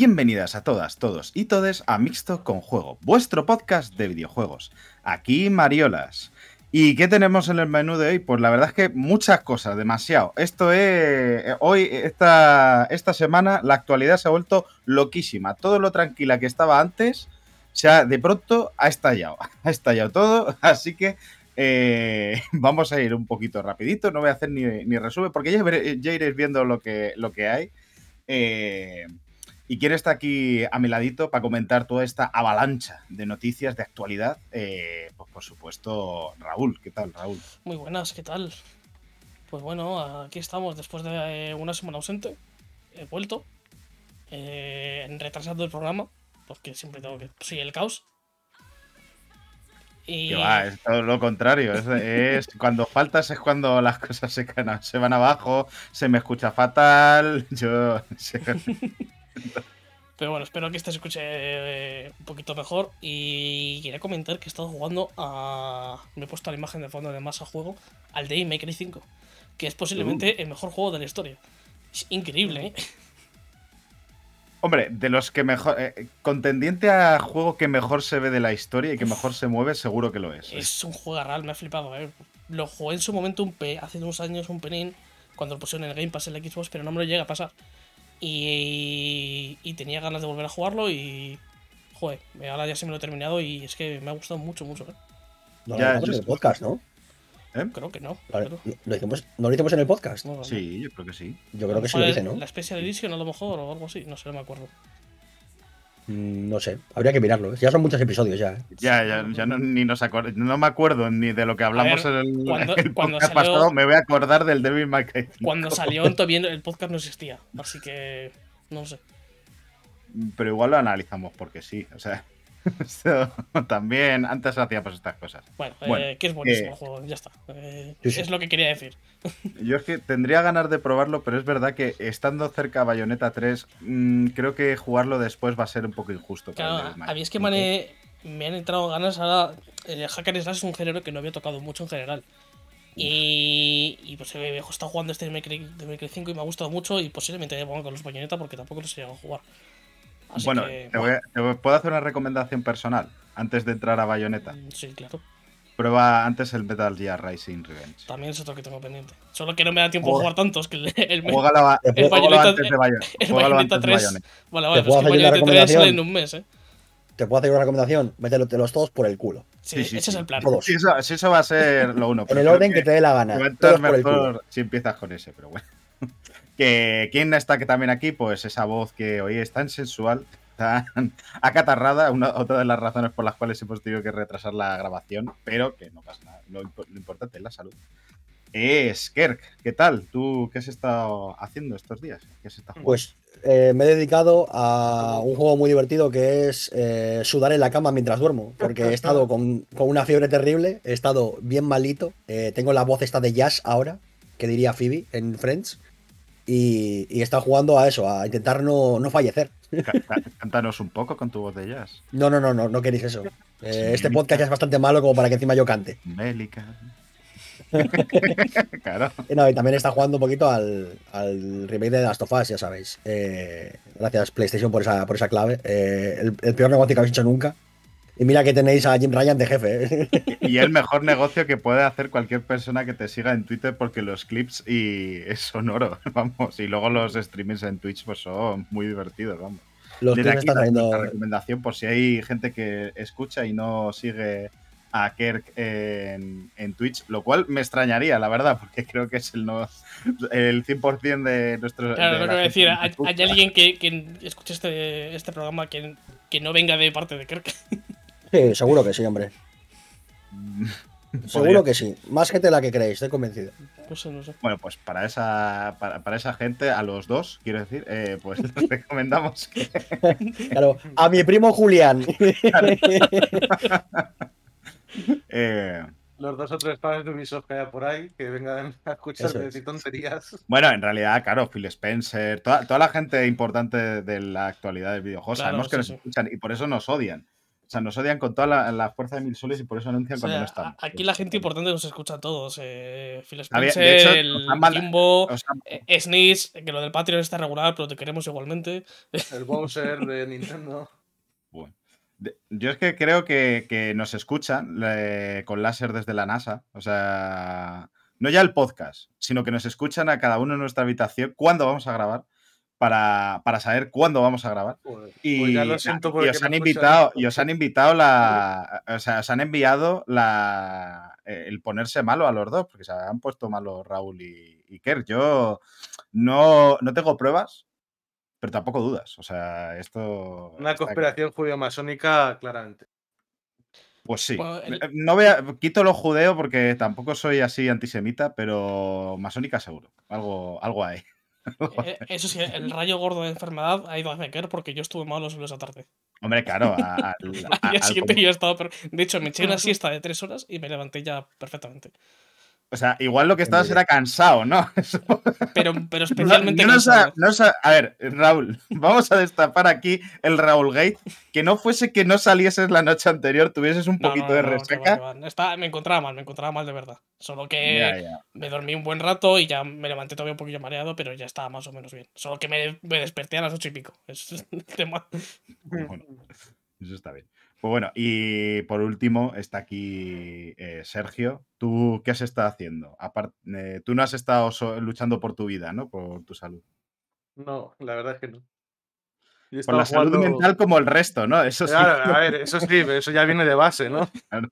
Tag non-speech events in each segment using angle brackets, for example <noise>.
bienvenidas a todas, todos y todes a Mixto con Juego, vuestro podcast de videojuegos. Aquí Mariolas. ¿Y qué tenemos en el menú de hoy? Pues la verdad es que muchas cosas, demasiado. Esto es. Eh, hoy, esta, esta semana, la actualidad se ha vuelto loquísima. Todo lo tranquila que estaba antes, sea, de pronto ha estallado. <laughs> Ha estallado todo. Así que eh, <laughs> vamos a ir un poquito rapidito. No voy a hacer ni, ni resumen, porque ya, ya, iréis viendo lo que, lo que hay. Eh, ¿Y quién está aquí a mi ladito para comentar toda esta avalancha de noticias de actualidad? Eh, pues por supuesto, Raúl. ¿Qué tal, Raúl? Muy buenas, ¿qué tal? Pues bueno, aquí estamos después de una semana ausente. He vuelto. Eh, retrasando el programa, porque siempre tengo que. Soy el caos. Y... va, es todo lo contrario. Es, <laughs> cuando faltas es cuando las cosas se, se van abajo, se me escucha fatal. Yo. <laughs> Pero bueno, espero que este se escuche eh, un poquito mejor. Y quería comentar que he estado jugando a. Me he puesto la imagen de fondo de más a juego al Day Maker 5, que es posiblemente uh. el mejor juego de la historia. Es increíble, ¿eh? <laughs> Hombre, de los que mejor. Eh, contendiente a juego que mejor se ve de la historia y que mejor se mueve, seguro que lo es. ¿eh? Es un juego real, me ha flipado, ¿eh? Lo jugué en su momento un pe hace unos años, un penín, cuando lo pusieron en el Game Pass en la Xbox, pero no me lo llega a pasar. Y, tenía ganas de volver a jugarlo y. Joder, ahora ya se me lo he terminado y es que me ha gustado mucho, mucho. ¿eh? No ya, en el podcast, ¿no? ¿Eh? Creo que no. ¿Lo hicimos, ¿No lo hicimos en el podcast? sí, yo creo que sí. Yo creo que sí lo hice, ¿no? La Special Edition a lo mejor o algo así, no sé, no me acuerdo. Mm, no sé, habría que mirarlo. Ya son muchos episodios ya. ¿eh? Ya, ya, ya no, ni nos no me acuerdo ni de lo que hablamos en el, cuando, <laughs> podcast pasado. Me voy a acordar del Devil May Cry. Cuando salió todavía el podcast no existía, así que no sé. Pero igual lo analizamos porque sí, o sea. <laughs> también antes hacíamos estas cosas. Bueno, eh, que es buenísimo el juego, ya está. Eh, es lo que quería decir. <laughs> Yo es que tendría ganas de probarlo, pero es verdad que estando cerca a Bayonetta 3, mm, creo que jugarlo después va a ser un poco injusto. Claro, a mí es que me han, entrado ganas ahora. El Hacker Slash es un género que no había tocado mucho en general. Y, y pues he estado jugando este de 5 y me ha gustado mucho y posiblemente me ponga con los Bayonetta porque tampoco los he llegado a jugar bueno, te, puedo hacer una recomendación personal antes de entrar a Bayonetta. Mm, sí, claro. Prueba antes el Metal Gear Rising Revenge. También es otro que tengo pendiente. Solo que no me da tiempo a jugar tantos. Que el, el, Bayonetta, antes de Bayonetta. El Bayonetta 3. Vale, vale, pues que Bayonetta 3 sale en un mes, ¿eh? Te puedo hacer una recomendación, los todos por el culo. Sí, ese es el plan. Todos. Sí, eso, eso, va a ser lo uno. <laughs> en el orden que, te dé la gana. Todos si empiezas con ese, pero bueno. <laughs> que quién está que también aquí, pues esa voz que hoy es tan sensual, tan <laughs> acatarrada, una, otra de las razones por las cuales hemos tenido que retrasar la grabación, pero que no pasa nada, lo, importante es la salud. Es Kerk, ¿qué tal? ¿Tú qué has estado haciendo estos días? pues eh, me he dedicado a un juego muy divertido que es eh, sudar en la cama mientras duermo, porque he estado con, una fiebre terrible, he estado bien malito, eh, tengo la voz esta de jazz ahora, que diría Phoebe en Friends, y, estado jugando a eso, a intentar no, no fallecer. Cántanos un poco con tu voz de jazz. No, no, no, no, no queréis eso. Eh, este podcast ya es bastante malo como para que encima yo cante. Bélica. <laughs> claro. Y, no, y también está jugando un poquito al, al remake de Last of Us, ya sabéis. Eh, gracias PlayStation por esa, por esa clave. Eh, el, el, peor negocio que habéis hecho nunca. Y mira que tenéis a Jim Ryan de jefe. ¿eh? <laughs> Y el mejor negocio que puede hacer cualquier persona que te siga en Twitter porque los clips y es sonoro, <laughs> vamos. Y luego los streamings en Twitch pues son muy divertidos, vamos. Los clips están trayendo... recomendación por si hay gente que escucha y no sigue a Kirk en, Twitch, lo cual me extrañaría, la verdad, porque creo que es el, no, el 100% de nuestros... Claro, lo que voy a decir, hay, alguien que, que escuche este, este programa que, que no venga de parte de Kirk. <laughs> Sí, seguro que sí, hombre. <laughs> Seguro que sí. Más gente de la que creéis, estoy convencido. Bueno, pues para esa, para, esa gente, a los dos, quiero decir, eh, pues <laughs> les recomendamos que. <laughs> Claro, a mi primo Julián. Eh, los dos o tres padres de Ubisoft que haya por ahí, que vengan a escuchar decir tonterías. Bueno, en realidad, claro, Phil Spencer, toda, toda la gente importante de la actualidad del videojuego, sabemos que nos escuchan y por eso nos odian sea, nos odian con toda la, fuerza de mil soles y por eso anuncian cuando no están. Aquí la gente importante nos escucha a todos. Eh, Phil Spencer, el Kimbo, eh, que lo del Patreon está regular, pero te queremos igualmente. El Bowser de Nintendo. <laughs> Bueno. Yo es que creo que, nos escuchan con láser desde la NASA. O sea, no ya el podcast, sino que nos escuchan a cada uno en nuestra habitación cuándo vamos a grabar para, saber cuándo vamos a grabar. y, os han invitado, y os han invitado la. O sea, os han enviado la, el ponerse malo a los dos, porque se han puesto malos Raúl y, y Kerr. Yo no, no tengo pruebas, pero tampoco dudas. O sea, esto. Una conspiración judío-masónica, claramente. Pues sí. Eh, no voy a, quito lo judeo porque tampoco soy así antisemita, pero masónica seguro. Algo, algo hay. <laughs> Eh, eso sí, el rayo gordo de enfermedad ha ido a Becker porque yo estuve malo solo esa tarde. Hombre, claro. <laughs> Al día siguiente yo he estado. De hecho, me eché una <laughs> siesta de tres horas y me levanté ya perfectamente. O sea, igual lo que estabas era cansado, ¿no? <laughs> Pero, pero especialmente no, a ver, Raúl, <laughs> vamos a destapar aquí el Raúl Gate. Que no fuese que no salieses la noche anterior, tuvieses un poquito de reseca. me encontraba mal, me encontraba mal de verdad. Solo que me dormí un buen rato y ya me levanté todavía un poquillo mareado, pero ya estaba más o menos bien. Solo que me, desperté a las ocho y pico. <laughs> Es el tema. Bueno, eso está bien. Pues bueno, y por último está aquí eh, Sergio. ¿Tú qué has estado haciendo? Eh, tú no has estado luchando por tu vida, ¿no? Por tu salud. No, la verdad es que no. Por la salud mental como el resto, ¿no? Eso sí. a ver, eso sí, eso ya viene de base, ¿no? <laughs> Claro.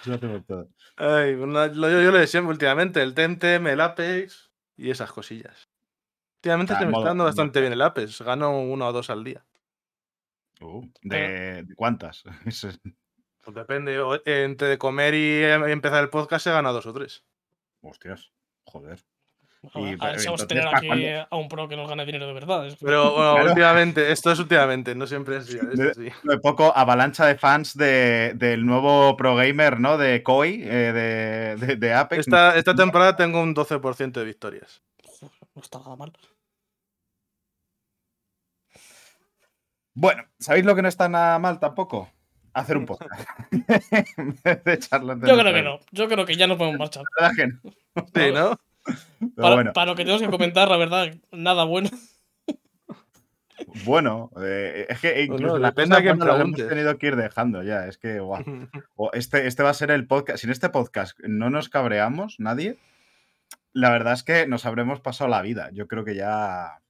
Eso hacemos todo. Ay, yo, yo, le decía últimamente, el Temtem, el Apex y esas cosillas. Últimamente estoy me está bastante bien el Apex, gano uno o dos al día. Uh, ¿de, cuántas? <laughs> pues depende. Entre comer y em, empezar el podcast se gana dos o tres. Hostias, joder. Y, a ver si vamos a tener aquí a un pro que nos gane dinero de verdad. Pero <laughs> bueno, últimamente, esto es últimamente, no siempre es así. De, poco avalancha de fans de, del nuevo pro gamer, ¿no? De Koi, eh, de, de, Apex. Esta, esta temporada tengo un 12% de victorias. No está nada mal. Bueno, ¿sabéis lo que no está nada mal tampoco? Hacer un podcast. <laughs> Yo creo que no. Yo creo que ya no podemos marchar. Sí, ¿no? Para, lo que tenemos que comentar, la verdad, nada bueno. Bueno, eh, es que incluso la pena que lo hemos tenido que ir dejando ya. Es que, guau. Este, este va a ser el podcast. Si en este podcast no nos cabreamos, nadie, la verdad es que nos habremos pasado la vida. Yo creo que ya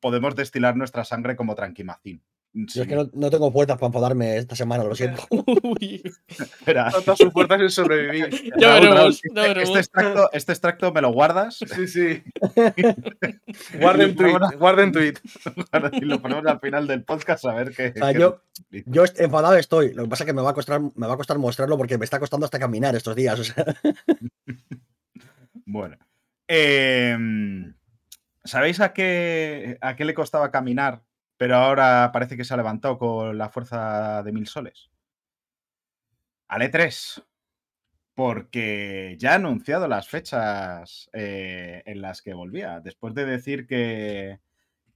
podemos destilar nuestra sangre como tranquimacín. Yo es que no, tengo puertas para enfadarme esta semana, lo siento. <laughs> Espera. Todas sus puertas en sobrevivir. <laughs> ya veremos, Este, extracto, este extracto me lo guardas. Sí, sí. <laughs> guarden tweet, guarden tweet. y lo ponemos al final del podcast a ver qué. yo, yo, enfadado estoy. Lo que pasa es que me va a costar, me va a costar mostrarlo porque me está costando hasta caminar estos días. O sea. bueno. Eh, ¿Sabéis a qué, a qué le costaba caminar, pero ahora parece que se ha levantado con la fuerza de mil soles? Al E3. Porque ya ha anunciado las fechas eh, en las que volvía. Después de decir que,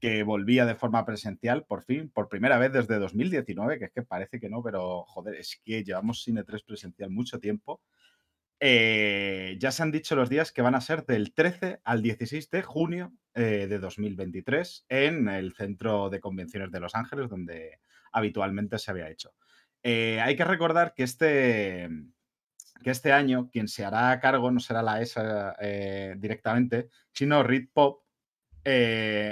que volvía de forma presencial, por fin, por primera vez desde 2019, que es que parece que no, pero joder, es que llevamos sin E3 presencial mucho tiempo. Eh, ya se han dicho los días que van a ser del 13 al 16 de junio eh, de 2023 en el Centro de Convenciones de Los Ángeles, donde habitualmente se había hecho. Eh, hay que recordar que este, que este año quien se hará cargo no será la ESA directamente, sino Red Pop,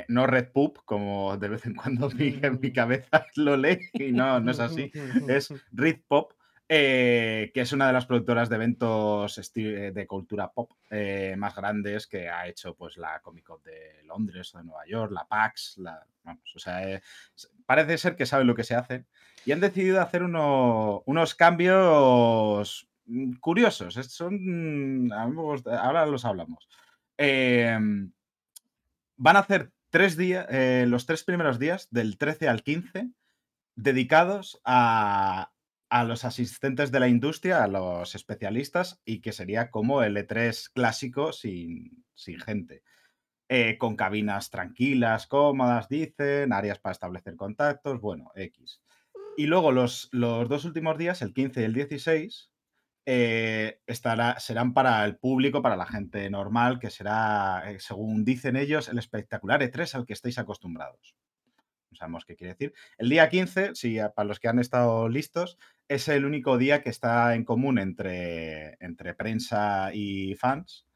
no Red Pop, como de vez en cuando <laughs> mi, en mi cabeza lo lee, y no, no es así, es <laughs> Red Pop, eh, que es una de las productoras de eventos eh, de cultura pop eh, más grandes que ha hecho pues la Comic Con de Londres o de Nueva York, la PAX, la, vamos, o sea, parece ser que saben lo que se hace y han decidido hacer unos cambios mm, curiosos. Son, ahora los hablamos. Em, van a hacer tres días, los tres primeros días, del 13 al 15, dedicados a, a los asistentes de la industria, a los especialistas, y que sería como el E3 clásico sin, sin gente. eh, con cabinas tranquilas, cómodas, dicen, áreas para establecer contactos, bueno, X. Y luego los, los dos últimos días, el 15 y el 16, eh, serán para el público, para la gente normal, que será, eh, según dicen ellos, el espectacular E3 al que estáis acostumbrados. No sabemos qué quiere decir. El día 15, sí, para los que han estado listos, es el único día que está en común entre, entre prensa y fans.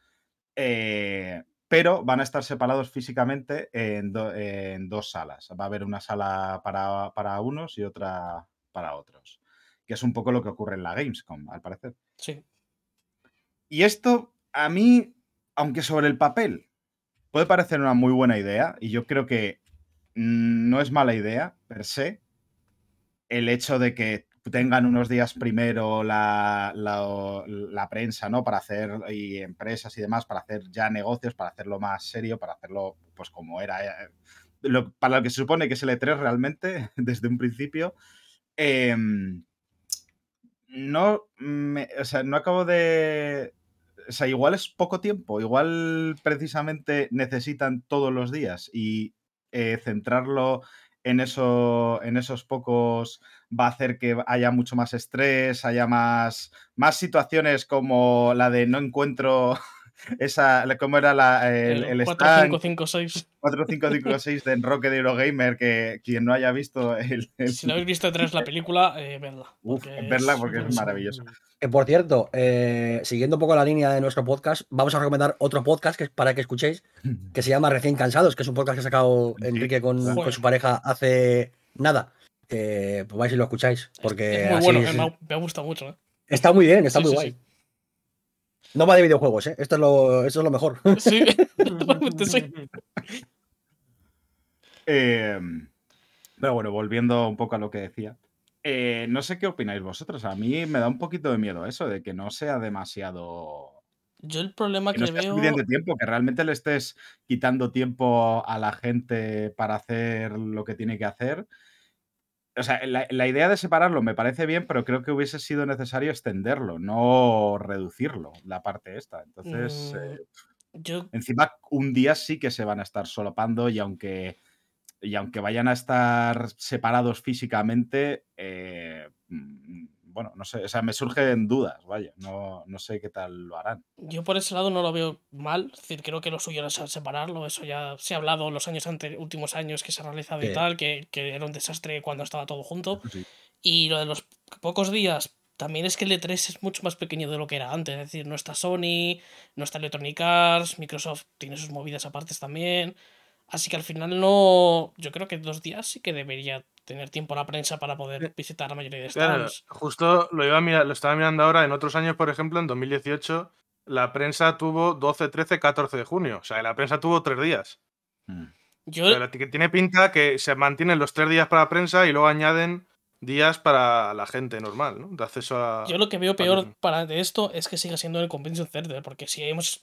Eh, pero van a estar separados físicamente en, dos salas. Va a haber una sala para, para, unos y otra para otros, que es un poco lo que ocurre en la Gamescom, al parecer. Sí. Y esto, a mí, aunque sobre el papel puede parecer una muy buena idea, y yo creo que no es mala idea, per se, el hecho de que tengan unos días primero la, prensa, ¿no? Para hacer, y empresas y demás, para hacer ya negocios, para hacerlo más serio, para hacerlo, pues como era, eh, para lo que se supone que es el E3 realmente, <laughs> desde un principio. Em, no, o sea, no acabo de... O sea, igual es poco tiempo, igual precisamente necesitan todos los días y eh, centrarlo en, eso, en esos pocos va a hacer que haya mucho más estrés, haya más, más situaciones como la de no encuentro esa, ¿cómo era la, el, el, 4556. 4556 de Enroque de Eurogamer, que quien no haya visto el... Si no habéis visto tres la película, eh, verla. Uf, verla porque es maravilloso. Eh, por cierto, eh, siguiendo un poco la línea de nuestro podcast, vamos a recomendar otro podcast que, para que escuchéis, que se llama Recién Cansados, que es un podcast que ha sacado Enrique con, su pareja hace nada. pues vais y lo escucháis. Porque es muy bueno, me, ha, gustado mucho. Está muy bien, está muy guay. No va de videojuegos, ¿eh? Esto es lo, esto es lo mejor. <laughs> Sí, <laughs> totalmente sí. Em, pero bueno, volviendo un poco a lo que decía. Eh, no sé qué opináis vosotros. A mí me da un poquito de miedo eso, de que no sea demasiado. Yo el problema que, veo. tiempo, que realmente le estés quitando tiempo a la gente para hacer lo que tiene que hacer o sea, la, idea de separarlo me parece bien, pero creo que hubiese sido necesario extenderlo, no reducirlo, la parte esta. Entonces, mm, yo... encima, un día sí que se van a estar solapando y aunque, y aunque vayan a estar separados físicamente, eh, mm, bueno, no sé, o sea, me surgen dudas, vaya, no, no, sé qué tal lo harán. Yo por ese lado no lo veo mal, es decir, creo que lo suyo era separarlo, eso ya se ha hablado los años últimos años que se ha realizado y tal, que, que, era un desastre cuando estaba todo junto. Y lo de los pocos días, también es que el E3 es mucho más pequeño de lo que era antes, es decir, no está Sony, no está Electronic Arts, Microsoft tiene sus movidas aparte también. Así que al final no. Yo creo que dos días sí que debería tener tiempo la prensa para poder eh, visitar la mayoría de stands. justo lo, iba a lo estaba mirando ahora. En otros años, por ejemplo, en 2018, la prensa tuvo 12, 13, 14 de junio. O sea, la prensa tuvo tres días. Mm. Yo... que tiene pinta que se mantienen los tres días para la prensa y luego añaden días para la gente normal, ¿no? De acceso a. Yo lo que veo peor para de esto es que siga siendo el Convention Center, porque si hemos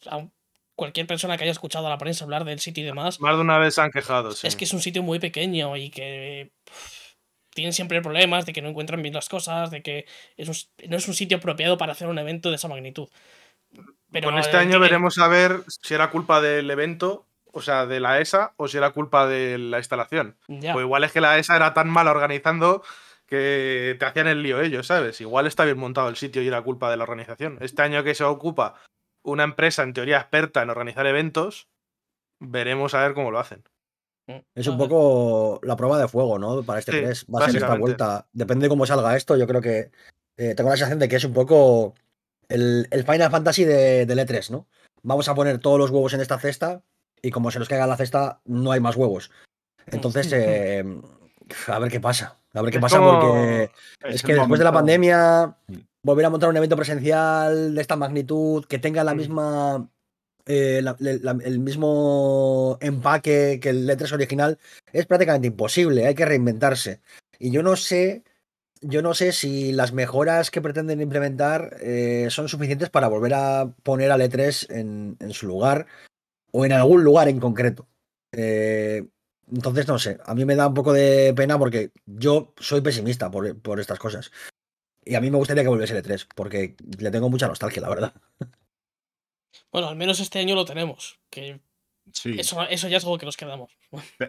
cualquier persona que haya escuchado a la prensa hablar del sitio y demás. Más de una vez se han quejado, sí. Es que es un sitio muy pequeño y que tienen siempre problemas de que no encuentran bien las cosas, de que no es un sitio apropiado para hacer un evento de esa magnitud. Pero Con este año veremos a ver si era culpa del evento, o sea, de la ESA, o si era culpa de la instalación. Pues igual es que la ESA era tan mal organizando que te hacían el lío ellos, ¿sabes? Igual está bien montado el sitio y era culpa de la organización. Este año que se ocupa una empresa en teoría experta en organizar eventos, veremos a ver cómo lo hacen. Mm, es un poco la prueba de fuego, ¿no? Para este 3. Va a ser esta vuelta. Depende de cómo salga esto. Yo creo que eh, tengo la sensación de que es un poco el, Final Fantasy de, del E3, ¿no? Vamos a poner todos los huevos en esta cesta y como se nos caiga la cesta, no hay más huevos. Entonces, <laughs> eh, a ver qué pasa. A ver qué pasa porque es que después de la pandemia volver a montar un evento presencial de esta magnitud, que tenga la mm. misma. Eh, el mismo empaque que el E3 original, es prácticamente imposible. Hay que reinventarse. Y yo no sé. Yo no sé si las mejoras que pretenden implementar eh, son suficientes para volver a poner al E3 en, su lugar o en algún lugar en concreto. Eh, entonces, no sé, a mí me da un poco de pena porque yo soy pesimista por, por estas cosas. Y a mí me gustaría que volviese el E3, porque le tengo mucha nostalgia, la verdad. Bueno, al menos este año lo tenemos. Que Eso, eso, ya es algo que nos quedamos.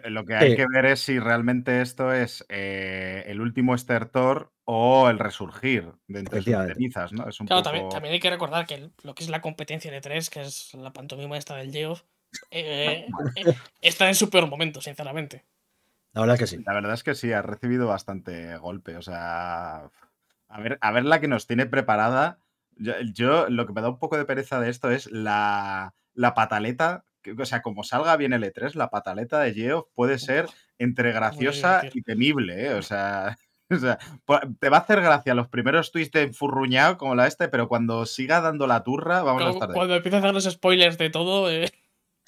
Lo que hay que ver es si realmente esto es eh, el último estertor o el resurgir de entre sus cenizas, ¿no? claro, también, hay que recordar que lo que es la competencia de tres, que es la pantomima esta del Geoff, eh, eh, <laughs> está en su peor momento, sinceramente. La verdad es que sí. La verdad es que sí, ha recibido bastante golpe. O sea, a ver, a ver la que nos tiene preparada. Yo, lo que me da un poco de pereza de esto es la, la pataleta o sea, como salga bien el E3, la pataleta de Geoff puede ser entre graciosa y temible, ¿eh? O sea, <laughs> te va a hacer gracia los primeros tweets de enfurruñado como la este, pero cuando siga dando la turra, vamos a estar. Cuando empieza a hacer los spoilers de todo. Eh.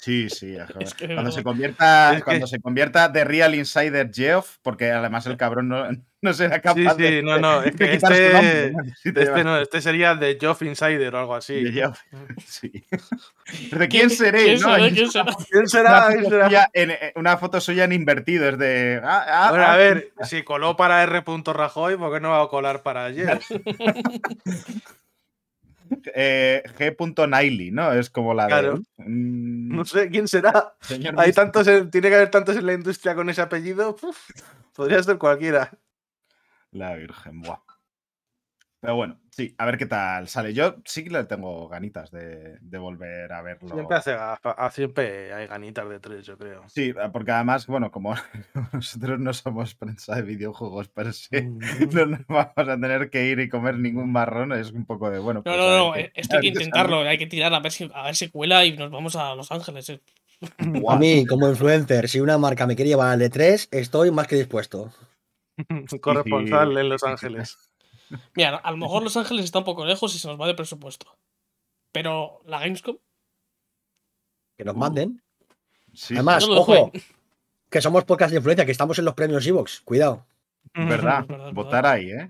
Sí, sí, <laughs> cuando, se convierta, cuando se convierta de Real Insider Geoff, porque además el cabrón no, <laughs> no será capaz sí, sí, no, no, es que este, <laughs> este, no, este sería de Geoff Insider o algo así. De Geoff, sí. ¿De quién seréis? ¿Quién, será, ¿quién será? ¿Quién será? Una, foto suya en, una foto suya en invertido, es de... Ah, ah, bueno, a ah. ver, si coló para R. Rajoy, ¿por qué no va a colar para Geoff? Eh, G. ¿no? Es como la de. Mm. No sé quién será. Hay tantos tiene que haber tantos en la industria con ese apellido. podría ser cualquiera. La Virgen, buah. Pero bueno, sí, a ver qué tal sale. Yo sí que le tengo ganitas de, volver a verlo. Siempre, hace, siempre hay ganitas de tres, yo creo. Sí, porque además, bueno, como <laughs> nosotros no somos prensa de videojuegos per se, mm. <laughs> no nos vamos a tener que ir y comer ningún marrón. Es un poco de, bueno. no, pues no, no, esto hay que intentarlo, hay que tirar a ver, si, a ver si cuela y nos vamos a Los Ángeles. Eh. <laughs> A mí, como influencer, si una marca me quiere llevar al E3, estoy más que dispuesto. Corresponsal en Los Ángeles. Mira, a lo mejor Los Ángeles está un poco lejos y se nos va de presupuesto. Pero la Gamescom. Que nos manden. Además, ojo, que somos podcast de influencia, que estamos en los premios Evox. Cuidado. Verdad, <laughs> votar ahí, ¿eh?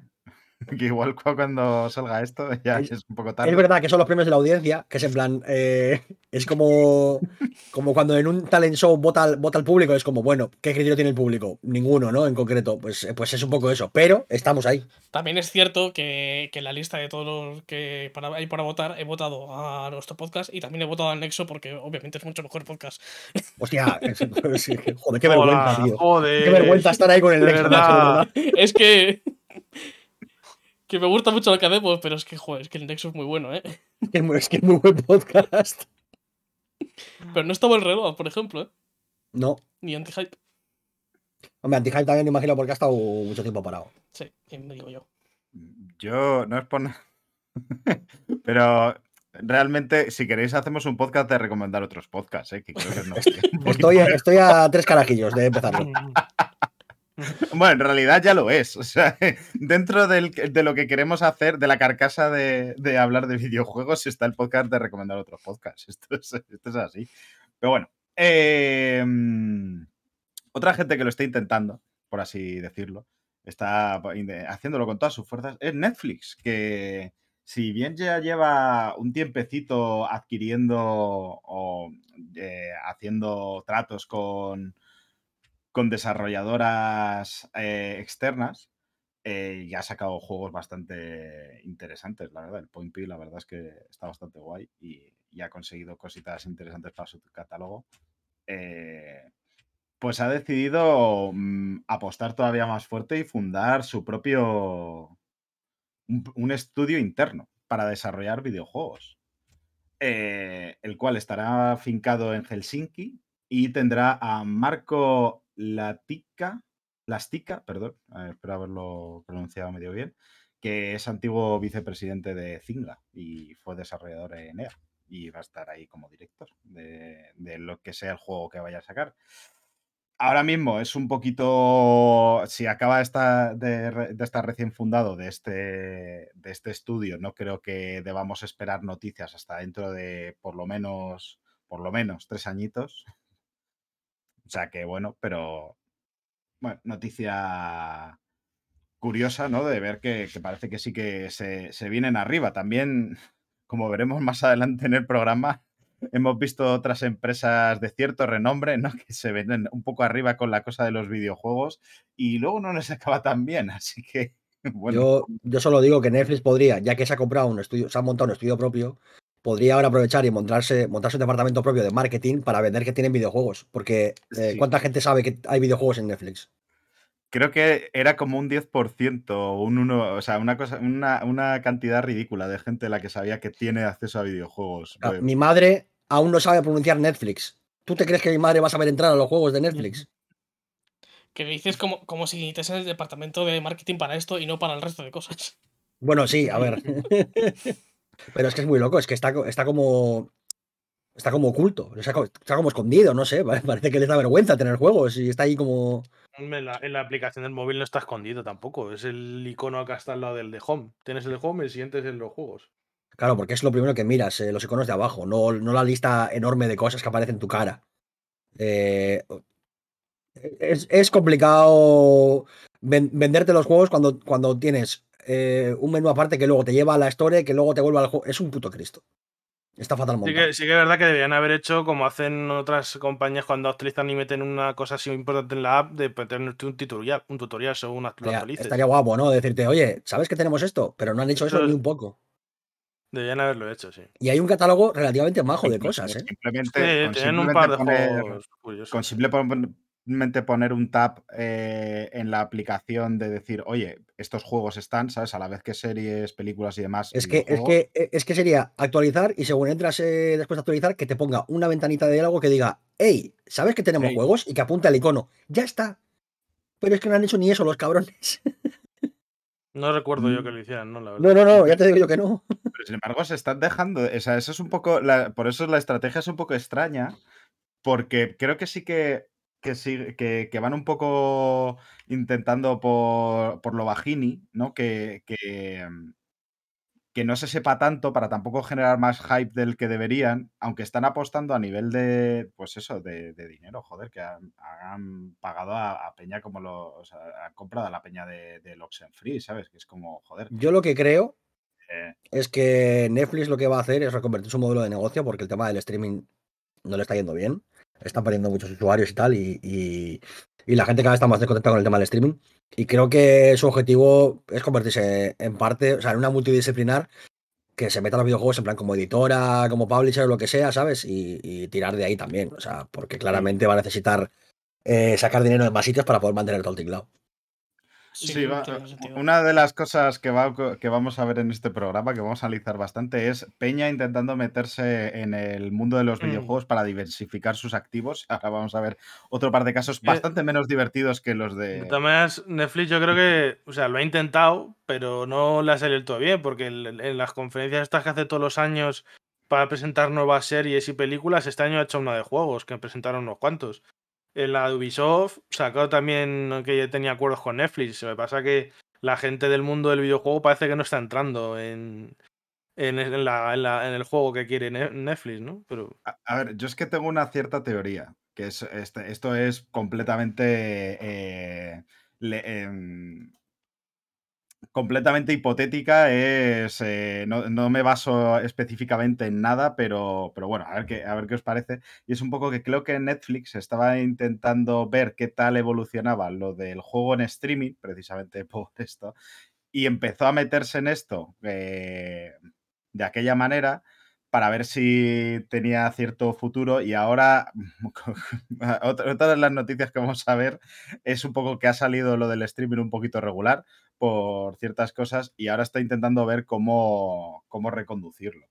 <laughs> que igual cuando salga esto <laughs> ya es, un poco tarde. Es verdad que son los premios de la audiencia, que es en plan, eh, <laughs> es como, como cuando en un talent show vota, vota el público, es como, bueno, ¿qué criterio tiene el público? Ninguno, ¿no? En concreto, pues, eh, pues es un poco eso, pero estamos ahí. También es cierto que, en la lista de todos los que para, hay para votar he votado a nuestro podcast y también he votado al Nexo porque obviamente es mucho mejor podcast. Hostia, joder, qué vergüenza, tío. Qué vergüenza estar ahí con el Nexo. Es que que me gusta mucho lo que hacemos, pero es que, joder, es que el Nexo es muy bueno, ¿eh? <laughs> Es que es muy buen podcast. Pero no estaba el reloj, por ejemplo, ¿eh? No. Ni anti-hype. Hombre, anti-hype también me imagino porque ha estado mucho tiempo parado. Sí, me digo yo. Yo, no es por <laughs> Pero realmente, si queréis, hacemos un podcast de recomendar otros podcasts, ¿eh? Que creo que <laughs> no. estoy, estoy a tres carajillos de empezar. Bueno, en realidad ya lo es. O sea, <laughs> dentro de lo que queremos hacer, de la carcasa de, hablar de videojuegos, está el podcast de recomendar otros podcasts. <laughs> Esto es, así. Pero bueno. Em, otra gente que lo está intentando, por así decirlo, está haciéndolo con todas sus fuerzas, es Netflix, que si bien ya lleva un tiempecito adquiriendo o eh, haciendo tratos con, con desarrolladoras eh, externas eh, y ha sacado juegos bastante interesantes, la verdad. El Point P, la verdad es que está bastante guay y, ha conseguido cositas interesantes para su catálogo. Eh, pues ha decidido mm, apostar todavía más fuerte y fundar su propio. un, estudio interno para desarrollar videojuegos. el cual estará fincado en Helsinki y tendrá a Marco Latica, Lastica, perdón, espero haberlo pronunciado medio bien, que es antiguo vicepresidente de Zinga y fue desarrollador en EA y va a estar ahí como director de, lo que sea el juego que vaya a sacar. Ahora mismo es un poquito, si acaba esta, de, estar recién fundado de este, de este estudio, no creo que debamos esperar noticias hasta dentro de por lo menos, por lo menos tres añitos, o sea que bueno, pero bueno, noticia curiosa, ¿no? De ver que, parece que sí que se, vienen arriba. También, como veremos más adelante en el programa, hemos visto otras empresas de cierto renombre, ¿no? Que se ven un poco arriba con la cosa de los videojuegos y luego no les <laughs> acaba tan bien. Así que, bueno. Yo, yo solo digo que Netflix podría, ya que se ha comprado un estudio, se ha montado un estudio propio, podría ahora aprovechar y montarse, montarse un departamento propio de marketing para vender que tienen videojuegos. Porque eh, ¿cuánta gente sabe que hay videojuegos en Netflix? Creo que era como un 10%, un uno, o sea, una, cosa, una, cantidad ridícula de gente la que sabía que tiene acceso a videojuegos. Pues mi madre aún no sabe pronunciar Netflix. ¿Tú te crees que mi madre va a saber entrar a los juegos de Netflix? Que dices como, como si en el departamento de marketing para esto y no para el resto de cosas. Bueno, sí, a ver. <laughs> Pero es que es muy loco, es que está, está como. Está como oculto, está, como escondido, no sé. <laughs> Parece que les da vergüenza tener juegos y está ahí como. En la, aplicación del móvil no está escondido tampoco. Es el icono acá está al lado del de home. Tienes el home y el siguiente es en los juegos. Claro, porque es lo primero que miras, eh, los iconos de abajo, no, no la lista enorme de cosas que aparecen en tu cara. Eh, es, complicado venderte los juegos cuando, cuando tienes eh, un menú aparte que luego te lleva a la historia, que luego te vuelve al juego. Es un puto Cristo. Está fatal montado. Sí que, sí que es verdad que deberían haber hecho como hacen otras compañías cuando actualizan y meten una cosa así importante en la app de tener un tutorial, un tutorial según actualices. Estaría guapo, ¿no? Decirte, oye, ¿sabes que tenemos esto? Pero no han hecho eso, ni un poco. Deberían haberlo hecho, sí. Y hay un catálogo relativamente majo de cosas, ¿eh? Simplemente, tienen un par de juegos curiosos. Con simple poner un tab eh, en la aplicación de decir, oye, estos juegos están, ¿sabes? A la vez que series, películas y demás. Es que, es que, eh, es que sería actualizar y según entras eh, después de actualizar, que te ponga una ventanita de diálogo que diga, hey, ¿sabes que tenemos juegos? Y que apunte al icono. Ya está. Pero es que no han hecho ni eso los cabrones. <laughs> No recuerdo yo que lo hicieran, ¿no? No, no, no, ya te digo yo que no. <laughs> Pero sin embargo, se están dejando. O sea, eso es un poco. por eso la estrategia es un poco extraña. Porque creo que sí que que, sí, que, van un poco intentando por, por lo bajini, ¿no? Que, que, mm, que, no se sepa tanto para tampoco generar más hype del que deberían, aunque están apostando a nivel de, pues eso, de, dinero, joder, que han, pagado a, Peña como lo, o sea, han comprado a la Peña de, de Free, ¿sabes? Que es como, joder. Yo lo que creo eh. es que Netflix lo que va a hacer es reconvertir su modelo de negocio porque el tema del streaming no le está yendo bien están perdiendo muchos usuarios y tal, y, la gente cada vez está más desconectada con el tema del streaming. Y creo que su objetivo es convertirse en parte, o sea, en una multidisciplinar que se meta a los videojuegos en plan como editora, como publisher o lo que sea, ¿sabes? Y, tirar de ahí también, o sea, porque claramente va a necesitar eh, sacar dinero de más sitios para poder mantener todo el tinglado. Sí, una de las cosas que, va, que vamos a ver en este programa, que vamos a analizar bastante, es Peña intentando meterse en el mundo de los mm. videojuegos para diversificar sus activos. <laughs> Ahora vamos a ver otro par de casos bastante menos divertidos que los de... Maneras, Netflix yo creo que, o sea, lo ha intentado, pero no le ha salido todo bien, porque en, las conferencias estas que hace todos los años para presentar nuevas series y películas, este año ha hecho una de juegos, que presentaron unos cuantos en la Ubisoft sacó también que tenía acuerdos con Netflix. Me pasa que la gente del mundo del videojuego parece que no está entrando en, en, el juego que quiere Netflix, ¿no? Pero... A, ver, yo es que tengo una cierta teoría, que es este, esto es completamente eh, em, completamente hipotética, es, eh, no, me baso específicamente en nada, pero, pero bueno, a ver, qué, a ver qué os parece. Y es un poco que creo que Netflix estaba intentando ver qué tal evolucionaba lo del juego en streaming, precisamente <laughs> por esto, y empezó a meterse en esto eh, de aquella manera para ver si tenía cierto futuro y ahora <laughs> otra de las noticias que vamos a ver es un poco que ha salido lo del streaming un poquito regular por ciertas cosas y ahora está intentando ver cómo, cómo reconducirlo.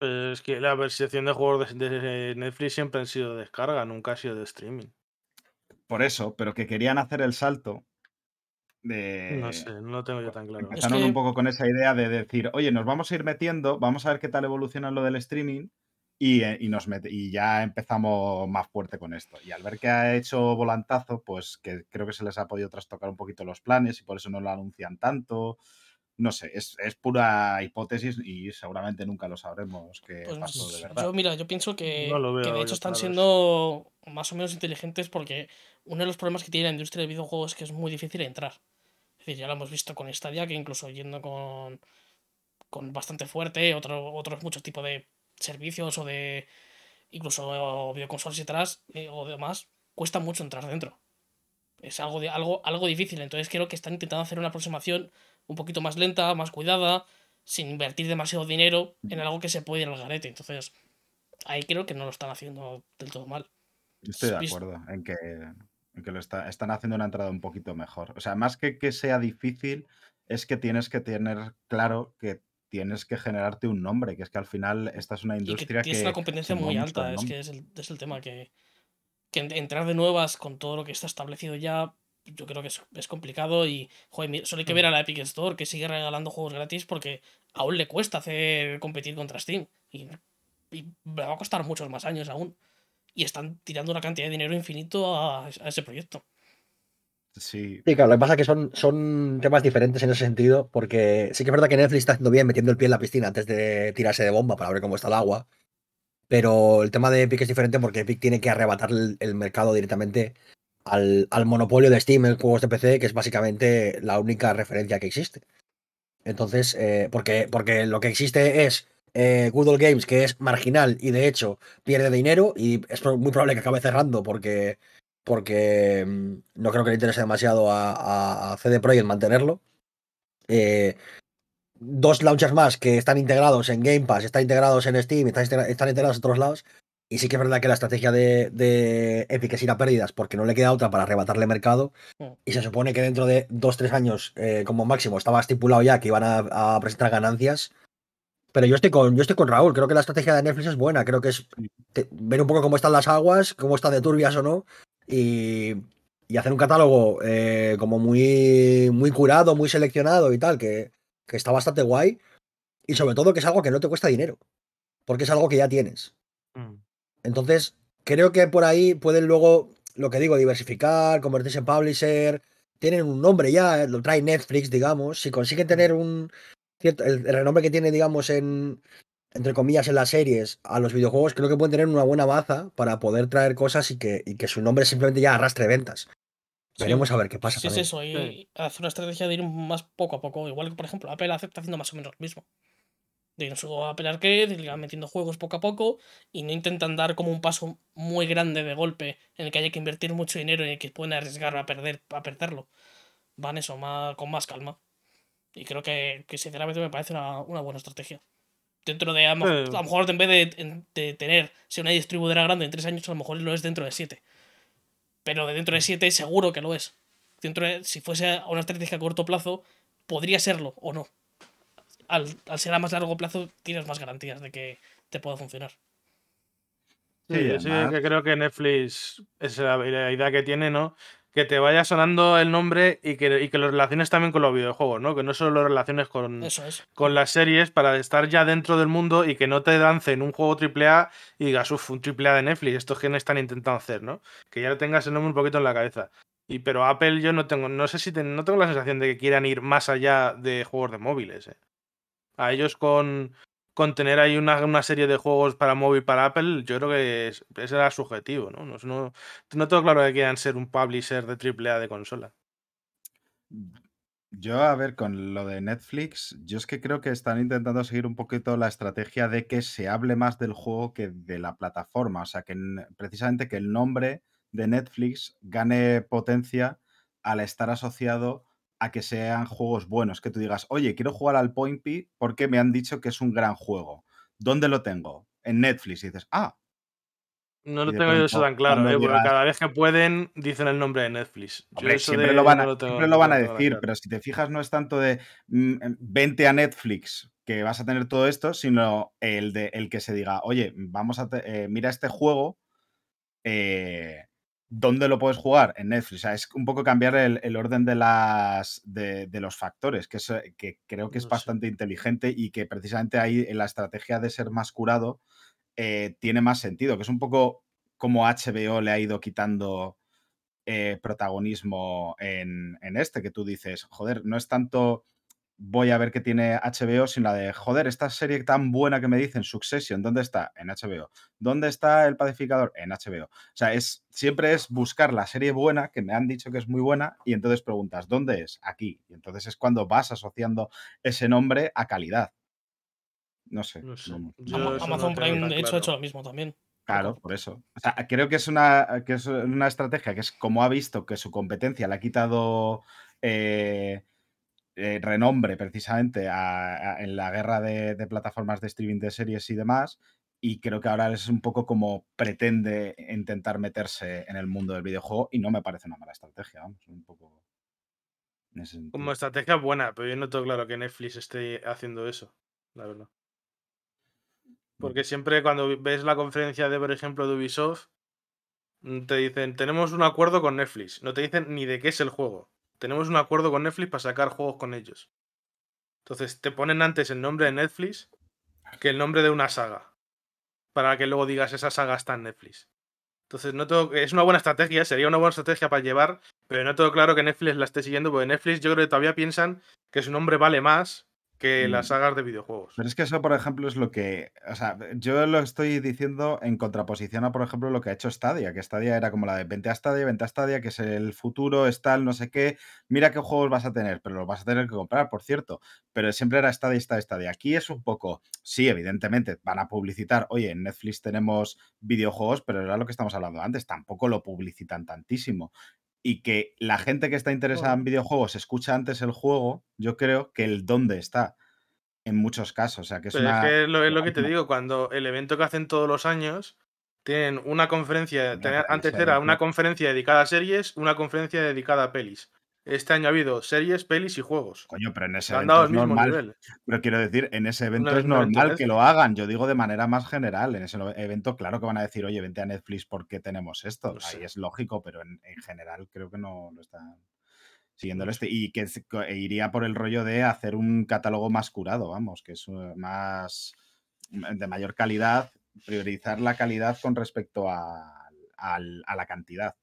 es que la versión de juegos de Netflix siempre han sido de descarga, nunca ha sido de streaming. Por eso, pero que querían hacer el salto no sé, no lo tengo yo tan claro. Empezaron un poco con esa idea de decir, oye, nos vamos a ir metiendo, vamos a ver qué tal evoluciona lo del streaming y, eh, nos y ya empezamos más fuerte con esto. Y al ver que ha hecho volantazo, pues que creo que se les ha podido trastocar un poquito los planes y por eso no lo anuncian tanto. No sé, es, pura hipótesis y seguramente nunca lo sabremos qué pues pasó de verdad. Yo, mira, yo pienso que, que de hecho están siendo más o menos inteligentes porque uno de los problemas que tiene la industria de videojuegos es que es muy difícil entrar. Es decir, ya lo hemos visto con Stadia, que incluso yendo con, con bastante fuerte, otro, otros muchos tipos de servicios o de incluso videoconsolas y atrás eh, o demás, cuesta mucho entrar dentro. Es algo, de, algo, algo difícil, entonces creo que están intentando hacer una aproximación un poquito más lenta, más cuidada, sin invertir demasiado dinero en algo que se puede ir al garete. Entonces, ahí creo que no lo están haciendo del todo mal. estoy de acuerdo en que, lo están haciendo una entrada un poquito mejor. O sea, más que que sea difícil, es que tienes que tener claro que tienes que generarte un nombre, que es que al final esta es una industria y que... Tienes una competencia muy alta, es que es el, es el tema que, que entrar de nuevas con todo lo que está establecido ya, yo creo que es, complicado y, joder, solo hay que ver mm. a la Epic Store que sigue regalando juegos gratis porque aún le cuesta hacer competir contra Steam y, y me va a costar muchos más años aún. Y están tirando una cantidad de dinero infinito a, a ese proyecto. Sí. Sí, claro, lo que pasa es que son, son temas diferentes en ese sentido, porque sí que es verdad que Netflix está haciendo bien metiendo el pie en la piscina antes de tirarse de bomba para ver cómo está el agua. Pero el tema de Epic es diferente porque Epic tiene que arrebatar el, mercado directamente al, monopolio de Steam en juegos de PC, que es básicamente la única referencia que existe. Entonces, eh, porque, porque lo que existe es eh, Google Games, que es marginal y de hecho pierde dinero y es muy probable que acabe cerrando porque porque mm, no creo que le interese demasiado a, a CD Projekt mantenerlo. Eh, dos launchers más que están integrados en Game Pass, están integrados en Steam, están, integrados en otros lados. Y sí que es verdad que la estrategia de, Epic es ir a pérdidas porque no le queda otra para arrebatarle mercado. Y se supone que dentro de dos, tres años, eh, como máximo, estaba estipulado ya que iban a, presentar ganancias. Pero yo estoy con, yo estoy con Raúl, creo que la estrategia de Netflix es buena, creo que es ver un poco cómo están las aguas, cómo están de turbias o no, y, hacer un catálogo eh, como muy, muy curado, muy seleccionado y tal, que, está bastante guay. Y sobre todo que es algo que no te cuesta dinero, porque es algo que ya tienes. Mm. Entonces, creo que por ahí pueden luego, lo que digo, diversificar, convertirse en publisher. Tienen un nombre ya, lo trae Netflix, digamos. Si consiguen tener un. Cierto, el renombre que tiene, digamos, en, entre comillas, en las series a los videojuegos, creo que pueden tener una buena baza para poder traer cosas y que, que su nombre simplemente ya arrastre ventas. Veremos a ver qué pasa. Sí, es eso, y hacer una estrategia de ir más poco a poco. Igual que, por ejemplo, Apple está haciendo más o menos lo mismo. De ir a Apple Arcade, ir metiendo juegos poco a poco y no intentan dar como un paso muy grande de golpe en el que haya que invertir mucho dinero y en el que pueden arriesgar a, perder, a perderlo. Van eso, más, con más calma. Y creo que, que sinceramente me parece una buena estrategia dentro de a, lo mejor en vez de, tener si una distribuidora grande en tres años, a lo mejor lo es dentro de siete. Pero de dentro de siete seguro que lo es. Dentro de, si fuese a una estrategia a corto plazo, podría serlo o no. Al, ser a más largo plazo, tienes más garantías de que te pueda funcionar. Sí, sí, que creo que Netflix es la idea que tiene, ¿no? Que te vaya sonando el nombre y que, y que lo relaciones también con los videojuegos, ¿no? Que no solo lo relaciones con, con las series para estar ya dentro del mundo y que no te dancen un juego AAA y digas, uff, un AAA de Netflix, esto es que están intentando hacer, ¿no? Que ya tengas el nombre un poquito en la cabeza. Y pero Apple yo no tengo, no sé si no tengo la sensación de que quieran ir más allá de juegos de móviles. ¿eh? A ellos con, con tener ahí una, serie de juegos para móvil para Apple, yo creo que ese era subjetivo, ¿no? No, no, no tengo claro que quieran ser un publisher de AAA de consola. Yo, a ver, con lo de Netflix, yo es que creo que están intentando seguir un poquito la estrategia de que se hable más del juego que de la plataforma. O sea, que precisamente que el nombre de Netflix gane potencia al estar asociado a que sean juegos buenos, que tú digas, oye, quiero jugar al Point P porque me han dicho que es un gran juego. ¿Dónde lo tengo? En Netflix. Y dices, ah. No lo tengo yo eso tan claro, ¿eh? porque cada vez que pueden dicen el nombre de Netflix. siempre, lo van a, decir, pero si te fijas no es tanto de mm, em, vente a Netflix que vas a tener todo esto, sino el de el que se diga, oye, vamos a eh, mira este juego, eh, ¿Dónde lo puedes jugar? En Netflix. O sea, es un poco cambiar el, orden de, las, de, los factores, que, es, que creo que es bastante inteligente y que precisamente ahí en la estrategia de ser más curado eh, tiene más sentido, que es un poco como HBO le ha ido quitando eh, protagonismo en, en, este, que tú dices, joder, no es tanto voy a ver qué tiene HBO, sin la de, joder, esta serie tan buena que me dicen, Succession, ¿dónde está? En HBO. ¿Dónde está El Pacificador? En HBO. O sea, es, siempre es buscar la serie buena, que me han dicho que es muy buena, y entonces preguntas, ¿dónde es? Aquí. Y entonces es cuando vas asociando ese nombre a calidad. No sé. Amazon Prime, de hecho, ha hecho lo mismo también. Claro, por eso. O sea, creo que es una, que es una estrategia que es como ha visto que su competencia le ha quitado... Eh, eh, renombre precisamente en la guerra de, de, plataformas de streaming de series y demás. Y creo que ahora es un poco como pretende intentar meterse en el mundo del videojuego y no me parece una mala estrategia, vamos, un poco... Como estrategia buena, pero yo no tengo claro que Netflix esté haciendo eso, la verdad. Porque siempre cuando ves la conferencia de, por ejemplo, de Ubisoft, mm, te dicen, tenemos un acuerdo con Netflix. No te dicen ni de qué es el juego. Tenemos un acuerdo con Netflix para sacar juegos con ellos. Entonces te ponen antes el nombre de Netflix que el nombre de una saga. Para que luego digas esa saga está en Netflix. Entonces no tengo, es una buena estrategia, sería una buena estrategia para llevar, pero no tengo claro que Netflix la esté siguiendo, porque Netflix yo creo que todavía piensan que su nombre vale más que las mm. sagas de videojuegos. Pero es que eso, por ejemplo, es lo que. O sea, yo lo estoy diciendo en contraposición a, por ejemplo, lo que ha hecho Stadia, que Stadia era como la de vente a Stadia, vente a Stadia, que es el futuro, es tal, no sé qué. Mira qué juegos vas a tener, pero los vas a tener que comprar, por cierto. Pero siempre era Stadia, Stadia, Stadia. Aquí es un poco. Sí, evidentemente, van a publicitar. Oye, en Netflix tenemos videojuegos, pero era lo que estamos hablando antes. Tampoco lo publicitan tantísimo y que la gente que está interesada en videojuegos escucha antes el juego, yo creo que el dónde está en muchos casos. O sea, que es, es, que lo, es lo que te digo, cuando el evento que hacen todos los años, tienen una conferencia, antes era una conferencia dedicada a series, una conferencia dedicada a pelis. Este año ha habido series, pelis y juegos. Coño, pero en ese evento es normal. Pero quiero decir, en ese evento es normal que lo hagan. Yo digo de manera más general. En ese evento, claro que van a decir, oye, vente a Netflix porque tenemos esto. Ahí es lógico, pero en, general creo que no lo están siguiendo este. Y que e iría por el rollo de hacer un catálogo más curado, vamos, que es eh, más de mayor calidad, priorizar la calidad con respecto a la cantidad.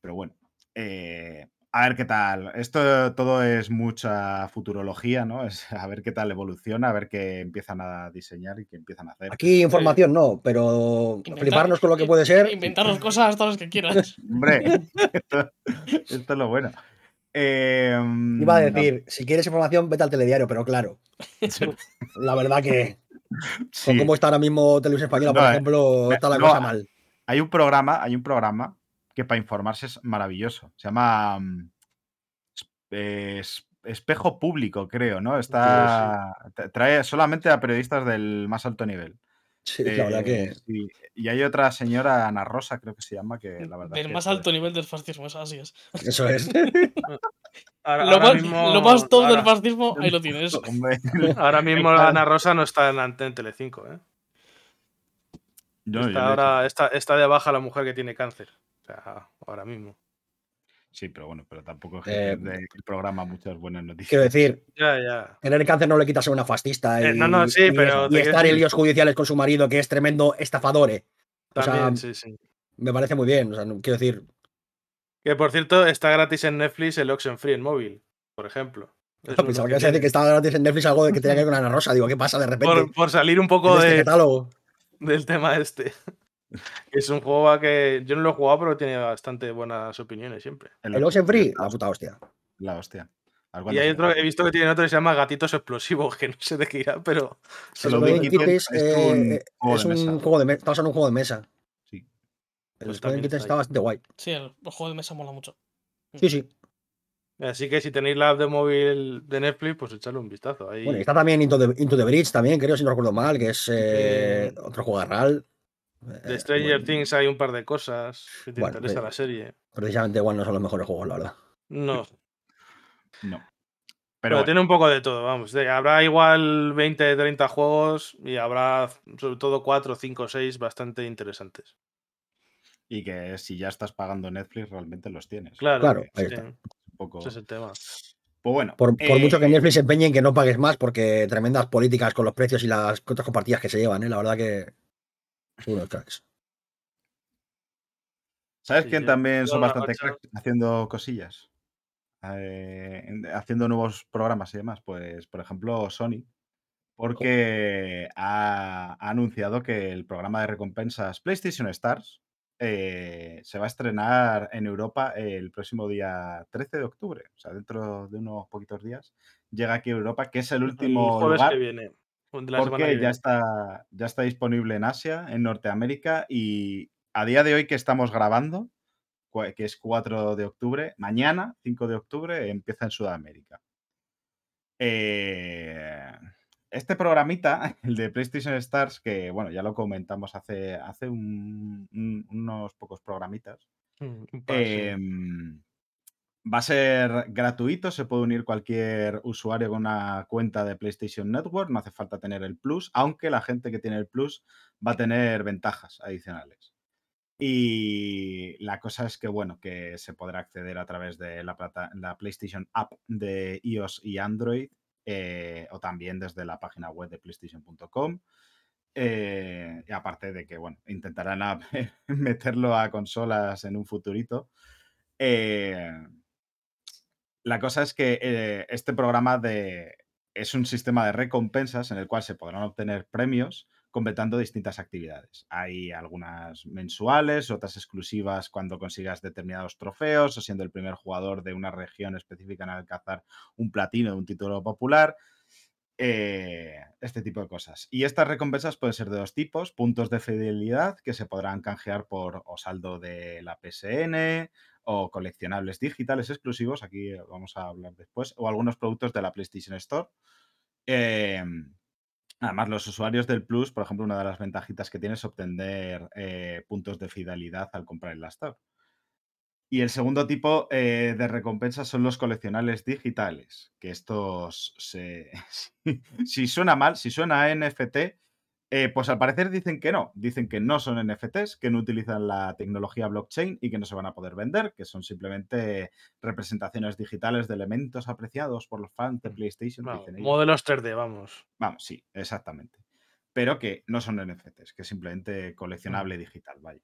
Pero bueno, eh, a ver qué tal. Esto todo es mucha futurología, ¿no? Es a ver qué tal evoluciona, a ver qué empiezan a diseñar y qué empiezan a hacer. Aquí información no, pero fliparnos con lo que puede ser. Inventarnos cosas todas las que quieras. Hombre, <laughs> esto, es lo bueno. Em, Iba a decir, si quieres información, vete al telediario, pero claro. La verdad que con cómo está ahora mismo Televisión Española, por eh, ejemplo, está la cosa mal. Hay un programa, hay un programa que para informarse es maravilloso. Se llama mm, Espejo Público, creo, ¿no? Está. Trae solamente a periodistas del más alto nivel. Sí, la verdad que. Eh, y, hay otra señora, Ana Rosa, creo que se llama, que la verdad. Del más alto nivel del fascismo, eso así es. Eso es. <laughs> lo, más, todo del fascismo, ahí lo <laughs> tienes. ahora <laughs> mismo Ana Rosa no está en, en Telecinco, ¿eh? está, ahora, está, está de baja la mujer que tiene cáncer. O sea, ahora mismo. Sí, pero bueno, pero tampoco es que eh, el programa muchas buenas noticias. Quiero decir, ya, ya. tener cáncer no le quita ser una fascista eh, y, no, no, sí, pero estar en líos judiciales con su marido, que es tremendo estafador. También, sí, sí. Me parece muy bien. O sea, quiero decir. Que por cierto, está gratis en Netflix el Oxenfree en móvil, por ejemplo. No, pensaba que, decir que estaba gratis en Netflix algo de que tenía que ver con Ana Rosa. Digo, ¿qué pasa de repente? Por, salir un poco este de, catálogo. del tema este. Es un juego que yo no lo he jugado, pero tiene bastante buenas opiniones siempre. El Oxenfree, la puta hostia. La hostia. Y hay otro, he visto que tiene otro que se llama Gatitos Explosivos, que no sé de qué irá, pero. el es, eh, es, un, juego de mesa. Estamos en un juego de mesa. Sí. El pues Kittens está bastante guay. Sí, el, juego de mesa mola mucho. Sí, sí. Así que si tenéis la app de móvil de Netflix, pues echarle un vistazo. Ahí. Bueno, está también Into the, Into the Bridge, también, creo, si no recuerdo mal, que es eh, otro juego de RAL. De eh, Stranger Things hay un par de cosas que te interesa la serie. Precisamente igual no son los mejores juegos, la verdad. No. no. Pero, tiene un poco de todo, vamos. habrá igual 20, 30 juegos y habrá sobre todo 4, 5, 6 bastante interesantes. Y que si ya estás pagando Netflix, realmente los tienes. Claro, claro ahí Ese es el tema. Pues bueno. Por, mucho que eh, Netflix se empeñe en que no pagues más, porque tremendas políticas con los precios y las otras compartidas que se llevan, ¿eh? la verdad que ¿Sabes quién también son bastante cracks haciendo cosillas? Eh, haciendo nuevos programas y demás. Pues, por ejemplo, Sony. Porque ha, anunciado que el programa de recompensas PlayStation Stars eh, se va a estrenar en Europa el próximo día 13 de octubre. O sea, dentro de unos poquitos días llega aquí a Europa, que es el último jueves que viene. Porque ya está, ya está disponible en Asia, en Norteamérica y a día de hoy que estamos grabando, que es 4 de octubre, mañana, 5 de octubre, empieza en Sudamérica. Eh, este programita, <laughs> el de PlayStation Stars, que bueno, ya lo comentamos hace, hace unos pocos programitas, mm, em, va a ser gratuito, se puede unir cualquier usuario con una cuenta de PlayStation Network, no hace falta tener el Plus, aunque la gente que tiene el Plus va a tener ventajas adicionales. Y la cosa es que, bueno, que se podrá acceder a través de la, la PlayStation App de iOS y Android eh, o también desde la página web de PlayStation.com. Eh, aparte de que, bueno, intentarán <laughs> meterlo a consolas en un futurito. Eh, la cosa es que este programa de, es un sistema de recompensas en el cual se podrán obtener premios completando distintas actividades. Hay algunas mensuales, otras exclusivas cuando consigas determinados trofeos o siendo el primer jugador de una región específica en alcanzar un platino de un título popular. Eh, este tipo de cosas. Y estas recompensas pueden ser de dos tipos, puntos de fidelidad que se podrán canjear por o saldo de la PSN o coleccionables digitales exclusivos, aquí vamos a hablar después, o algunos productos de la PlayStation Store. Eh, Además, los usuarios del Plus, por ejemplo, una de las ventajitas que tiene es obtener eh, puntos de fidelidad al comprar el la Y el segundo tipo eh, de recompensas son los coleccionables digitales, que estos, <laughs> si suena mal, si suena a NFT, eh, pues al parecer dicen que no, dicen que no son NFTs, que no utilizan la tecnología blockchain y que no se van a poder vender, que son simplemente representaciones digitales de elementos apreciados por los fans de mm, PlayStation. modelos 3D, vamos. Vamos, sí, exactamente. Pero que no son NFTs, que es simplemente coleccionable mm. digital, vaya.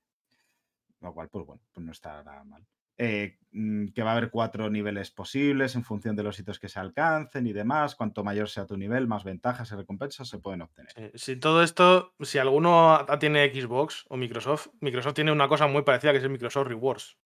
Lo cual, pues bueno, pues no está nada mal. Eh, mm, que va a haber cuatro niveles posibles en función de los hitos que se alcancen y demás. Cuanto mayor sea tu nivel, más ventajas y recompensas se pueden obtener. si todo esto, si alguno tiene Xbox o Microsoft, Microsoft tiene una cosa muy parecida que es el Microsoft Rewards,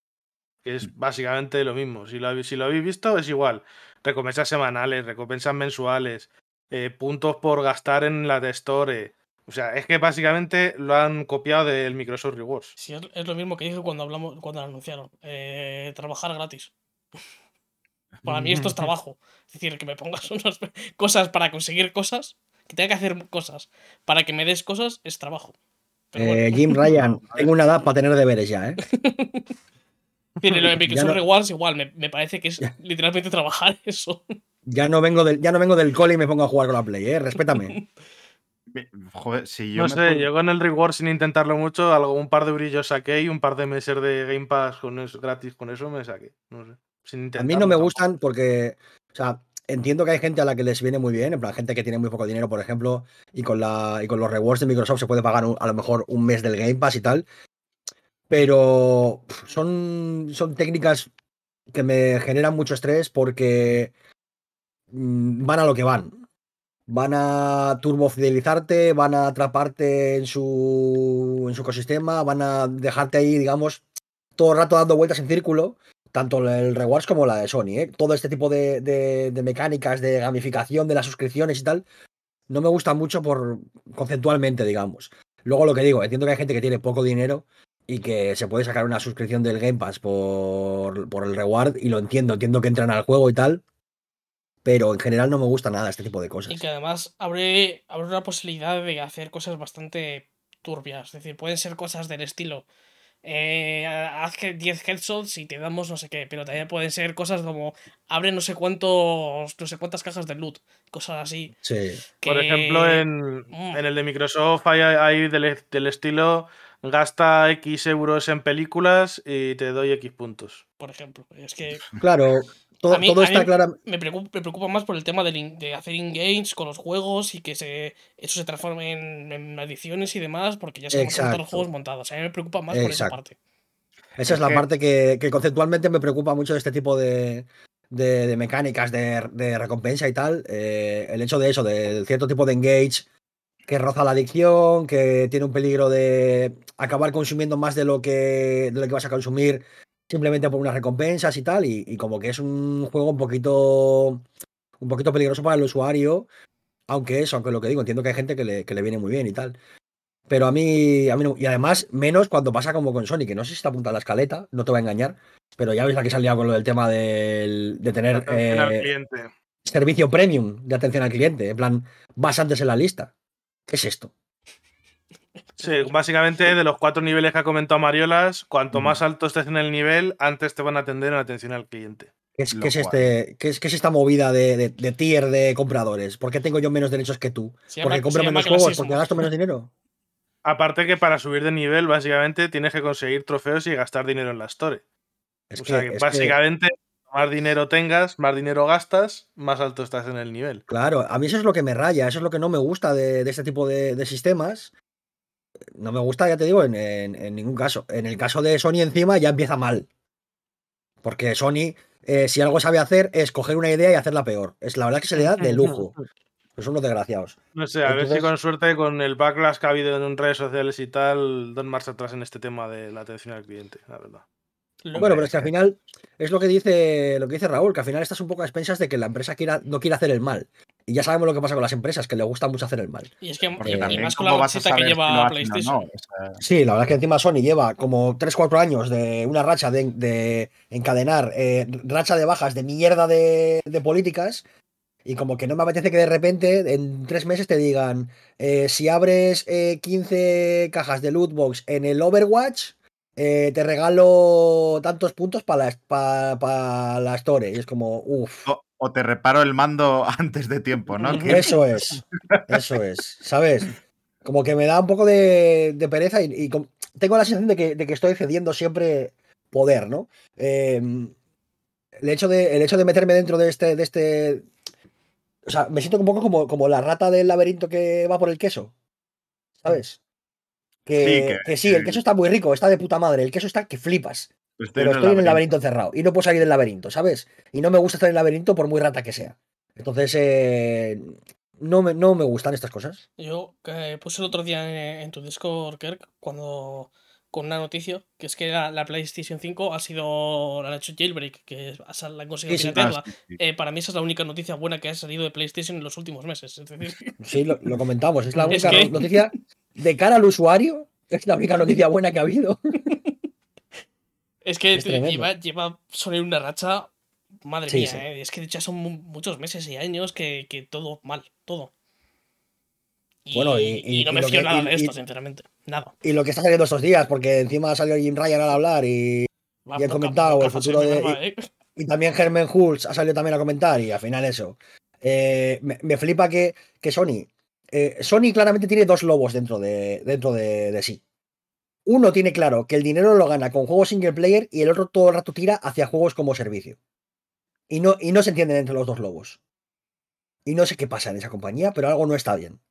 que es mm. básicamente lo mismo. Si lo, si lo habéis visto, es igual. Recompensas semanales, recompensas mensuales, eh, puntos por gastar en la de Store o sea, es que básicamente lo han copiado del Microsoft Rewards. Sí, es lo mismo que dije cuando hablamos, cuando lo anunciaron. Eh, trabajar gratis. <laughs> Para mí esto es trabajo. Es decir, que me pongas <laughs> unas cosas para conseguir cosas, que tenga que hacer cosas para que me des cosas, es trabajo. Eh, Jim <laughs> Ryan, tengo una edad para tener deberes ya, ¿eh? Tiene lo de Microsoft Rewards igual, me, me, parece que es literalmente trabajar eso. Ya no vengo del, ya no vengo del cole y me pongo a jugar con la Play, ¿eh? Respétame. Joder, si yo no sé, yo con el reward sin intentarlo mucho, algo, un par de brillos saqué y un par de meses de Game Pass con eso, gratis con eso me saqué. No sé. a mí no me gustan porque, o sea, entiendo que hay gente a la que les viene muy bien, en plan, gente que tiene muy poco dinero, por ejemplo, y con, la, y con los rewards de Microsoft se puede pagar a lo mejor un mes del Game Pass y tal. Pero son, son técnicas que me generan mucho estrés porque mm, van a lo que van van a turbofidelizarte, van a atraparte en su, en su ecosistema, van a dejarte ahí, digamos, todo el rato dando vueltas en círculo, tanto el Rewards como la de Sony. ¿eh? Todo este tipo de, de, mecánicas de gamificación de las suscripciones y tal, no me gusta mucho por conceptualmente, digamos. Luego lo que digo, entiendo que hay gente que tiene poco dinero y que se puede sacar una suscripción del Game Pass por, por el reward y lo entiendo, entiendo que entran al juego y tal, pero en general no me gusta nada este tipo de cosas. Y que además abre, abre una posibilidad de hacer cosas bastante turbias. Es decir, pueden ser cosas del estilo. Eh, haz 10 headshots y te damos no sé qué, pero también pueden ser cosas como abre no sé cuántos, no sé cuántas cajas de loot, cosas así. Sí. Por ejemplo, en, mm. en, el de Microsoft hay, hay del, del, estilo gasta X euros en películas y te doy X puntos. Por ejemplo, es que. Claro, todo, está claro. Me preocupa, me preocupa, más por el tema de, de hacer in-games con los juegos y que se, eso se transforme en, en ediciones y demás, porque ya se han los juegos montados. A mí me preocupa más por esa parte. Esa es, la parte que, conceptualmente me preocupa mucho de este tipo de, de, mecánicas de, recompensa y tal. Eh, el hecho de eso, de cierto tipo de engage que roza la adicción, que tiene un peligro de acabar consumiendo más de lo que, de lo que vas a consumir simplemente por unas recompensas y tal, y, como que es un juego un poquito, un poquito peligroso para el usuario, aunque eso, aunque lo que digo, entiendo que hay gente que le, que le viene muy bien y tal. Pero a mí, a mí no, y además, menos cuando pasa como con Sony, que no sé si está apuntada la escaleta, no te va a engañar, pero ya ves la que salía con lo del tema del, de tener. Eh, servicio premium de atención al cliente. En plan, vas antes en la lista. ¿Qué es esto? Sí, básicamente de los cuatro niveles que ha comentado Mariolas, cuanto más alto estés en el nivel, antes te van a atender en atención al cliente. ¿Qué es, este, qué es, esta movida de, tier de compradores? ¿Por qué tengo yo menos derechos que tú? ¿Porque compro menos juegos? ¿Porque gasto menos dinero? Aparte que para subir de nivel, básicamente tienes que conseguir trofeos y gastar dinero en la store. o sea que básicamente, más dinero tengas, más dinero gastas, más alto estás en el nivel. Claro, a mí eso es lo que me raya, eso es lo que no me gusta de, este tipo de, sistemas. No me gusta, ya te digo, en, ningún caso. En el caso de Sony encima ya empieza mal. Porque Sony, eh, si algo sabe hacer, es coger una idea y hacerla peor. Es la verdad que se le da de lujo. Pues son unos desgraciados. No sé, a ver si con suerte, con el backlash que ha habido en redes sociales y tal, dan marcha atrás en este tema de la atención al cliente, la verdad. Bueno, pero es que al final es lo que dice lo que dice Raúl, que al final estás un poco a expensas de que la empresa quiera, no quiere hacer el mal. Y ya sabemos lo que pasa con las empresas, que le gusta mucho hacer el mal. Y es que y más con la bolsita que lleva PlayStation. Sí, la verdad es que encima Sony lleva como 3-4 años de una racha de, encadenar, eh, racha de bajas de mierda de, políticas. Y como que no me apetece que de repente en tres meses te digan, eh, si abres 15 eh, cajas de lootbox en el Overwatch, eh, te regalo tantos puntos para la, la Store. Y es como, uff. O, te reparo el mando <laughs> antes de tiempo, ¿no? Eso es, eso es, ¿sabes? Como que me da un poco de, pereza y, tengo la sensación de que, estoy cediendo siempre poder, ¿no? Em, el, hecho de, el hecho de meterme dentro de este, de este. O sea, me siento un poco como, como la rata del laberinto que va por el queso. ¿Sabes? Que sí, el queso está muy rico, está de puta madre. El queso está que flipas. Pero estoy en el laberinto encerrado y no puedo salir del laberinto, ¿sabes? Y no me gusta estar en el laberinto por muy rata que sea. Entonces, eh, no, me, no me gustan estas cosas. Yo puse el otro día en, tu Discord, Kirk, cuando con una noticia, que es que la, PlayStation 5 ha sido, la han hecho jailbreak, que la han conseguido ah, eh, para mí esa es la única noticia buena que ha salido de PlayStation en los últimos meses. Sí, lo, comentamos, es la <laughs> única noticia de cara al usuario, es la única noticia buena que ha habido. <laughs> Es que lleva, lleva sobre una racha, madre mía, eh, es que ya son muchos meses y años que, todo mal, todo. Y, bueno, y, no me fío nada de esto, sinceramente. Nada. Y lo que está saliendo estos días, porque encima salió Jim Ryan al hablar y, y ha comentado el futuro de. ¿eh? Y, también Herman Hulz ha salido también a comentar y al final eso. Eh, me, flipa que, que Sony eh, Sony claramente tiene dos lobos dentro, de, dentro de, sí. Uno tiene claro que el dinero lo gana con juegos single player y el otro todo el rato tira hacia juegos como servicio. Y no, y no se entienden entre los dos lobos. Y no sé qué pasa en esa compañía, pero algo no está bien.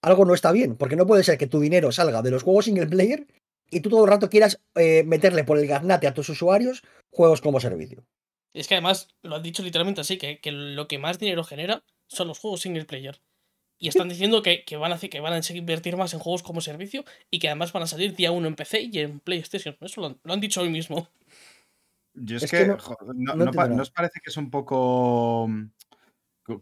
Algo no está bien, porque no puede ser que tu dinero salga de los juegos single player y tú todo el rato quieras eh, meterle por el gaznate a tus usuarios juegos como servicio. Es que además lo han dicho literalmente así, que, que lo que más dinero genera son los juegos single player. Y están diciendo que, van a hacer, que van a invertir más en juegos como servicio y que además van a salir día uno en PC y en PlayStation. Eso lo han, dicho hoy mismo. Yo es, que, no, os parece que es un poco mm,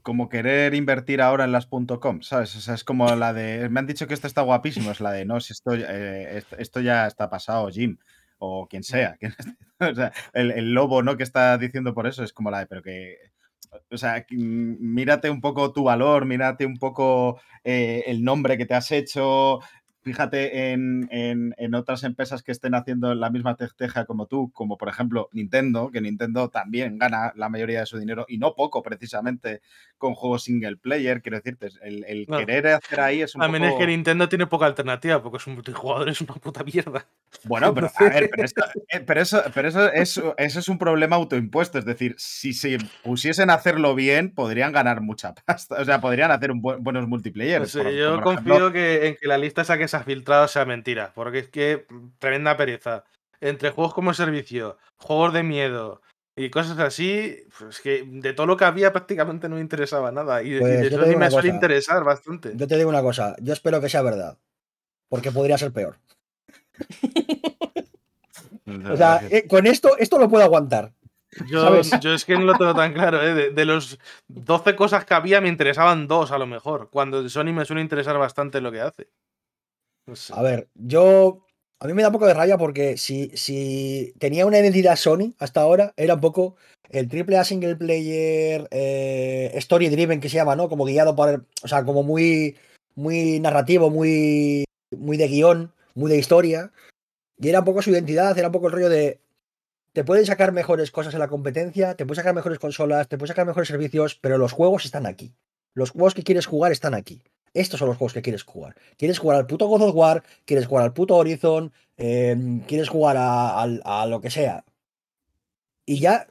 como querer invertir ahora en las .com, ¿sabes? O sea, es como la de, me han dicho que esto está guapísimo, es la de, no, si esto, eh, esto ya está pasado, Jim, o quien sea. <laughs> o sea el, el, lobo, ¿no? Que está diciendo por eso, es como la de, pero que o sea, mm, mírate un poco tu valor, mírate un poco eh, el nombre que te has hecho, fíjate en, otras empresas que estén haciendo la misma teja como tú, como por ejemplo Nintendo, que Nintendo también gana la mayoría de su dinero y no poco precisamente con juegos single player. Quiero decirte, el, querer hacer ahí es un También es que Nintendo tiene poca alternativa porque es un multijugador, es una puta mierda. Bueno, pero a ver, eh, pero, eso, pero eso, eso, es un problema autoimpuesto. Es decir, si se pusiesen a hacerlo bien, podrían ganar mucha <laughs> pasta. O sea, podrían hacer un buenos multiplayer. yo confío que, en que la lista esa que se ha filtrado sea mentira, porque es que tremenda pereza. Entre juegos como servicio, juegos de miedo y cosas así, pues que de todo lo que había prácticamente no me interesaba nada. Y, pues eso me suele interesar bastante. Yo te digo una cosa, yo espero que sea verdad, porque podría ser peor. o sea, eh, con esto, esto lo puedo aguantar. Yo, es que no lo tengo tan claro. ¿eh? De, los 12 cosas que había, me interesaban dos a lo mejor. Cuando Sony me suele interesar bastante lo que hace. A ver, yo A mí me da un poco de raya porque si, si tenía una identidad Sony hasta ahora, era un poco el triple A single player eh, story driven que se llama, ¿no? Como guiado por. O sea, como muy. Muy narrativo, muy. Muy de guion, muy de historia. Y era un poco su identidad, era un poco el rollo de. Te pueden sacar mejores cosas en la competencia, te pueden sacar mejores consolas, te pueden sacar mejores servicios, pero los juegos están aquí. Los juegos que quieres jugar están aquí. Estos son los juegos que quieres jugar. Quieres jugar al puto God of War, quieres jugar al puto Horizon, em, quieres jugar a, lo que sea. Y ya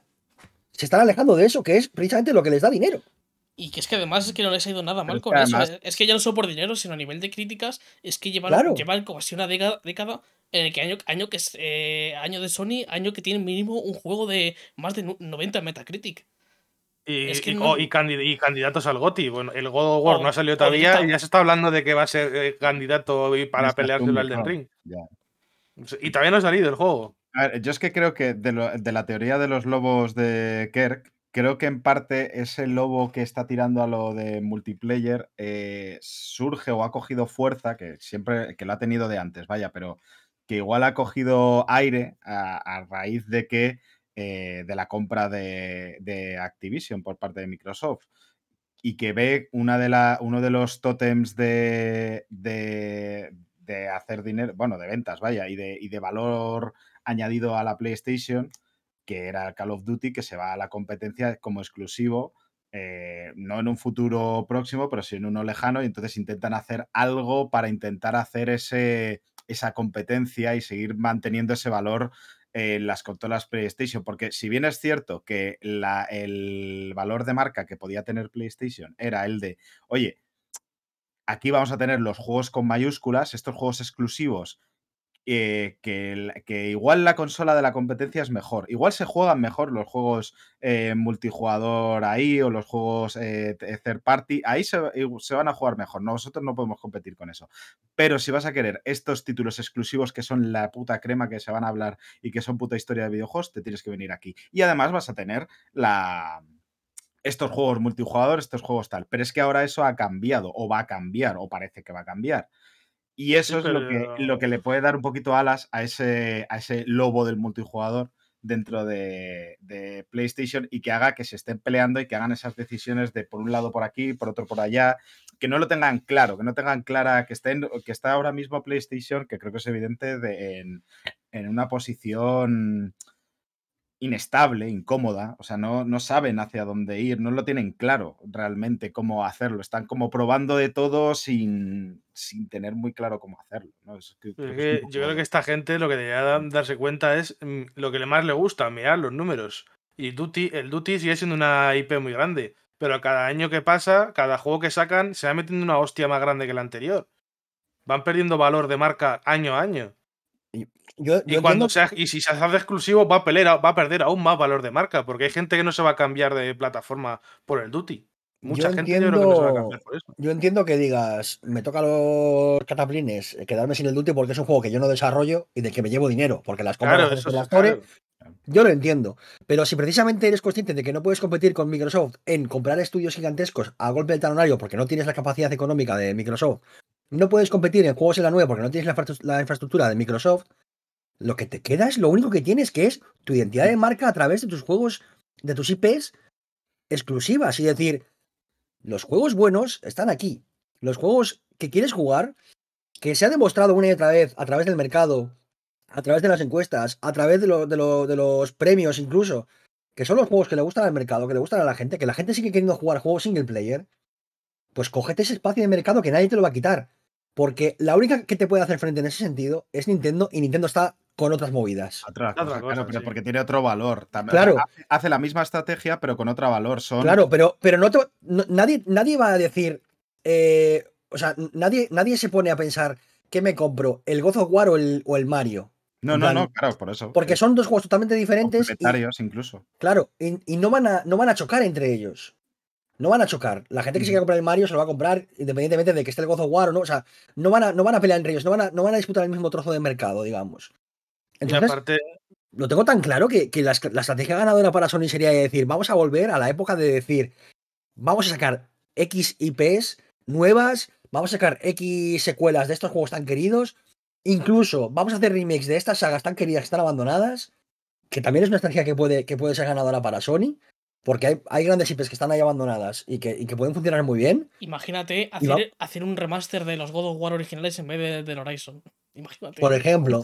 se están alejando de eso, que es precisamente lo que les da dinero. Y que es que además es que no les ha ido nada mal con eso. Es que ya no solo por dinero, sino a nivel de críticas, es que llevan, llevan como así una década, en el que año, año que es eh, año de Sony, año que tiene mínimo un juego de más de 90 Metacritic. Y, candidatos al GOTI. Bueno, el God of War no ha salido todavía y ya se está hablando de que va a ser eh, candidato para pelearse el Elden Ring. Y todavía no ha salido el juego. A ver, yo es que creo que de, la teoría de los lobos de Kirk, creo que en parte ese lobo que está tirando a lo de multiplayer eh, surge o ha cogido fuerza, que siempre, que lo ha tenido de antes, vaya, pero que igual ha cogido aire a raíz de que eh, de la compra de, Activision por parte de Microsoft y que ve una de la, uno de los tótems de, de, hacer dinero, bueno, de ventas, vaya, y de, y de valor añadido a la PlayStation, que era Call of Duty, que se va a la competencia como exclusivo, eh, no en un futuro próximo, pero sí en uno lejano, y entonces intentan hacer algo para intentar hacer ese, esa competencia y seguir manteniendo ese valor en las consolas PlayStation, porque si bien es cierto que el valor de marca que podía tener PlayStation era el de, oye, aquí vamos a tener los juegos con mayúsculas, estos juegos exclusivos eh, que, igual la consola de la competencia es mejor. Igual se juegan mejor los juegos eh, multijugador ahí o los juegos eh, third party. Ahí se, van a jugar mejor. Nosotros no podemos competir con eso. Pero si vas a querer estos títulos exclusivos que son la puta crema que se van a hablar y que son puta historia de videojuegos, te tienes que venir aquí. Y además vas a tener estos juegos multijugador, estos juegos tal. Pero es que ahora eso ha cambiado, o va a cambiar, o parece que va a cambiar. Y eso es lo que, lo que le puede dar un poquito alas a ese, a ese lobo del multijugador dentro de, PlayStation y que haga que se estén peleando y que hagan esas decisiones de por un lado por aquí, por otro por allá, que no lo tengan claro, que no tengan clara, que estén, que está ahora mismo PlayStation, que creo que es evidente, de, en, en una posición inestable, incómoda, o sea, no, no saben hacia dónde ir, no lo tienen claro realmente cómo hacerlo, están como probando de todo sin, sin tener muy claro cómo hacerlo. yo creo que esta gente lo que debería darse cuenta es mm, lo que más le gusta, mirar los números. Y Duty, el Duty sigue siendo una IP muy grande, pero cada año que pasa, cada juego que sacan, se va metiendo una hostia más grande que el anterior. Van perdiendo valor de marca año a año y, cuando sea, y si se hace exclusivo, va a, pelear, va a perder aún más valor de marca, porque hay gente que no se va a cambiar de plataforma por el Duty. Mucha gente entiendo, yo creo que no se va a cambiar por eso. Yo entiendo que digas, me toca los cataplines eh, quedarme sin el Duty porque es un juego que yo no desarrollo y del que me llevo dinero, porque las compras de las Yo lo entiendo. Pero si precisamente eres consciente de que no puedes competir con Microsoft en comprar estudios gigantescos a golpe del talonario porque no tienes la capacidad económica de Microsoft, no puedes competir en juegos en la nube porque no tienes la infraestructura de Microsoft, lo que te queda es lo único que tienes, que es tu identidad de marca a través de tus juegos, de tus IPs exclusivas. Es decir, los juegos buenos están aquí. Los juegos que quieres jugar, que se ha demostrado una y otra vez a través del mercado, a través de las encuestas, a través de, de, los premios incluso, que son los juegos que le gustan al mercado, que le gustan a la gente, que la gente sigue queriendo jugar juegos single player, pues cógete ese espacio de mercado que nadie te lo va a quitar. Porque la única que te puede hacer frente en ese sentido es Nintendo y Nintendo está con otras movidas. claro, pero porque tiene otro valor. claro. Hace la misma estrategia, pero con otro valor. Son... Claro, pero, pero no, nadie, nadie va a decir. Eh, o sea, nadie, nadie se pone a pensar ¿qué me compro? ¿El God of War o el, o el Mario? No, no, no, claro, por eso. Porque son dos juegos totalmente diferentes. Y, incluso. Claro, y, no, van a, no van a chocar entre ellos. No van a chocar. La gente que se quiera comprar el Mario se lo va a comprar independientemente de que esté el God of War o no. O sea, no van a, no van a pelear entre ellos, no van a, no van a disputar el mismo trozo de mercado, digamos. Entonces, aparte... lo tengo tan claro que, la, estrategia ganadora para Sony sería decir, vamos a volver a la época de decir, vamos a sacar X IPs nuevas, vamos a sacar X secuelas de estos juegos tan queridos incluso vamos a hacer remakes de estas sagas tan queridas que están abandonadas, que también es una estrategia que puede, que puede ser ganadora para Sony, porque hay, grandes IPs que están ahí abandonadas y que, pueden funcionar muy bien. Imagínate hacer, hacer, un remaster de los God of War originales en vez de, del Horizon. Imagínate. Por ejemplo.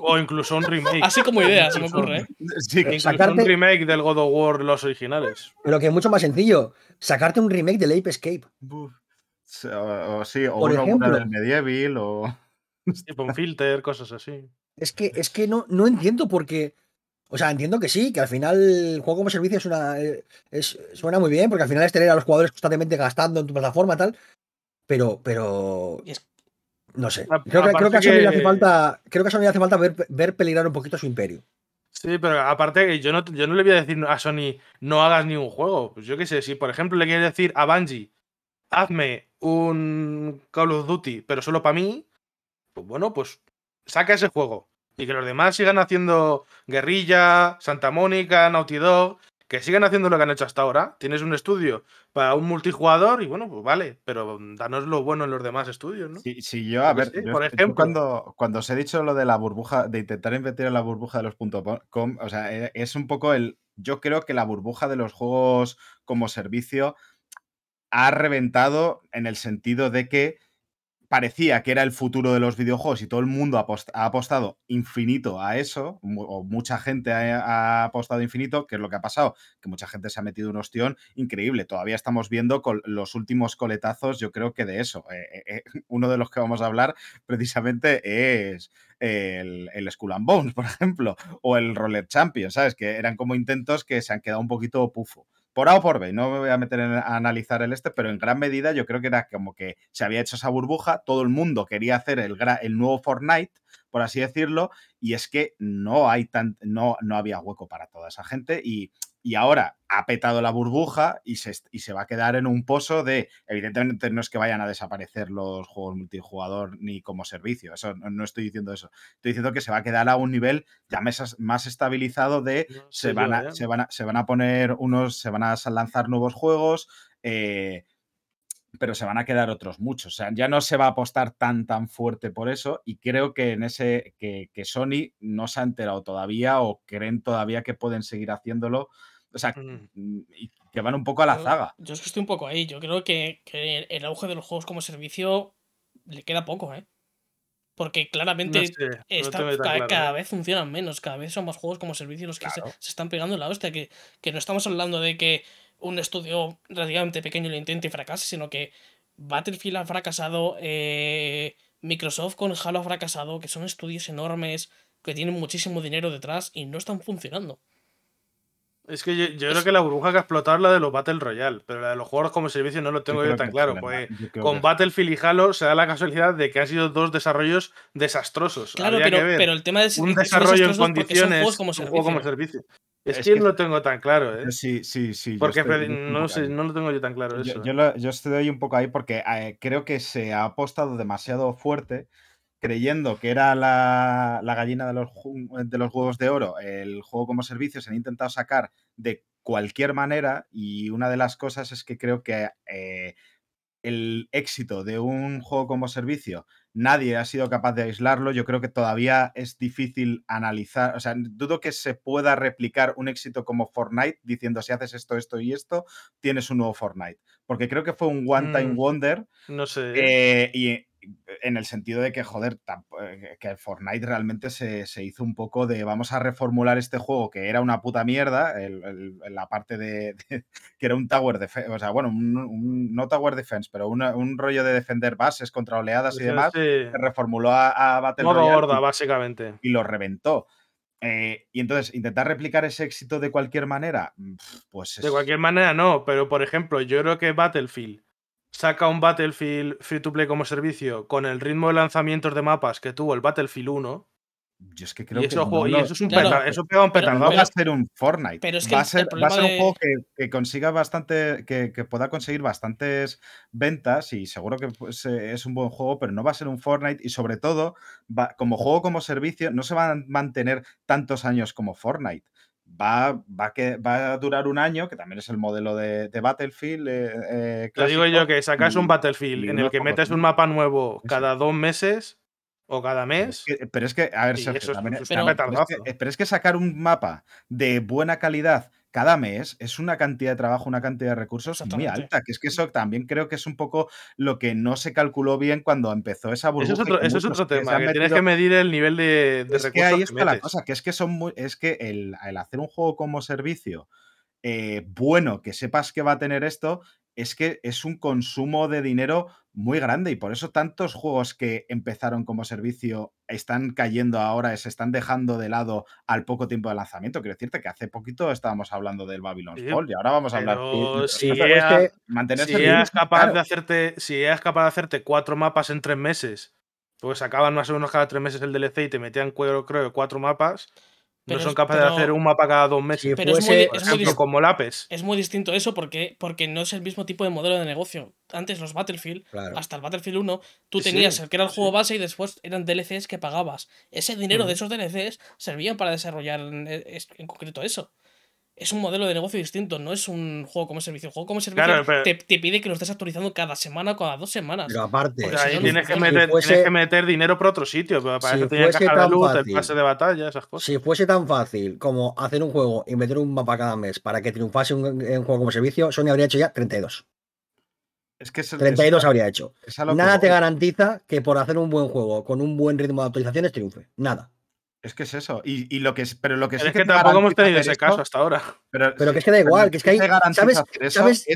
o incluso un remake. Así como idea, se me ocurre. ¿eh? Sí, sacarte... un remake del God of War, los originales. Pero que es mucho más sencillo. Sacarte un remake del Ape Escape. O, sí, o Por ejemplo, del Medieval o. <laughs> Tipo un filter, cosas así. Es que, es que no, no entiendo por qué. O sea, entiendo que sí, que al final el juego como servicio es una. Es, suena muy bien, porque al final es tener a los jugadores constantemente gastando en tu plataforma y tal. Pero, pero. No sé. Creo que, creo que, a Sony le hace falta. Creo que a Sony le hace falta ver, ver peligrar un poquito su imperio. Sí, pero aparte, yo no, yo no le voy a decir a Sony no hagas ni un juego. Pues yo qué sé, si por ejemplo le quiere decir a Bungie, hazme un Call of Duty, pero solo para mí, pues bueno, pues saca ese juego. Y que los demás sigan haciendo Guerrilla, Santa Mónica, Naughty Dog, que sigan haciendo lo que han hecho hasta ahora. Tienes un estudio para un multijugador y bueno, pues vale, pero danos lo bueno en los demás estudios, ¿no? Sí, yo, a ver, por ejemplo, cuando, cuando os he dicho lo de la burbuja, de intentar invertir en la burbuja de los .com, o sea, e, es un poco el, yo creo que la burbuja de los juegos como servicio ha reventado en el sentido de que parecía que era el futuro de los videojuegos y todo el mundo ha, apostado infinito a eso, o mucha gente ha, apostado infinito, ¿qué es lo que ha pasado? Que mucha gente se ha metido un ostión increíble. Todavía estamos viendo con los últimos coletazos, yo creo que de eso. Eh, eh, eh, <laughs> uno de los que vamos a hablar precisamente es el, el Skull and Bones, <laughs> por ejemplo, o el Roller Champion, ¿sabes? Que eran como intentos que se han quedado un poquito pufo por A o por B, no me voy a meter a analizar el este, pero en gran medida yo creo que era como que se había hecho esa burbuja, todo el mundo quería hacer el, el nuevo Fortnite, por así decirlo, y es que no hay tan, no, no había hueco para toda esa gente y, y ahora ha petado la burbuja y se, y se, va a quedar en un pozo de, evidentemente no es que vayan a desaparecer los juegos multijugador ni como servicio, eso no, estoy diciendo eso, estoy diciendo que se va a quedar a un nivel ya más estabilizado de se, van a, se, van a, se, van a, poner unos, se van a lanzar nuevos juegos, eh, pero se van a quedar otros muchos. O sea, ya no se va a apostar tan tan fuerte por eso y creo que en ese que, que Sony no se ha enterado todavía o creen todavía que pueden seguir haciéndolo o sea, mm. Mm, que van un poco a la zaga. Yo es que estoy un poco ahí. Yo creo que, el auge de los juegos como servicio le queda poco, ¿eh? Porque claramente cada, vez funcionan menos, cada vez son más juegos como servicio los que se, están pegando en la hostia. Que, que no estamos hablando de que un estudio relativamente pequeño lo intente y fracase, sino que Battlefield ha fracasado, eh, Microsoft con Halo ha fracasado, que son estudios enormes, que tienen muchísimo dinero detrás y no están funcionando. Es que yo, creo que la burbuja que ha explotado es la de los Battle Royale, pero la de los juegos como servicio no lo tengo yo, tan claro. Pues con Battlefield y Halo se da la casualidad de que han sido dos desarrollos desastrosos. Claro, pero, pero, el tema de un desarrollo en condiciones, como un juego como servicio. Es, que, no lo tengo tan claro, ¿eh? Sí, sí, sí. Porque no, sé, no lo tengo yo tan claro. Eso. Yo, yo, yo estoy un poco ahí porque eh, creo que se ha apostado demasiado fuerte creyendo que era la, gallina de los, de los huevos de oro, el juego como servicio, se han intentado sacar de cualquier manera y una de las cosas es que creo que eh, el éxito de un juego como servicio, nadie ha sido capaz de aislarlo. Yo creo que todavía es difícil analizar, o sea, dudo que se pueda replicar un éxito como Fortnite diciendo si haces esto, esto y esto, tienes un nuevo Fortnite. Porque creo que fue un one time mm, wonder. No sé. Eh, y en el sentido de que, joder, eh, que Fortnite realmente se, hizo un poco de vamos a reformular este juego que era una puta mierda, la parte <laughs> de, que era un Tower Defense, o sea, bueno, un, no Tower Defense, pero un rollo de defender bases contra oleadas y demás, se reformuló a, a Battle Royale básicamente. Y lo reventó. Eh, y entonces, intentar replicar ese éxito de cualquier manera, pues... De cualquier manera no, pero por ejemplo, yo creo que Battlefield saca un Battlefield free to play como servicio con el ritmo de lanzamientos de mapas que tuvo el Battlefield 1. Yo es que creo y eso, que eso es un eso pega un petardo. va a ser un Fortnite. Pero es que va, a ser, va a ser un juego que, consiga bastante, que, pueda conseguir bastantes ventas y seguro que pues, eh, es un buen juego, pero no va a ser un Fortnite y sobre todo, como juego como servicio, no se va a mantener tantos años como Fortnite va, va, que, va a durar un año, que también es el modelo de, Battlefield. Eh, Te digo yo que sacas un Battlefield en el que metes un mapa nuevo cada dos meses o cada mes. pero es que, a ver, Sergio, pero, es que, sacar un mapa de buena calidad cada mes es una cantidad de trabajo, una cantidad de recursos muy alta. Que es que eso también creo que es un poco lo que no se calculó bien cuando empezó esa burbuja. Eso es otro, tema, que tienes que medir el nivel de, es recursos. Que ahí está la cosa, que es que son muy, es que el, hacer un juego como servicio eh, bueno, que sepas que va a tener esto, es que es un consumo de dinero muy grande y por eso tantos juegos que empezaron como servicio están cayendo ahora, se están dejando de lado al poco tiempo de lanzamiento. Quiero decirte que hace poquito estábamos hablando del Babylon's Fall y ahora vamos a hablar de si, es si capaz de hacerte si eres capaz de hacerte cuatro mapas en tres meses, pues acaban más o menos cada tres meses el DLC y te metían creo, creo cuatro mapas no son capaces de hacer un mapa cada dos meses. pero es muy, como lápiz. Es muy distinto eso porque, porque no es el mismo tipo de modelo de negocio. Antes los Battlefield, hasta el Battlefield 1, tú tenías el que era el juego base y después eran DLCs que pagabas. Ese dinero de esos DLCs servían para desarrollar en concreto eso es un modelo de negocio distinto, no es un juego como servicio. Un juego como servicio te, pide que lo estés actualizando cada semana o cada dos semanas. Pero aparte, ahí tienes, que meter, tienes, que meter, dinero por otro sitio. Para si eso tienes que de luz, el pase de batalla, esas cosas. Si fuese tan fácil como hacer un juego y meter un mapa cada mes para que triunfase un, un juego como servicio, Sony habría hecho ya 32. Es que 32 habría hecho. Nada te garantiza que por hacer un buen juego con un buen ritmo de actualizaciones triunfe. Nada. Es que es eso. Y, lo que es, pero lo que es que, tampoco hemos tenido ese caso hasta ahora. Pero, que es que da igual, que es que hay. ¿Sabes, ¿sabes,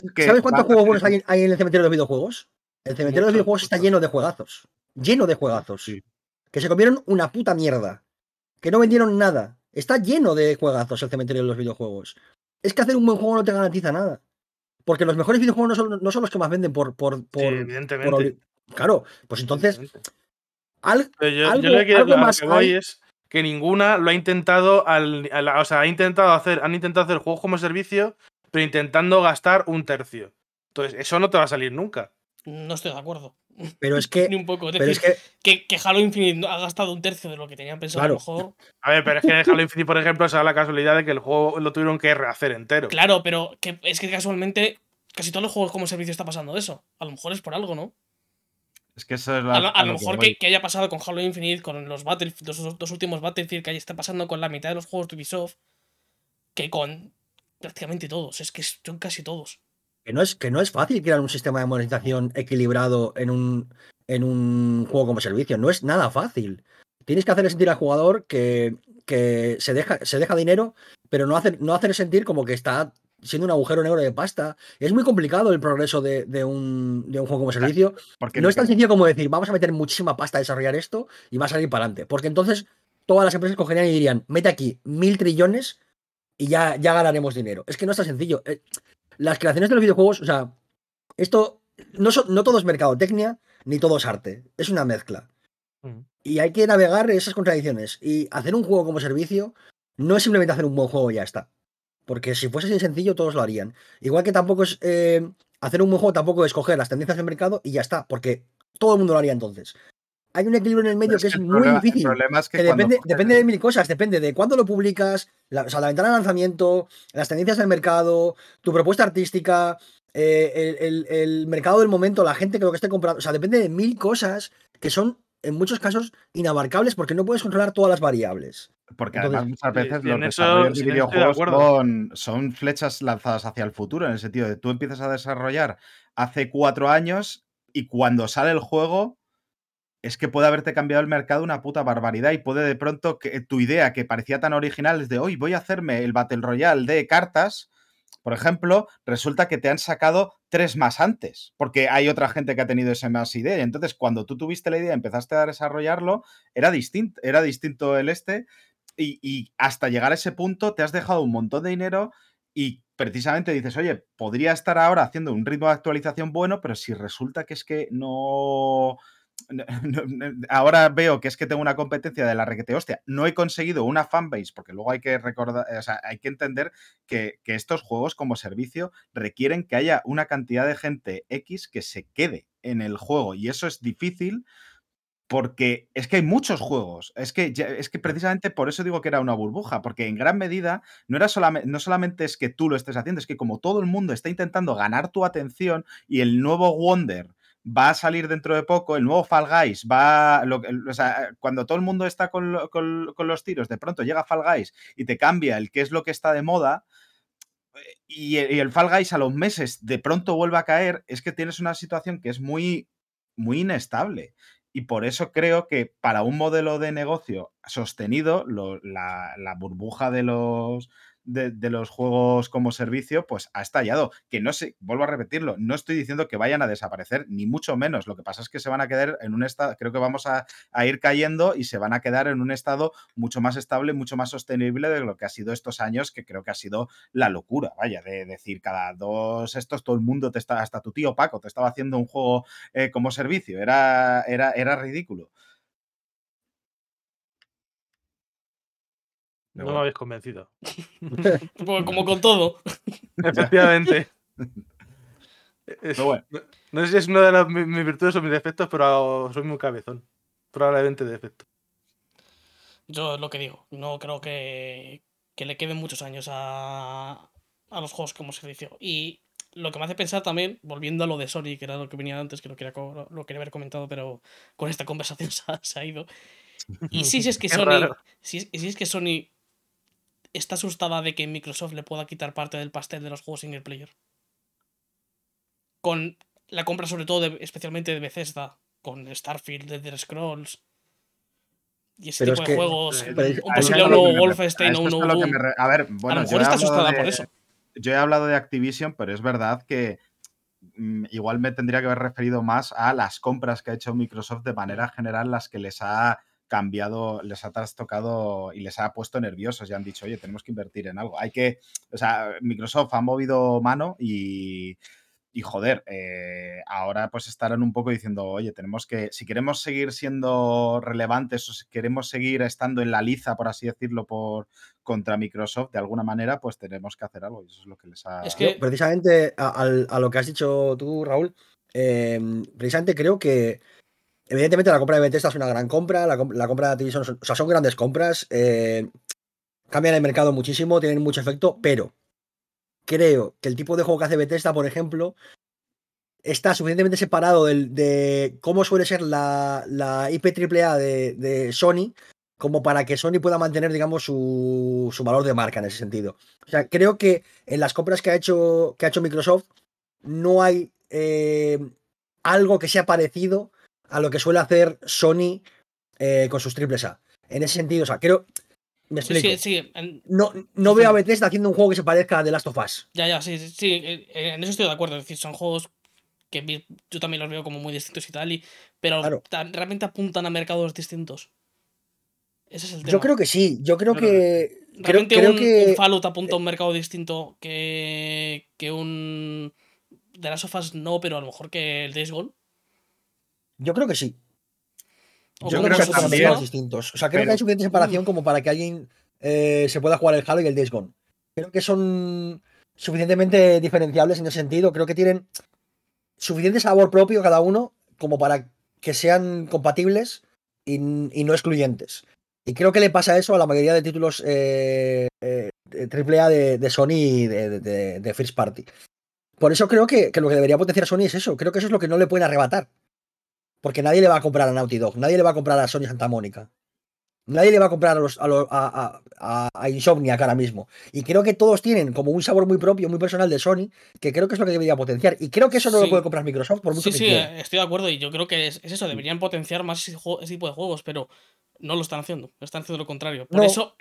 cuántos juegos buenos hay, en el cementerio de los videojuegos? El cementerio de los videojuegos está lleno de juegazos. Lleno de juegazos. Que se comieron una puta mierda. Que no vendieron nada. Está lleno de juegazos el cementerio de los videojuegos. Es que hacer un buen juego no te garantiza nada. Porque los mejores videojuegos no son, los que más venden por. por, por evidentemente. claro, pues entonces. Al, yo, algo, algo más que es que ninguna lo ha intentado al, o sea, ha intentado hacer, han intentado hacer juegos como servicio, pero intentando gastar un tercio. Entonces, eso no te va a salir nunca. No estoy de acuerdo. Pero es <laughs> que. Ni un poco. Es, que, que, Halo Infinite ha gastado un tercio de lo que tenían pensado a lo mejor. A ver, pero es que Halo Infinite, por ejemplo, se da la casualidad de que el juego lo tuvieron que rehacer entero. Claro, pero que, es que casualmente casi todos los juegos como servicio está pasando eso. A lo mejor es por algo, ¿no? Es que eso es a, lo, mejor que, haya pasado con Halo Infinite, con los Battlefield, los dos últimos Battlefield, que haya está pasando con la mitad de los juegos de Ubisoft, que con prácticamente todos. Es que son casi todos. Que no es, que no es fácil crear un sistema de monetización equilibrado en un, en un juego como servicio. No es nada fácil. Tienes que hacerle sentir al jugador que, que se, deja, se deja dinero, pero no hacer, no hacer sentir como que está siendo un agujero negro de pasta. Es muy complicado el progreso de, un, juego como servicio. Porque no es tan sencillo como decir, vamos a meter muchísima pasta a desarrollar esto y va a salir para adelante. Porque entonces todas las empresas cogerían y dirían, mete aquí mil trillones y ya, ya ganaremos dinero. Es que no es tan sencillo. Eh, las creaciones de los videojuegos, o sea, esto no, no todo es mercadotecnia ni todo es arte. Es una mezcla. Mm. Y hay que navegar esas contradicciones. Y hacer un juego como servicio no es simplemente hacer un buen juego y ya está. Porque si fuese así sencillo, todos lo harían. Igual que tampoco es. Eh, hacer un buen juego tampoco es coger las tendencias del mercado y ya está. Porque todo el mundo lo haría entonces. Hay un equilibrio en el medio que es, muy difícil. que, depende, depende, de mil cosas. Depende de cuándo lo publicas, la, o sea, la ventana de lanzamiento, las tendencias del mercado, tu propuesta artística, eh, el, el, mercado del momento, la gente que lo que esté comprando. O sea, depende de mil cosas que son en muchos casos inabarcables porque no puedes controlar todas las variables. Porque además muchas veces los desarrollos de videojuegos son, son, flechas lanzadas hacia el futuro, en el sentido de tú empiezas a desarrollar hace cuatro años y cuando sale el juego es que puede haberte cambiado el mercado una puta barbaridad y puede de pronto que tu idea que parecía tan original es de hoy voy a hacerme el Battle Royale de cartas por ejemplo, resulta que te han sacado tres más antes, porque hay otra gente que ha tenido esa más idea. Y entonces, cuando tú tuviste la idea y empezaste a desarrollarlo, era distinto, era distinto el este. Y, hasta llegar a ese punto te has dejado un montón de dinero y precisamente dices, oye, podría estar ahora haciendo un ritmo de actualización bueno, pero si resulta que es que no, <laughs> ahora veo que es que tengo una competencia de la requete hostia. No he conseguido una fanbase, porque luego hay que recordar, o sea, hay que entender que, que, estos juegos como servicio requieren que haya una cantidad de gente X que se quede en el juego. Y eso es difícil porque es que hay muchos juegos. Es que, es que precisamente por eso digo que era una burbuja, porque en gran medida no, era solamente, no solamente es que tú lo estés haciendo, es que como todo el mundo está intentando ganar tu atención y el nuevo Wonder va a salir dentro de poco, el nuevo Fall Guys va, o sea, cuando todo el mundo está con, los tiros, de pronto llega Fall Guys y te cambia el qué es lo que está de moda, y, y, el Fall Guys a los meses de pronto vuelve a caer, es que tienes una situación que es muy, muy inestable. Y por eso creo que para un modelo de negocio sostenido, la, burbuja de los, de, los juegos como servicio, pues ha estallado. Que no sé, vuelvo a repetirlo, no estoy diciendo que vayan a desaparecer, ni mucho menos. Lo que pasa es que se van a quedar en un estado, creo que vamos a, ir cayendo y se van a quedar en un estado mucho más estable, mucho más sostenible de lo que ha sido estos años, que creo que ha sido la locura, vaya, de decir cada dos estos, todo el mundo te está, hasta tu tío Paco te estaba haciendo un juego eh, como servicio, era, era, era ridículo. No me habéis convencido. <laughs> Como con todo. Efectivamente. <laughs> no, sé si es una de mis, virtudes o mis defectos, pero soy muy cabezón. Probablemente defecto. Yo lo que digo, no creo que, le queden muchos años a, a los juegos como servicio. Y lo que me hace pensar también, volviendo a lo de Sony, que era lo que venía antes, que lo quería, lo quería haber comentado, pero con esta conversación <laughs> se ha, ido. Y si es que Sony, si, si es que Sony está asustada de que Microsoft le pueda quitar parte del pastel de los juegos single player. Con la compra sobre todo, especialmente de Bethesda, con Starfield, The Scrolls y ese tipo de juegos. un posible nuevo Wolfenstein o uno. A ver, bueno, a lo mejor está asustada por eso. Yo he hablado de Activision, pero es verdad que mm, igual me tendría que haber referido más a las compras que ha hecho Microsoft de manera general, las que les ha cambiado, les ha trastocado y les ha puesto nerviosos y han dicho, oye, tenemos que invertir en algo. Hay que, o sea, Microsoft ha movido mano y, y joder, eh, ahora pues estarán un poco diciendo, oye, tenemos que, si queremos seguir siendo relevantes o si queremos seguir estando en la liza, por así decirlo, por contra Microsoft, de alguna manera, pues tenemos que hacer algo. Y eso es lo que les ha... Es que precisamente a, lo que has dicho tú, Raúl, eh, precisamente creo que Evidentemente la compra de Bethesda es una gran compra, la, compra de Activision, o sea, son grandes compras, eh, cambian el mercado muchísimo, tienen mucho efecto, pero creo que el tipo de juego que hace Bethesda, por ejemplo, está suficientemente separado de, cómo suele ser la, la IP AAA de, de, Sony como para que Sony pueda mantener, digamos, su, valor de marca en ese sentido. O sea, creo que en las compras que ha hecho, que ha hecho Microsoft no hay eh, algo que sea parecido a lo que suele hacer Sony eh, con sus triples A. En ese sentido, o sea, creo. Me explico. Sí, sí, no, no veo a Bethesda haciendo un juego que se parezca a The Last of Us. Ya, ya, sí, sí, eh, eh, en eso estoy de acuerdo. Es decir, son juegos que yo también los veo como muy distintos y tal, y, pero realmente apuntan a mercados distintos. Ese es el tema. Yo creo que sí, yo creo que. Realmente creo, un, que... Fallout apunta a un mercado distinto que, que un. The Last of Us no, pero a lo mejor que el Days Gone. Yo creo que sí. Yo creo que son distintos. O sea, creo que hay suficiente separación como para que alguien eh, se pueda jugar el Halo y el Days Gone. Creo que son suficientemente diferenciables en ese sentido. Creo que tienen suficiente sabor propio cada uno como para que sean compatibles y, no excluyentes. Y creo que le pasa eso a la mayoría de títulos eh, eh, AAA de, de, Sony y de, First Party. Por eso creo que, que, lo que debería potenciar Sony es eso. Creo que eso es lo que no le pueden arrebatar. Porque nadie le va a comprar a Naughty Dog, nadie le va a comprar a Sony Santa Mónica. Nadie le va a comprar a, los, a, a, a, a, Insomniac ahora mismo. Y creo que todos tienen como un sabor muy propio, muy personal de Sony, que creo que es lo que debería potenciar. Y creo que eso no lo puede comprar Microsoft por mucho sí, Sí, sí, estoy de acuerdo. Y yo creo que es, eso, deberían potenciar más ese, tipo de juegos, pero no lo están haciendo. Están haciendo lo contrario. Por eso,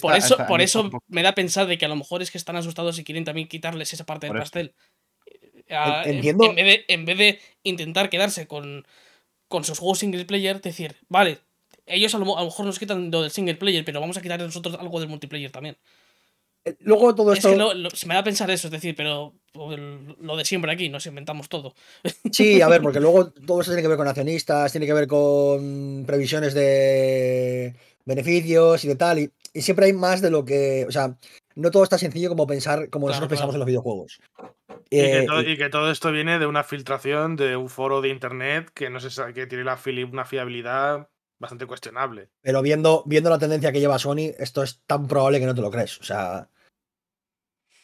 por eso, por eso me da a pensar de que a lo mejor es que están asustados y quieren también quitarles esa parte del pastel. Entiendo. En, vez de, en vez de intentar quedarse con con sus juegos single player, decir, vale, ellos a lo, mejor nos quitan lo del single player, pero vamos a quitar nosotros algo del multiplayer también. Eh, luego todo esto. Es que se me da a pensar eso, es decir, pero lo de siempre aquí, nos inventamos todo. <laughs> Sí, a ver, porque luego todo eso tiene que ver con accionistas, tiene que ver con previsiones de beneficios y de tal, y, siempre hay más de lo que. O sea, no todo es tan sencillo como pensar, como nosotros pensamos en los videojuegos. Eh, y, que todo, esto viene de una filtración de un foro de internet que no sé que tiene la una fiabilidad bastante cuestionable. Pero viendo, viendo la tendencia que lleva Sony, esto es tan probable que no te lo crees. O sea.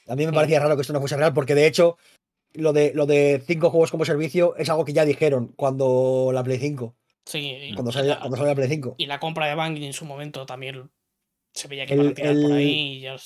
A mí me parecía raro que esto no fuese real, porque de hecho, lo de, lo de cinco juegos como servicio es algo que ya dijeron cuando la Play 5. Sí, cuando salió, la, cuando salió la Play 5. Y la compra de Bungie en su momento también se veía que iban a tirar por ahí y ya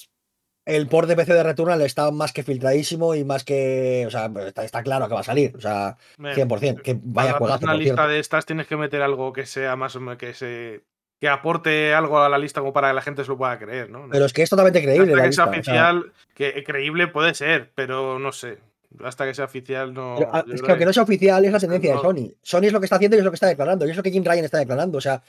el port de PC de Returnal está más que filtradísimo y más que. O sea, está, claro que va a salir. O sea, 100%. Que vaya Para una lista de estas tienes que meter algo que sea más o menos que se. Que aporte algo a la lista como para que la gente se lo pueda creer, ¿no? Pero es que es totalmente creíble. Hasta que sea oficial, que creíble puede ser, pero no sé. Hasta que sea oficial no. Ah, es que aunque no sea oficial es la tendencia de Sony. Sony es lo que está haciendo y es lo que está declarando. Y es lo que Jim Ryan está declarando. O sea,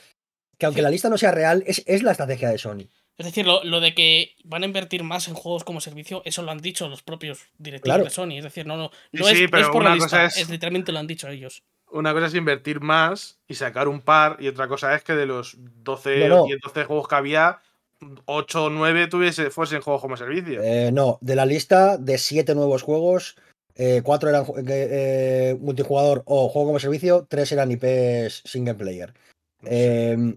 que aunque la lista no sea real, es, es la estrategia de Sony. Es decir, lo, de que van a invertir más en juegos como servicio, eso lo han dicho los propios directivos de Sony. Es decir, no, no, no, es, por la lista, es, literalmente lo han dicho ellos. Una cosa es invertir más y sacar un par, y otra cosa es que de los 12 o 12 juegos que había, 8 o 9 tuviese, fuesen juegos como servicio. Eh, no, de la lista de 7 nuevos juegos, 4 eh, eran eh, multijugador o juego como servicio, 3 eran IPs single player. Eh,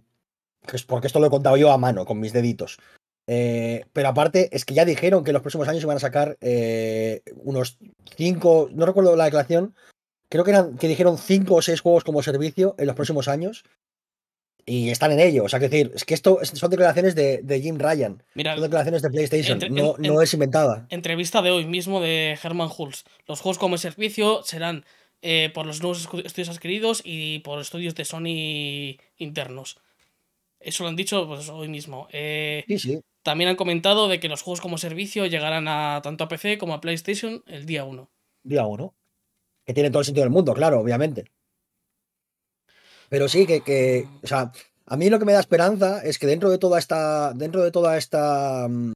porque esto lo he contado yo a mano, con mis deditos. Eh, pero aparte, es que ya dijeron que en los próximos años iban a sacar eh, unos 5, no recuerdo la declaración, creo que, eran, que dijeron 5 o 6 juegos como servicio en los próximos años. Y están en ello. O sea, que decir, es que esto son declaraciones de, Jim Ryan. son declaraciones de PlayStation. no, no es inventada. Entrevista de hoy mismo de Herman Hulz. Los juegos como servicio serán eh, por los nuevos estudios adquiridos y por estudios de Sony internos. Eso lo han dicho pues, hoy mismo. Eh, sí, sí. También han comentado de que los juegos como servicio llegarán a tanto a PC como a PlayStation el día 1. Día 1. Que tiene todo el sentido del mundo, claro, obviamente. Pero sí, que, que, O sea, a mí lo que me da esperanza es que dentro de toda esta. Dentro de toda esta. Mm,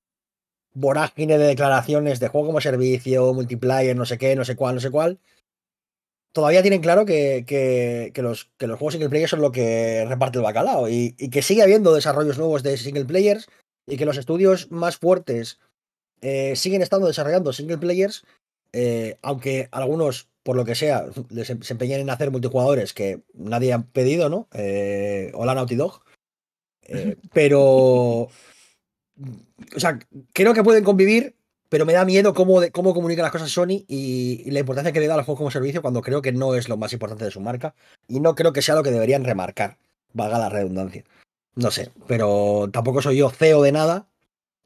vorágine de declaraciones de juego como servicio, multiplayer, no sé qué, no sé cuál, no sé cuál todavía tienen claro que, los, que los juegos single player son lo que reparte el bacalao y, que sigue habiendo desarrollos nuevos de single players y que los estudios más fuertes eh, siguen estando desarrollando single players, eh, aunque algunos, por lo que sea, <laughs> em, se empeñen en hacer multijugadores que nadie ha pedido, ¿no? Eh, hola Naughty Dog. pero, o sea, creo que pueden convivir pero me da miedo cómo, cómo comunica las cosas Sony y, la importancia que le da al juego como servicio cuando creo que no es lo más importante de su marca y no creo que sea lo que deberían remarcar, valga la redundancia. No sé, pero tampoco soy yo CEO de nada,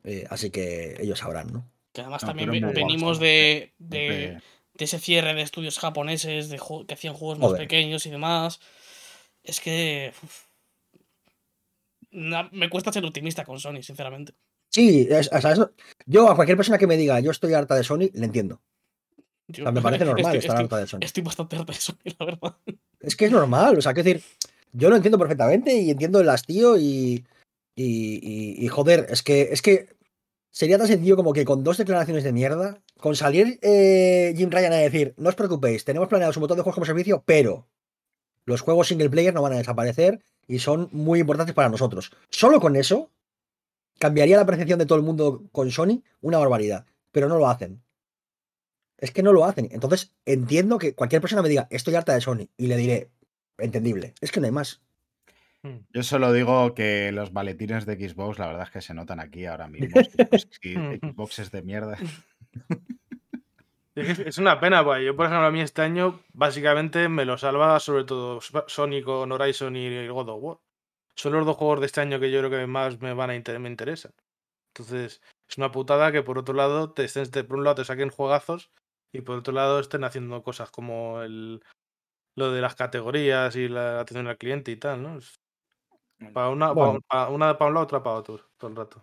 eh, así que ellos sabrán, ¿no? Que además también venimos de, de, ese cierre de estudios japoneses de que hacían juegos más pequeños y demás. Es que... me cuesta ser optimista con Sony, sinceramente. Sí, yo a cualquier persona que me diga yo estoy harta de Sony, le entiendo. me parece normal estar harta de Sony. Estoy bastante harta de Sony, la verdad. Es que es normal, o sea, que decir, yo lo entiendo perfectamente y entiendo el hastío y, y, y, joder, es que, es que sería tan sencillo como que con dos declaraciones de mierda, con salir eh, Jim Ryan a decir, no os preocupéis, tenemos planeados un montón de juegos como servicio, pero los juegos single player no van a desaparecer y son muy importantes para nosotros. Solo con eso, cambiaría la percepción de todo el mundo con Sony una barbaridad, pero no lo hacen. Es que no lo hacen. Entonces entiendo que cualquier persona me diga, estoy harta de Sony, y le diré, entendible. Es que no hay más. Hmm. Yo solo digo que los maletines de Xbox, la verdad es que se notan aquí ahora mismo. <laughs> Xbox es de mierda. Es una pena, pues. Yo, por ejemplo, a mí este año básicamente me lo salva sobre todo Sony con Horizon y God of War son los dos juegos de este año que yo creo que más me van a me interesan. Entonces, es una putada que por otro lado te estén, por un lado te saquen juegazos y por otro lado estén haciendo cosas como el lo de las categorías y la atención al cliente y tal, ¿no? Para una, para, una para un lado, otra para otro, todo el rato.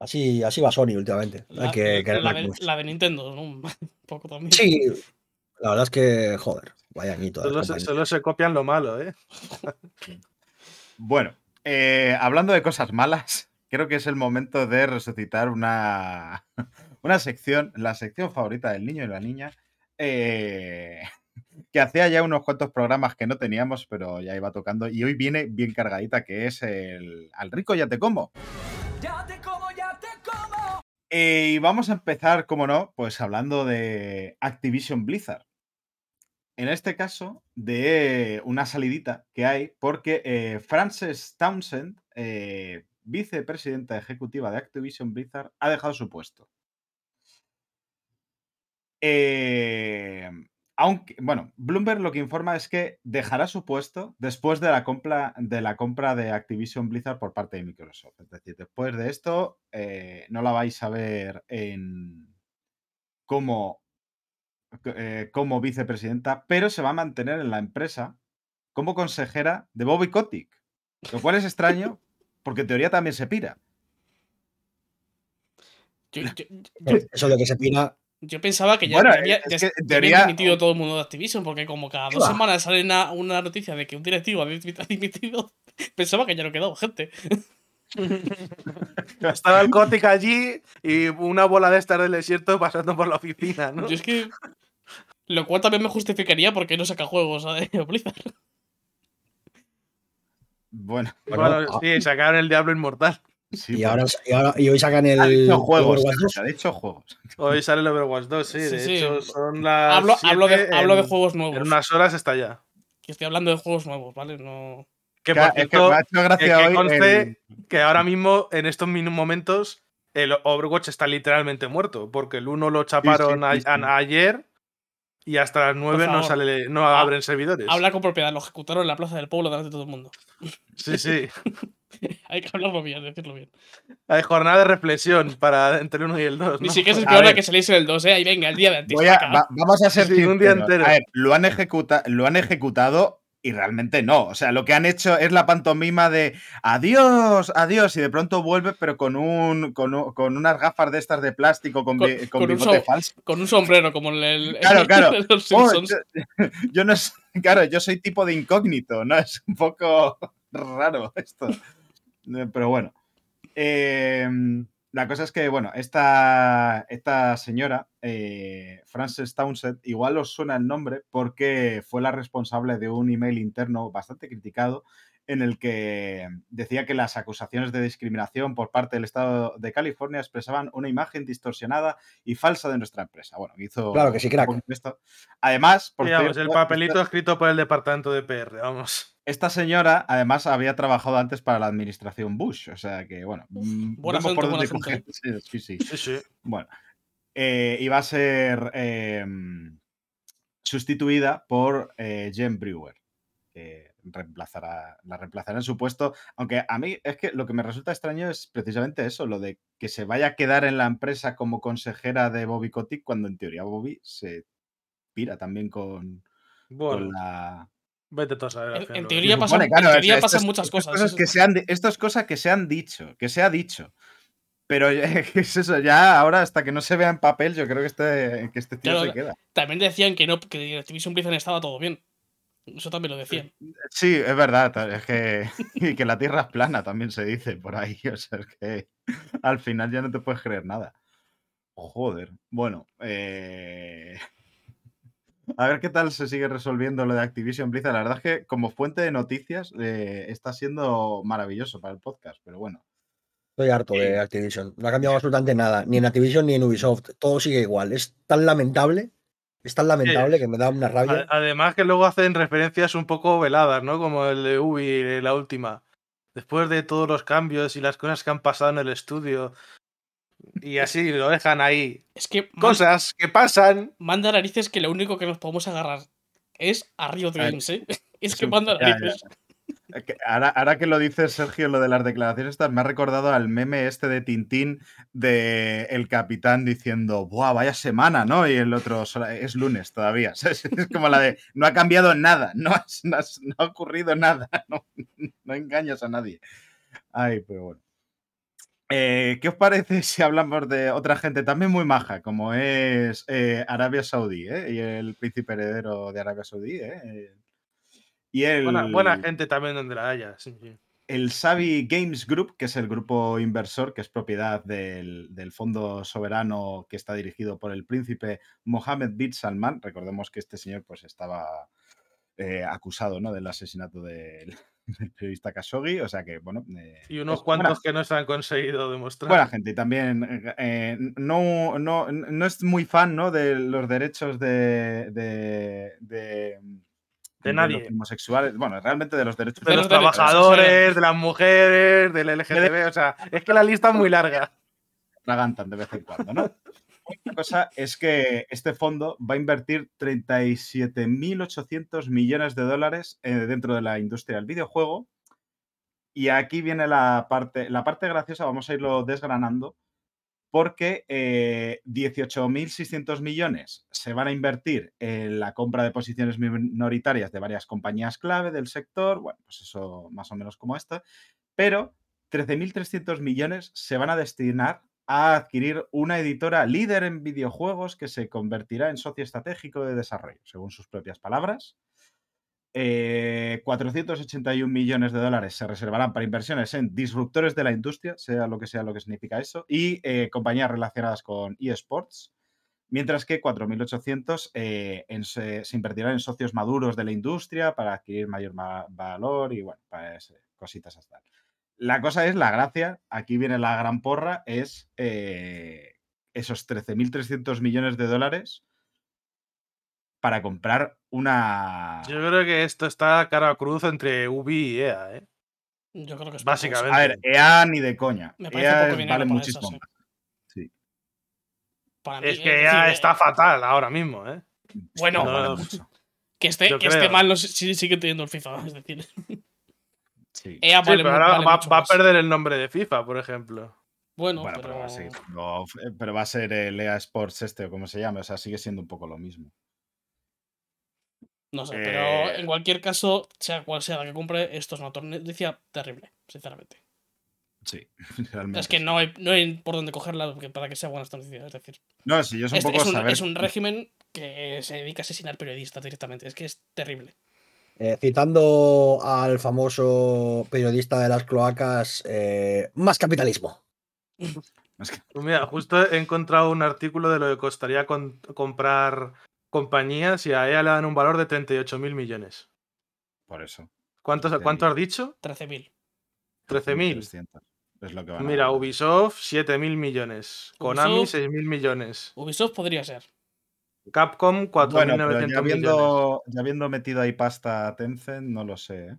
Así, así va Sony últimamente. La, que, la, de, Nintendo, ¿no? <laughs> Un poco también. Sí, la verdad es que, joder, vaya añito. Solo, solo se copian lo malo, ¿eh? bueno, eh, hablando de cosas malas, creo que es el momento de resucitar una, <laughs> una sección, la sección favorita del niño y la niña, eh, <laughs> que hacía ya unos cuantos programas que no teníamos, pero ya iba tocando, y hoy viene bien cargadita, que es el Al rico ya te como. Ya te como, ya te como. Eh, y vamos a empezar, como no, pues hablando de Activision Blizzard en este caso, de una salidita que hay, porque eh, Frances Townsend, eh, vicepresidenta ejecutiva de Activision Blizzard, ha dejado su puesto. Eh, aunque, bueno, Bloomberg lo que informa es que dejará su puesto después de la compra de, la compra de Activision Blizzard por parte de Microsoft. Es decir, después de esto, no la vais a ver en como, eh, como vicepresidenta, pero se va a mantener en la empresa como consejera de Bobby Kotick. Lo cual es <laughs> extraño, porque en teoría también se pira. Eso es lo que se pira yo pensaba que ya, había dimitido todo el mundo de Activision, porque como cada dos semanas sale una, noticia de que un directivo ha dimitido, <laughs> pensaba que ya no quedaba gente. <laughs> Estaba el Gothic allí y una bola de estar del desierto pasando por la oficina, ¿no? Yo es que. Lo cual también me justificaría porque no saca juegos a <laughs> Blizzard. Bueno, bueno, sí, sacaron el Diablo Inmortal y, ahora, y, hoy sacan el. Ha dicho juegos. Ha dicho juegos. Hoy sale el Overwatch 2, sí. de hecho, son las. Hablo, hablo, de, hablo, de, juegos nuevos. En unas horas está ya. Que estoy hablando de juegos nuevos, ¿vale? No. Que por cierto, que, conste que ahora mismo, en estos momentos, el Overwatch está literalmente muerto. Porque el 1 lo chaparon ayer y hasta las 9 no, sale, no abren servidores. Habla con propiedad, lo ejecutaron en la plaza del pueblo delante de todo el mundo. Sí, sí. <laughs> Hay que hablarlo bien, decirlo bien. Hay jornada de reflexión para entre el 1 y el 2. Ni siquiera se espera que saliese el 2, ¿eh? Ahí venga, el día de antes. vamos a ser un día entero. A ver, lo han, lo han ejecutado y realmente no. O sea, lo que han hecho es la pantomima de adiós, adiós, y de pronto vuelve, pero con un con, unas gafas de estas de plástico, con, con, bigote falso. Con un sombrero, como el. <laughs> Claro, claro. Oh, <laughs> yo, no claro, yo soy tipo de incógnito, ¿no? Es un poco <laughs> raro esto. Pero bueno. Eh, la cosa es que, bueno, esta, esta señora, eh, Frances Townsend, igual os suena el nombre porque fue la responsable de un email interno bastante criticado en el que decía que las acusaciones de discriminación por parte del Estado de California expresaban una imagen distorsionada y falsa de nuestra empresa. Bueno, hizo. Claro que sí, crack. Además, por el papelito escrito por el departamento de PR, vamos. Esta señora, además, había trabajado antes para la administración Bush, o sea que, bueno. Mm, buena por dónde coger. Sí, sí. sí, Bueno, eh, iba a ser em, sustituida por eh, Jen Brewer, que reemplazará, la reemplazará en su puesto. Aunque a mí es que lo que me resulta extraño es precisamente eso, lo de que se vaya a quedar en la empresa como consejera de Bobby Kotick, cuando en teoría Bobby se pira también con, con la Vete a saber. En, teoría, pasan, pasan muchas cosas. que se han, esto es cosa que se han dicho, que se ha dicho. Pero <laughs> es eso, ya ahora hasta que no se vea en papel, yo creo que este, que este tío se queda. También decían que no, que Activision Blizzard estaba todo bien. Eso también lo decían. Sí, es verdad. Es que, <laughs> y que la Tierra es plana, también se dice por ahí. <laughs> O sea, es que al final ya no te puedes creer nada. Joder. Bueno, eh, a ver qué tal se sigue resolviendo lo de Activision Blizzard. La verdad es que como fuente de noticias eh, está siendo maravilloso para el podcast, pero bueno. Estoy harto de eh, Activision. No ha cambiado absolutamente nada, ni en Activision ni en Ubisoft. Todo sigue igual. Es tan lamentable, es tan lamentable que me da una rabia. Además que luego hacen referencias un poco veladas, ¿no? Como el de Ubi, la última. Después de todos los cambios y las cosas que han pasado en el estudio, y así lo dejan ahí. Es que. Cosas que pasan. Manda narices que lo único que nos podemos agarrar es a Riot Games, ¿eh? Es que manda narices. Ahora, que lo dices, Sergio, lo de las declaraciones estas, me ha recordado al meme este de Tintín de el capitán diciendo, ¡buah, vaya semana! ¿no? Y el otro es lunes todavía. <laughs> Es como la de, no ha cambiado nada, no, ha ocurrido nada, <laughs> no, engañas a nadie. Ay, pero bueno. Eh, ¿Qué os parece <laughs> si hablamos de otra gente también muy maja, como es eh, Arabia Saudí eh? y el príncipe heredero de Arabia Saudí? Y el, buena, gente también donde la haya. El Savi Games Group, que es el grupo inversor que es propiedad del, del, fondo soberano que está dirigido por el príncipe Mohammed bin Salman. Recordemos que este señor pues estaba acusado ¿no? del asesinato del, <laughs> el periodista Khashoggi, o sea que, bueno. Eh, y unos cuantos que no se han conseguido demostrar. Buena gente, y también eh, eh, no, no, no, es muy fan ¿no? de los derechos de. de, de, de nadie. los homosexuales, bueno, realmente de los derechos de, los, trabajadores, de las mujeres, del LGTB, o sea, es que la lista es muy larga. Tragantan de vez en cuando, ¿no? La cosa es que este fondo va a invertir 37.800 millones de dólares eh, dentro de la industria del videojuego. Y aquí viene la parte, la parte graciosa, vamos a irlo desgranando, porque 18.600 eh, millones se van a invertir en la compra de posiciones minoritarias de varias compañías clave del sector, bueno, pues eso más o menos como esta, pero 13.300 millones se van a destinar a adquirir una editora líder en videojuegos que se convertirá en socio estratégico de desarrollo, según sus propias palabras. 481 eh, millones de dólares se reservarán para inversiones en disruptores de la industria, sea lo que sea lo que significa eso, y eh, compañías relacionadas con eSports, mientras que 4.800 eh, se, invertirán en socios maduros de la industria para adquirir mayor valor y bueno, para cositas hasta. La cosa es, la gracia, aquí viene la gran porra, es esos 13.300 millones de dólares para comprar una... Yo creo que esto está cara a cruz entre Ubi y EA, ¿eh? Yo creo que es Básicamente. A ver, EA ni de coña. Me EA vale muchísimo sí. es que EA está fatal ahora mismo, ¿eh? Bueno, que esté, que esté mal no, sigue teniendo el FIFA, es decir. Sí, pero ahora va, a perder el nombre de FIFA, por ejemplo. Bueno, pero... Pero, va a ser, pero, va a ser, el EA Sports este o como se llama, o sea, sigue siendo un poco lo mismo. No sé, pero eh, en cualquier caso, sea cual sea la que compre, esto es una noticia terrible, sinceramente. Sí, realmente. <laughs> Es que no hay, no hay por dónde cogerla para que sea buena esta noticia. Es decir, no, sí, es un poco es un régimen que se dedica a asesinar periodistas directamente. Es que es terrible. Eh, citando al famoso periodista de las cloacas, eh, más capitalismo. <laughs> Pues mira, justo he encontrado un artículo de lo que costaría comprar compañías y a ella le dan un valor de 38 mil millones. Por eso. ¿Cuánto, ¿cuánto has dicho? 13.000. 13.000. Es lo que Mira, Ubisoft, 7 mil millones. Konami, 6 mil millones. Ubisoft podría ser. Capcom 4.900 bueno, ya habiendo, ya habiendo metido ahí pasta a Tencent, no lo sé. ¿eh?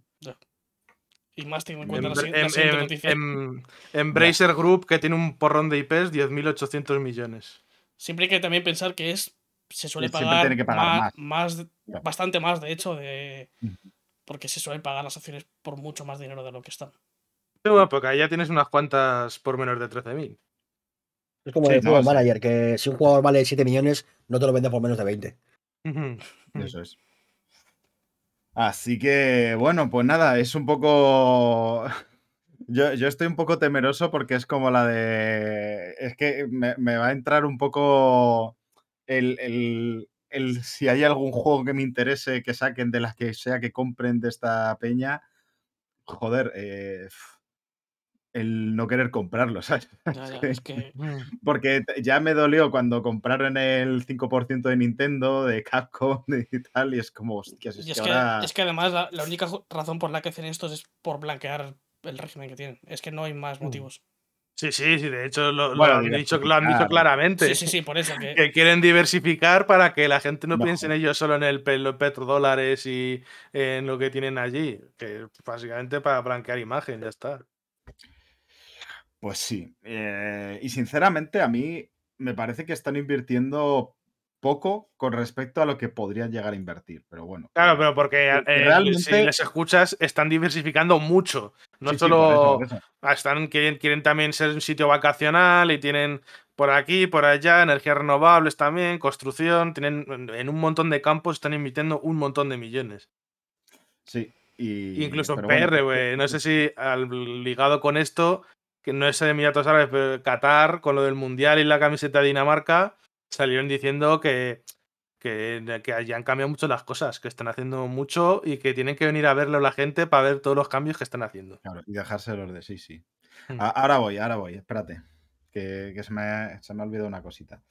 Y más tengo en cuenta en, la, siguiente, noticia. En, <laughs> Embracer Group, que tiene un porrón de IPs, 10.800 millones. Siempre hay que también pensar que es se suele pagar, más, más. bastante más, de hecho, de porque se suele pagar las acciones por mucho más dinero de lo que están. Sí, bueno, porque ahí ya tienes unas cuantas por menos de 13.000. Es como el juego manager, que si un jugador vale 7 millones, no te lo vende por menos de 20. Eso <laughs> es. Así que, bueno, pues nada, es un poco. <laughs> Yo, estoy un poco temeroso porque es como la de. Es que me, va a entrar un poco el, el, si hay algún juego que me interese que saquen de las que sea que compren de esta peña. Joder, eh, el no querer comprarlo, <laughs> ¿sabes? Mm. Porque ya me dolió cuando compraron el 5% de Nintendo, de Capcom <laughs> y tal, y es como, hostias, es, que, es que además la, única razón por la que hacen esto es por blanquear el régimen que tienen. Es que no hay más mm. motivos. Sí, sí, sí, de hecho lo, han, dicho, lo han, dicho, claramente. Sí, sí, sí, por eso. Que, quieren diversificar para que la gente no, piense en ellos solo en el petrodólares y en lo que tienen allí. Que básicamente para blanquear imagen, ya está. Pues sí. Eh, y sinceramente, a mí me parece que están invirtiendo poco con respecto a lo que podrían llegar a invertir. Pero bueno. Claro, pero porque eh, si les escuchas, están diversificando mucho. No solo. Están, quieren, quieren también ser un sitio vacacional y tienen por aquí, por allá, energías renovables también, construcción. Tienen en un montón de campos, están invirtiendo un montón de millones. Sí. Incluso PR, güey. no sé si ligado con esto que no es de Emiratos Árabes, pero Qatar, con lo del Mundial y la camiseta de Dinamarca, salieron diciendo que, que, que han cambiado mucho las cosas, que están haciendo mucho y que tienen que venir a verlo la gente para ver todos los cambios que están haciendo. Claro, y dejárselos de sí, sí. Hmm. Ahora voy, ahora voy, espérate, que, se, me, se me ha olvidado una cosita.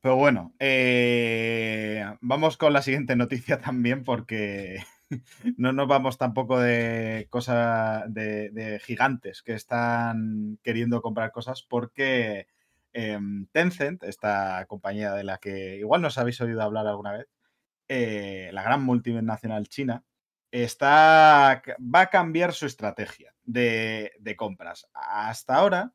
Pero bueno, eh, vamos con la siguiente noticia <laughs> también porque <laughs> no nos vamos tampoco de cosas de, gigantes que están queriendo comprar cosas porque em, Tencent, esta compañía de la que igual nos habéis oído hablar alguna vez, eh, la gran multinacional china, está, va a cambiar su estrategia de, compras. Hasta ahora,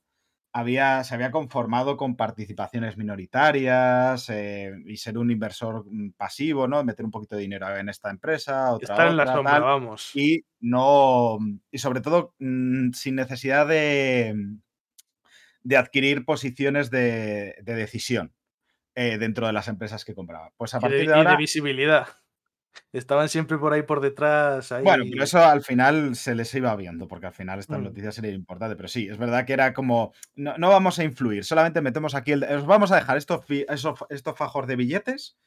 había, se había conformado con participaciones minoritarias eh, y ser un inversor mm, pasivo, ¿no? Meter un poquito de dinero en esta empresa, otra, Estar en la sombra, vamos. Y no. Y sobre todo, mm, sin necesidad de, de adquirir posiciones de, decisión eh, dentro de las empresas que compraba. Pues a partir de, de visibilidad. Estaban siempre por ahí por detrás. Bueno, pero eso al final se les iba viendo, porque al final estas mm. noticias serían importantes. Pero sí, es verdad que era como, no, vamos a influir, solamente metemos aquí, el, os vamos a dejar estos, estos, fajos de billetes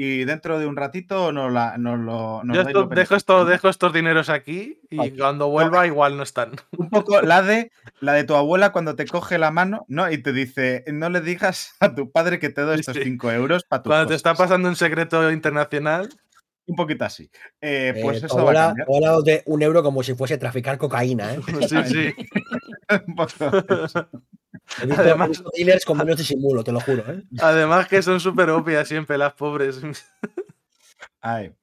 y dentro de un ratito nos, la, lo... Yo dejo, esto, dejo estos dineros aquí y cuando vuelva igual no están. <laughs> Un poco la de, la de tu abuela cuando te coge la mano ¿no? y te dice, no le digas a tu padre que te doy estos 5 euros para tu Cuando te está pasando un secreto internacional. Un poquito así. Eh, pues eh, eso va a de un euro como si fuese traficar cocaína, ¿eh? <laughs> sí, sí. <laughs> además, dealers con menos disimulo, te lo juro. ¿eh? Además que son súper obvias siempre las pobres. Ay.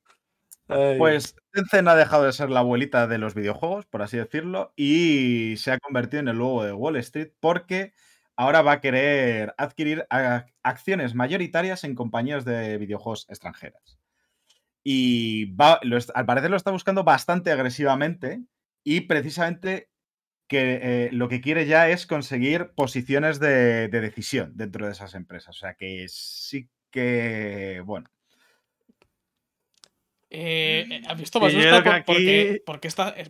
Pues Tencent ha dejado de ser la abuelita de los videojuegos, por así decirlo, y se ha convertido en el lobo de Wall Street porque ahora va a querer adquirir acciones mayoritarias en compañías de videojuegos extranjeras. Y al parecer lo está buscando bastante agresivamente y precisamente que eh, lo que quiere ya es conseguir posiciones de, decisión dentro de esas empresas. O sea que sí que, bueno. Eh, eh esto me asusta porque,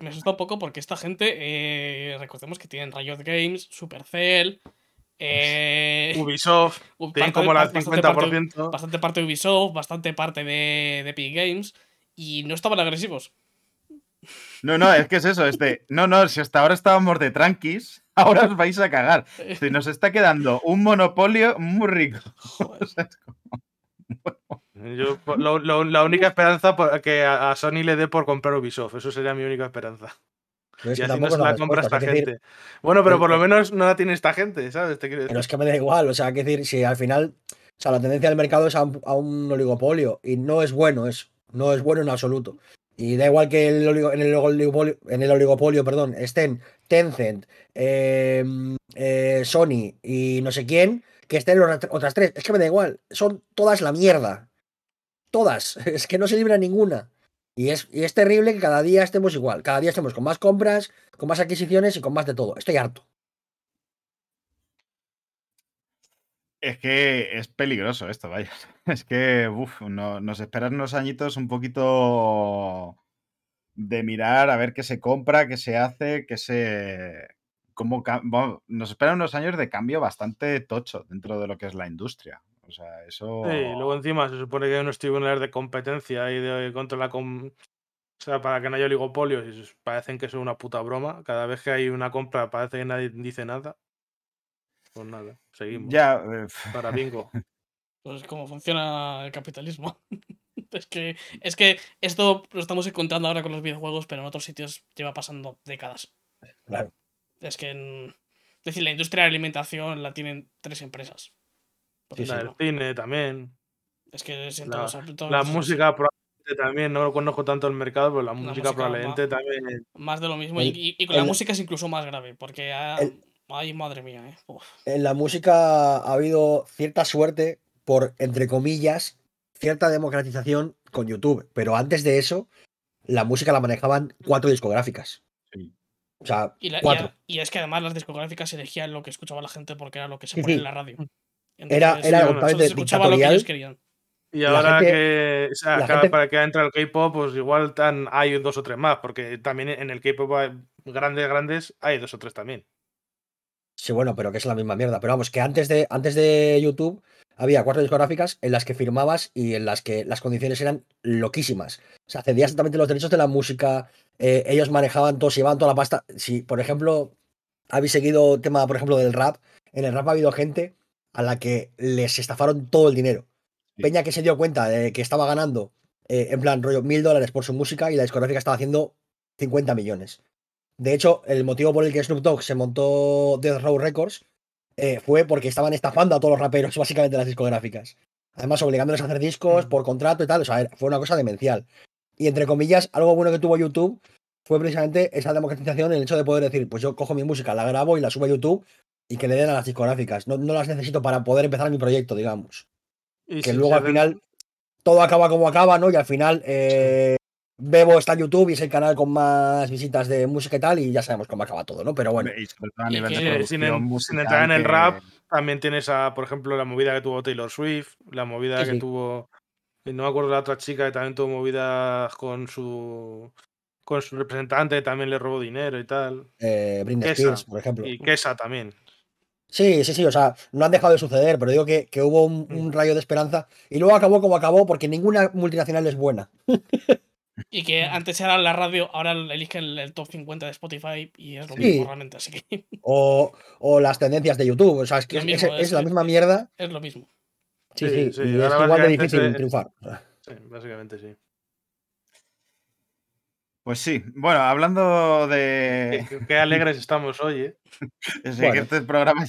me asusta un poco porque esta gente, recordemos que tienen Riot Games, Supercell, eh, <laughs> Ubisoft, <laughs> tienen como el 50%. bastante parte de Ubisoft, bastante parte de, de Epic Games, y no estaban agresivos. No, no, es que es eso, este. No, no, si hasta ahora estábamos de tranquis, <laughs> ahora os vais a cagar. Si nos está quedando un monopolio muy rico. <laughs> Yo, la única esperanza que a Sony le dé por comprar Ubisoft, eso sería mi única esperanza y así no se la compra esta gente. bueno, pero por lo menos no la tiene esta gente, ¿sabes? pero es que me da igual, o sea, que decir, si al final, o sea, la tendencia del mercado es a un, oligopolio y no es bueno, es, no es bueno en absoluto. Y da igual que el en, el oligopolio, en el oligopolio perdón, estén Tencent, em, eh, Sony y no sé quién, que estén otras tres. Es que me da igual. Son todas la mierda. Todas. <laughs> Es que no se libra ninguna. Y es, es terrible que cada día estemos igual. Cada día estemos con más compras, con más adquisiciones y con más de todo. Estoy harto. Es que es peligroso esto, vaya. <laughs> Es que uf, nos esperan unos añitos un poquito de mirar a ver qué se compra, qué se hace, qué se. Cómo, nos esperan unos años de cambio bastante tocho dentro de lo que es la industria. O sea, eso. Sí, luego encima se supone que hay unos tribunales de competencia y de contra la. O sea, para que no haya oligopolios, y parecen que es una puta broma. Cada vez que hay una compra parece que nadie dice nada. Pues nada, seguimos. Ya. Eh, para bingo. <laughs> Pues es como funciona el capitalismo. <laughs> es que, es que esto lo estamos encontrando ahora con los videojuegos, pero en otros sitios lleva pasando décadas. Claro. Es que es decir, la industria de alimentación la tienen tres empresas. la del cine también. Es que la, la música probablemente también, no conozco tanto el mercado, pero la, música, probablemente también. Más de lo mismo. y, con la música es incluso más grave, porque. Ay, madre mía, eh. En la música ha habido cierta suerte por, entre comillas, cierta democratización con YouTube. Pero antes de eso, la música la manejaban cuatro discográficas. O sea, y, cuatro. Y, es que además las discográficas elegían lo que escuchaba la gente porque era lo que se ponía en la radio. era era totalmente dictatorial. Y ahora que, o sea, para que entre el K-pop, pues igual tan, hay dos o tres más, porque también en el K-pop grandes, grandes, hay dos o tres también. Sí, bueno, pero que es la misma mierda. Pero vamos, que antes de, antes de YouTube había cuatro discográficas en las que firmabas y en las que las condiciones eran loquísimas. O sea, cedías exactamente los derechos de la música, eh, ellos manejaban todo, se llevaban toda la pasta. Si, por ejemplo, habéis seguido el tema, por ejemplo, del rap, en el rap ha habido gente a la que les estafaron todo el dinero. Peña que se dio cuenta de que estaba ganando, eh, en plan, rollo, mil dólares por su música y la discográfica estaba haciendo 50 millones. De hecho, el motivo por el que Snoop Dogg se montó Death Row Records eh, fue porque estaban estafando a todos los raperos, <laughs> básicamente las discográficas. Además, obligándoles a hacer discos por contrato y tal. O sea, fue una cosa demencial. Y entre comillas, algo bueno que tuvo YouTube fue precisamente esa democratización, el hecho de poder decir, pues yo cojo mi música, la grabo y la subo a YouTube y que le den a las discográficas. No, las necesito para poder empezar mi proyecto, digamos. Y que luego al final todo acaba como acaba, ¿no? Y al final eh, Bebo está en YouTube y es el canal con más visitas de música y tal, y ya sabemos cómo acaba todo, ¿no? Pero bueno. sin, entrar en el rap, también tienes, a, por ejemplo, la movida que tuvo Taylor Swift, la movida que tuvo. No me acuerdo la otra chica que también tuvo movidas con su con su representante, también le robó dinero y tal. Eh, Spears, por ejemplo. Y Kesa también. Sí, sí, sí, o sea, no han dejado de suceder, pero digo que, hubo un, un, rayo de esperanza y luego acabó como acabó porque ninguna multinacional es buena. <laughs> Y que antes era la radio, ahora eligen el, top 50 de Spotify y es lo mismo realmente, así que... <laughs> O, o, las tendencias de YouTube, o sea, es que es, la misma mierda. Es lo mismo. Sí, sí, sí, y es igual de difícil triunfar. Sí, básicamente sí. Pues sí, bueno, hablando de. Qué, alegres estamos hoy, ¿eh? <laughs> Es que este programa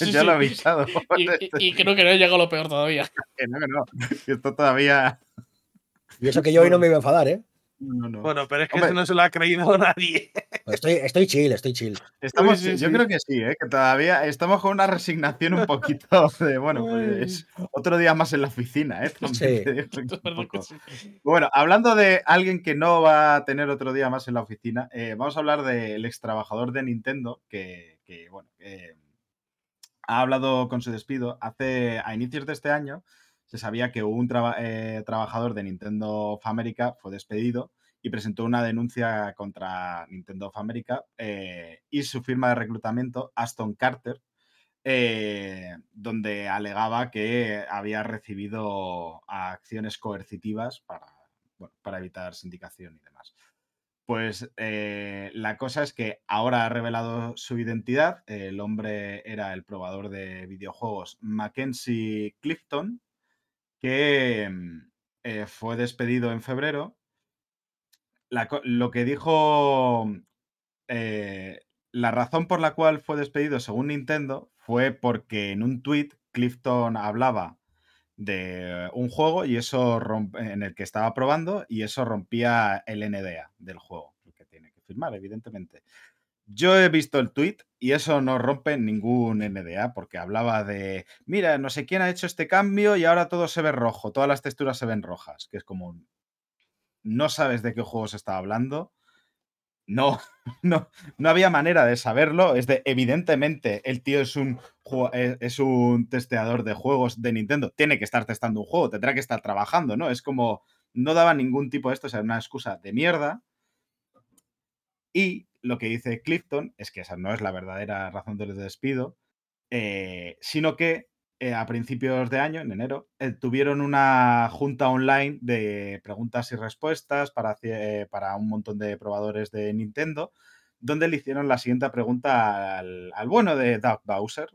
ya, lo he avisado. <laughs> Y, creo que no he llegado lo peor todavía. Que no, que no. Esto todavía. Y eso que yo hoy no me iba a enfadar, ¿eh? Bueno, pero es que eso no se lo ha creído <laughs> nadie. Estoy, estoy chill, estoy chill. Estamos, yo creo que sí, ¿eh? que todavía estamos con una resignación un poquito de, bueno, pues otro día más en la oficina. ¿eh? <laughs> Bueno, hablando de alguien que no va a tener otro día más en la oficina, eh, vamos a hablar del ex trabajador de Nintendo que, bueno, ha hablado con su despido. Hace, a inicios de este año se sabía que un eh, trabajador de Nintendo of America fue despedido y presentó una denuncia contra Nintendo of America eh, y su firma de reclutamiento, Aston Carter, eh, donde alegaba que había recibido acciones coercitivas para, para evitar sindicación y demás. Pues la cosa es que ahora ha revelado su identidad. El hombre era el probador de videojuegos Mackenzie Clifton, que mm, eh, fue despedido en febrero. lo que dijo, eh, la razón por la cual fue despedido según Nintendo fue porque en un tweet Clifton hablaba de un juego y eso en el que estaba probando y eso rompía el NDA del juego, que tiene que firmar, evidentemente. Yo he visto el tweet y eso no rompe ningún NDA porque hablaba de, mira, no sé quién ha hecho este cambio y ahora todo se ve rojo, todas las texturas se ven rojas, que es como, no sabes de qué juego se está hablando. No, <laughs> no, no había manera de saberlo. Es de, evidentemente, el tío es un, e, es un testeador de juegos de Nintendo. Tiene que estar testando un juego, tendrá que estar trabajando, ¿no? Es como, no daba ningún tipo de esto, o sea, una excusa de mierda. Y lo que dice Clifton es que esa no es la verdadera razón del despido, eh, sino que eh, a principios de año, en enero, eh, tuvieron una junta online de preguntas y respuestas para, para un montón de probadores de Nintendo, donde le hicieron la siguiente pregunta al, al bueno de Doug Bowser,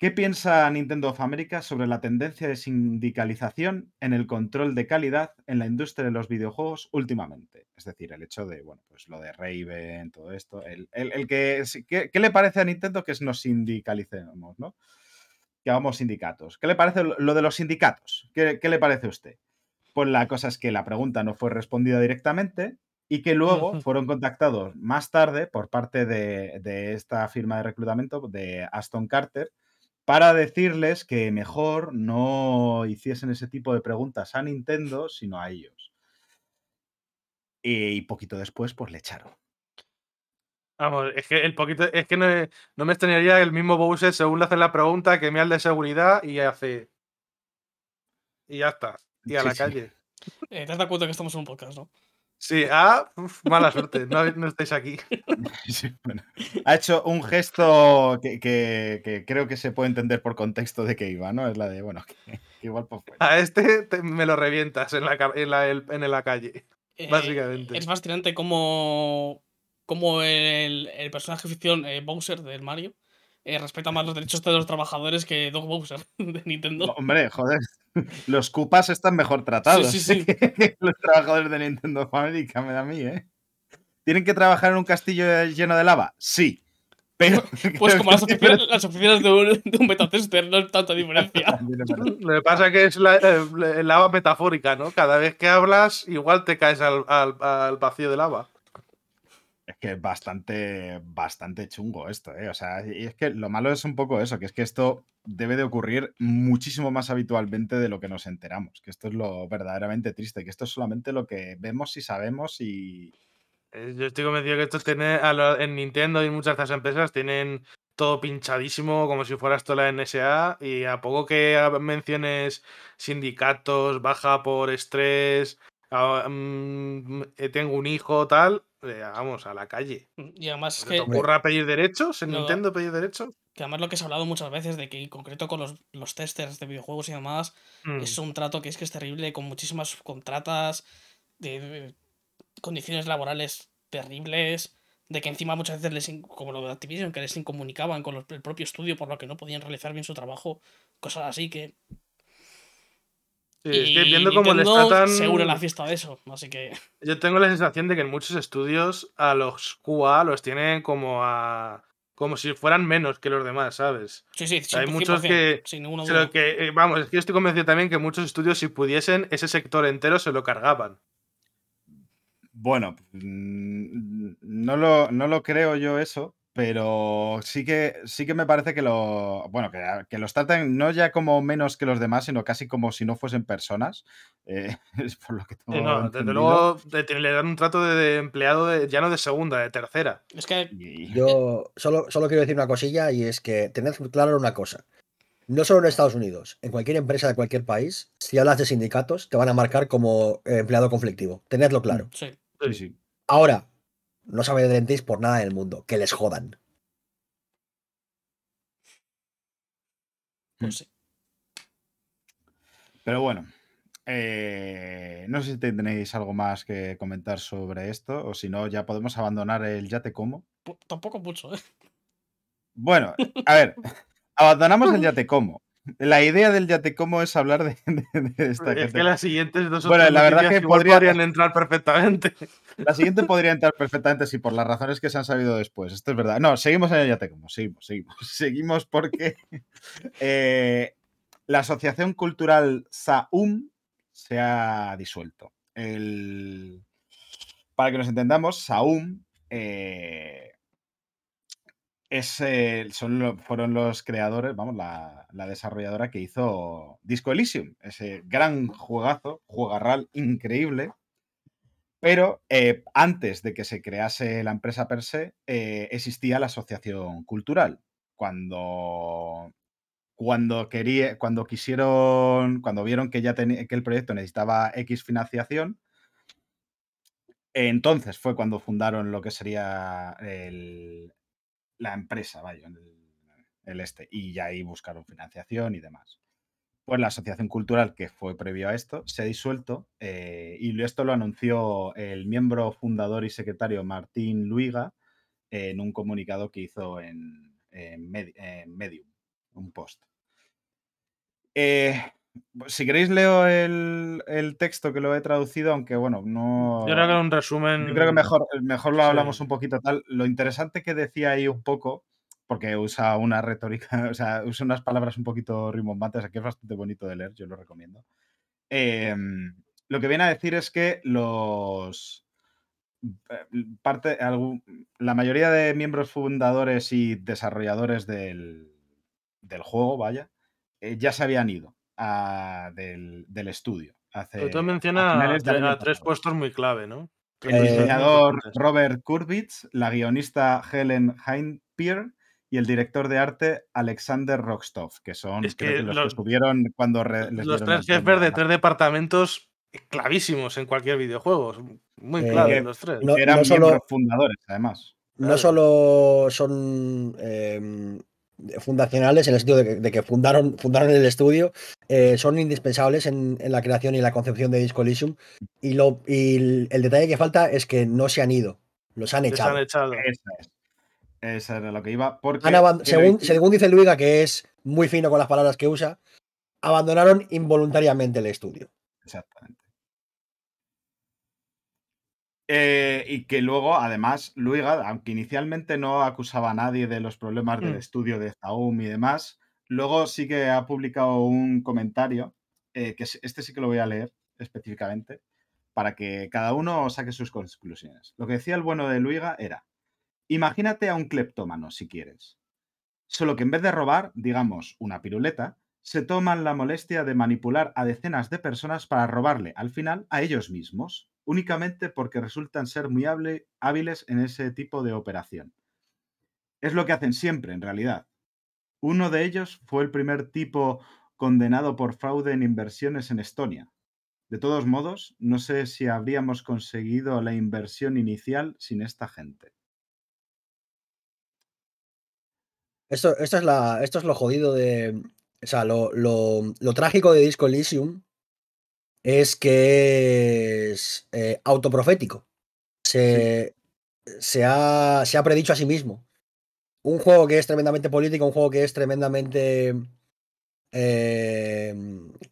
¿Qué piensa Nintendo of America sobre la tendencia de sindicalización en el control de calidad en la industria de los videojuegos últimamente? Es decir, el hecho de, bueno, pues lo de Raven, todo esto. El, que, ¿qué, le parece a Nintendo que nos sindicalicemos, ¿no? Que hagamos sindicatos. ¿Qué le parece lo de los sindicatos? ¿Qué, le parece a usted? Pues la cosa es que la pregunta no fue respondida directamente y que luego fueron contactados más tarde por parte de, de esta firma de reclutamiento de Aston Carter para decirles que mejor no hiciesen ese tipo de preguntas a Nintendo, sino a ellos. Y poquito después, pues le echaron. Vamos, es que el poquito, es que no, no me extrañaría el mismo Bowser, según le hacen la pregunta, que me al de seguridad y hace. Y ya está. Y a la calle. Eh, te has dado cuenta que estamos en un podcast, ¿no? Sí, ah, mala suerte, no, estáis aquí. <laughs> Ha hecho un gesto que, creo que se puede entender por contexto de que iba, ¿no? Es la de, bueno, que, igual pues A este me lo revientas en la, en la, calle, eh, básicamente. Es fascinante como, como el, personaje ficción eh, Bowser del Mario eh, respeta más los derechos de los trabajadores que Doc Bowser <laughs> de Nintendo. hombre, joder. <laughs> Los Cupas están mejor tratados <laughs> que los trabajadores de Nintendo Family, me da a mí, ¿eh? ¿Tienen que trabajar en un castillo lleno de lava? Sí. <laughs> pues como las oficinas, de, un, de un metatester, no hay tanta diferencia. Lo que pasa es que es la, eh, lava metafórica, ¿no? Cada vez que hablas, igual te caes al, al, vacío de lava. Es que es bastante, bastante chungo esto, ¿eh? O sea, y es que lo malo es un poco eso, que es que esto debe de ocurrir muchísimo más habitualmente de lo que nos enteramos, que esto es lo verdaderamente triste, que esto es solamente lo que vemos y sabemos y, eh, yo estoy convencido que esto tiene en Nintendo y muchas de estas empresas tienen todo pinchadísimo como si fuera esto la NSA y a poco que menciones sindicatos, baja por estrés, ah, mm, tengo un hijo, tal, eh, vamos, a la calle. Y además que... ¿Te ocurra pedir derechos en Nintendo pedir derechos? Que además lo que se ha hablado muchas veces de que en concreto con los, los testers de videojuegos y demás, mm. es un trato que es que es terrible, con muchísimas contratas, de condiciones laborales terribles, de que encima muchas veces, les, como lo de Activision, que les incomunicaban con el propio estudio por lo que no podían realizar bien su trabajo, cosas así que... Sí, es que viendo cómo les tratan... Seguro la fiesta de eso, así que... Yo tengo la sensación de que en muchos estudios a los QA los tienen como a como si fueran menos que los demás, ¿sabes? Sí, sí, Hay muchos que, sin que eh, vamos, es que yo estoy convencido también que muchos estudios si pudiesen ese sector entero se lo cargaban. Bueno, mm, no lo, no lo creo yo eso, pero sí que, sí que me parece que lo. Bueno, que, que, los tratan no ya como menos que los demás, sino casi como si no fuesen personas. Eh, <laughs> es por lo que tengo no, desde luego le dan un trato de, empleado ya no de segunda, de tercera. Es que. Yo solo, solo quiero decir una cosilla y es que tened claro una cosa. No solo en Estados Unidos, en cualquier empresa de cualquier país, si hablas de sindicatos, te van a marcar como empleado conflictivo. Tenedlo claro. Sí. Ahora, no se amedrentéis por nada en el mundo, que les jodan. Pues sí. Pero bueno, eh, no sé si tenéis algo más que comentar sobre esto, o si no, ya podemos abandonar el ya te como. tampoco mucho, ¿eh? Bueno, a ver, <laughs> abandonamos el ya te como. La idea del ya te como es hablar de, esta Es que las siguientes dos bueno, la verdad que podrían entrar perfectamente. La siguiente podría entrar perfectamente, sí, por las razones que se han sabido después. Esto es verdad. No, seguimos en el ya te como, seguimos, seguimos. <laughs> Seguimos porque <laughs> eh, la Asociación Cultural SAUM se ha disuelto. El... Para que nos entendamos, SAUM eh, es, son, fueron los creadores, vamos, la, desarrolladora que hizo Disco Elysium, ese gran juegazo, jugarral increíble. Pero eh, antes de que se crease la empresa per se, eh, existía la asociación cultural. Cuando, cuando, quería, cuando quisieron, cuando vieron que ya que el proyecto necesitaba X financiación, entonces fue cuando fundaron lo que sería el, la empresa, vaya, el, este, y ya ahí buscaron financiación y demás. Pues la asociación cultural que fue previo a esto se ha disuelto eh, y esto lo anunció el miembro fundador y secretario Martín Luiga en un comunicado que hizo en, Medium, un post. Eh, si queréis leo el, texto que lo he traducido, aunque bueno, no... Yo creo que un resumen... Yo creo que mejor, mejor lo hablamos un poquito tal. Lo interesante que decía ahí un poco, porque usa una retórica, <laughs> o sea, usa unas palabras un poquito rimbombantes, aquí es bastante bonito de leer, yo lo recomiendo. Em, lo que viene a decir es que los... Eh, parte, la mayoría de miembros fundadores y desarrolladores del, juego, vaya, eh, ya se habían ido del, estudio. Hace, tú mencionas a, tres puestos muy clave, ¿no? El diseñador Robert Kurbitz, la guionista Helen Heinpier y el director de arte Alexander Rokstov, que son los, que estuvieron cuando los tres jefes de tres departamentos clavísimos en cualquier videojuego. Muy eh, clave los tres. Eran solo, fundadores, además. No solo son em, fundacionales en el sentido de que, fundaron, fundaron el estudio, eh, son indispensables en, la creación y la concepción de Disco Elysium. Y, lo, y el, detalle que falta es que no se han ido, los han echado. echado. Esa, era lo que iba. Porque según, según dice Luiga, que es muy fino con las palabras que usa, abandonaron involuntariamente el estudio. Exactamente. Eh, y que luego, además, Luiga, aunque inicialmente no acusaba a nadie de los problemas del mm. estudio de Zaum y demás, luego sí que ha publicado un comentario, eh, que este sí que lo voy a leer específicamente, para que cada uno saque sus conclusiones. Lo que decía el bueno de Luiga era, imagínate a un cleptómano, si quieres. Solo que en vez de robar, digamos, una piruleta, se toman la molestia de manipular a decenas de personas para robarle al final a ellos mismos únicamente porque resultan ser muy hábiles en ese tipo de operación. Es lo que hacen siempre, en realidad. Uno de ellos fue el primer tipo condenado por fraude en inversiones en Estonia. De todos modos, no sé si habríamos conseguido la inversión inicial sin esta gente. Esto, esto, es, la, esto es lo jodido de. O sea, lo, lo trágico de Disco Elysium es que es eh, autoprofético. Se, se, ha, se ha predicho a sí mismo. Un juego que es tremendamente político, un juego que es tremendamente eh,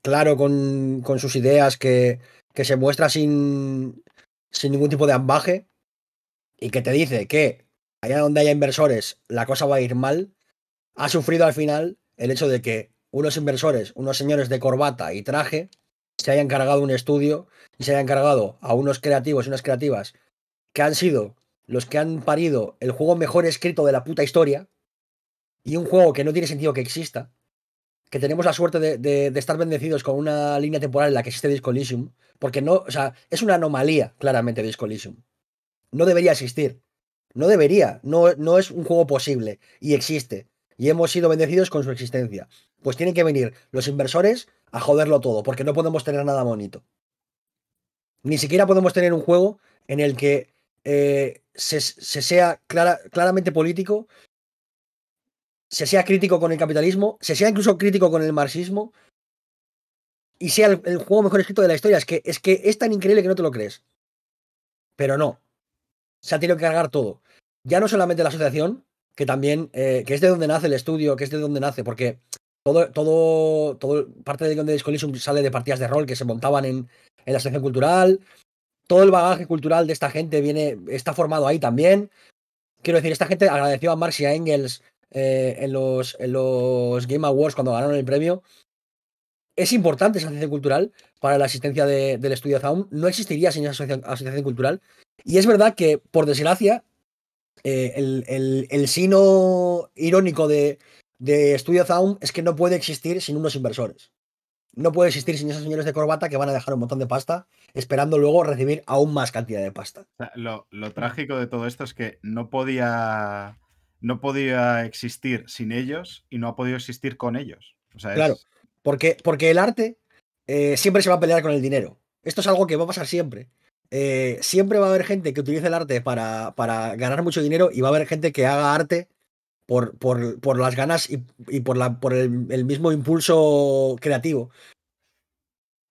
claro con, con, sus ideas, que, que se muestra sin, sin ningún tipo de ambaje y que te dice que allá donde haya inversores la cosa va a ir mal, ha sufrido al final el hecho de que unos inversores, unos señores de corbata y traje, se haya encargado un estudio y se haya encargado a unos creativos y unas creativas que han sido los que han parido el juego mejor escrito de la puta historia y un juego que no tiene sentido que exista, que tenemos la suerte de, estar bendecidos con una línea temporal en la que existe Disco Elysium, porque no, o sea, es una anomalía claramente Disco Elysium. No debería existir. No debería, no, no es un juego posible y existe. Y hemos sido bendecidos con su existencia. Pues tienen que venir los inversores a joderlo todo, porque no podemos tener nada bonito. Ni siquiera podemos tener un juego en el que eh, se, sea claramente político, se sea crítico con el capitalismo, se sea incluso crítico con el marxismo y sea el, juego mejor escrito de la historia. Es que, es que es tan increíble que no te lo crees. Pero no. Se ha tenido que cargar todo. Ya no solamente la asociación, que también, eh, que es de donde nace el estudio, que es de donde nace, porque todo, todo, todo parte de donde Discollision sale de partidas de rol que se montaban en, en la sección cultural. Todo el bagaje cultural de esta gente viene, está formado ahí también. Quiero decir, esta gente agradeció a Marx y a Engels eh, en, los, en los Game Awards cuando ganaron el premio. Es importante esa asociación cultural para la existencia del estudio Zaum. No existiría sin esa asociación, cultural. Y es verdad que, por desgracia, eh, el, el, el, sino irónico de, de Studio Zaum es que no puede existir sin unos inversores. No puede existir sin esos señores de corbata que van a dejar un montón de pasta esperando luego recibir aún más cantidad de pasta. lo, trágico de todo esto es que no podía, no podía existir sin ellos y no ha podido existir con ellos. claro, porque, porque el arte eh, siempre se va a pelear con el dinero. Esto es algo que va a pasar siempre. Eh, siempre va a haber gente que utilice el arte para, para ganar mucho dinero y va a haber gente que haga arte por, por, las ganas y, por, la, por el, mismo impulso creativo.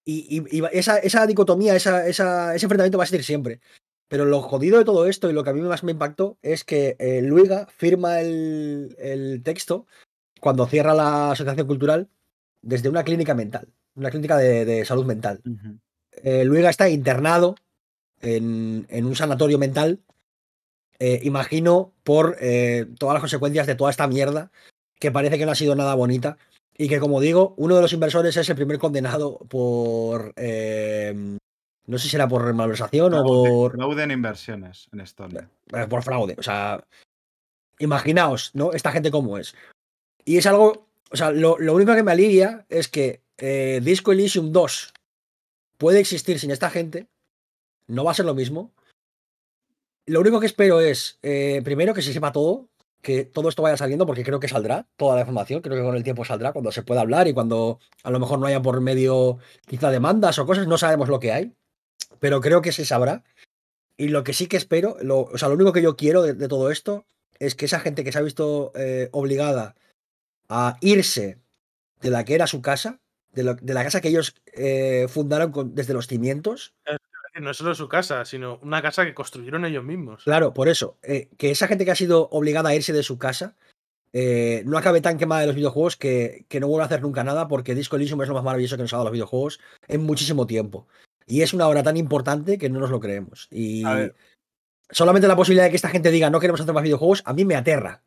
Y, esa, dicotomía, esa, ese enfrentamiento va a existir siempre. Pero lo jodido de todo esto y lo que a mí más me impactó es que eh, Luiga firma el, texto cuando cierra la asociación cultural desde una clínica mental, una clínica de, salud mental. Eh, Luiga está internado en, en, un sanatorio mental eh, imagino, por eh, todas las consecuencias de toda esta mierda, que parece que no ha sido nada bonita. Y que, como digo, uno de los inversores es el primer condenado por. Eh, no sé si será por malversación o por. Fraude en inversiones en Estonia. Por fraude. O sea, imaginaos, ¿no? Esta gente cómo es. Y es algo. O sea, lo, lo único que me alivia es que Disco Elysium 2 puede existir sin esta gente. No va a ser lo mismo. Lo único que espero es, eh, primero, que se sepa todo, que todo esto vaya saliendo, porque creo que saldrá toda la información. Creo que con el tiempo saldrá cuando se pueda hablar y cuando a lo mejor no haya por medio quizá demandas o cosas, no sabemos lo que hay, pero creo que se sabrá. Y lo que sí que espero, lo, o sea, lo único que yo quiero de, todo esto es que esa gente que se ha visto eh, obligada a irse de la que era su casa, de, la casa que ellos eh, fundaron desde los cimientos, no es solo su casa, sino una casa que construyeron ellos mismos. Claro, por eso. Eh, que esa gente que ha sido obligada a irse de su casa eh, no acabe tan quemada de los videojuegos que, que no vuelva a hacer nunca nada porque Disco Elysium es lo más maravilloso que nos ha dado los videojuegos en muchísimo tiempo. Y es una obra tan importante que no nos lo creemos. Y solamente la posibilidad de que esta gente diga no queremos hacer más videojuegos, a mí me aterra.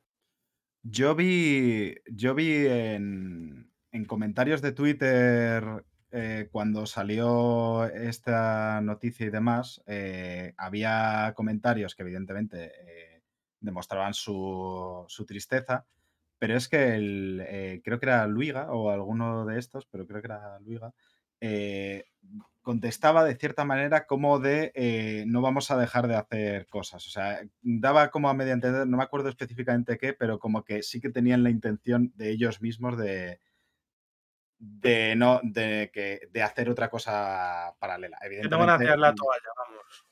Yo vi, yo vi en, comentarios de Twitter eh, cuando salió esta noticia y demás, eh, había comentarios que evidentemente eh, demostraban su, su, tristeza, pero es que el, creo que era Luiga o alguno de estos, pero creo que era Luiga, contestaba de cierta manera como de eh, no vamos a dejar de hacer cosas. O sea, daba como a media entender, no me acuerdo específicamente qué, pero como que sí que tenían la intención de ellos mismos de, de no de, que, de hacer otra cosa paralela. Evidentemente, no van a hacer la toalla, vamos.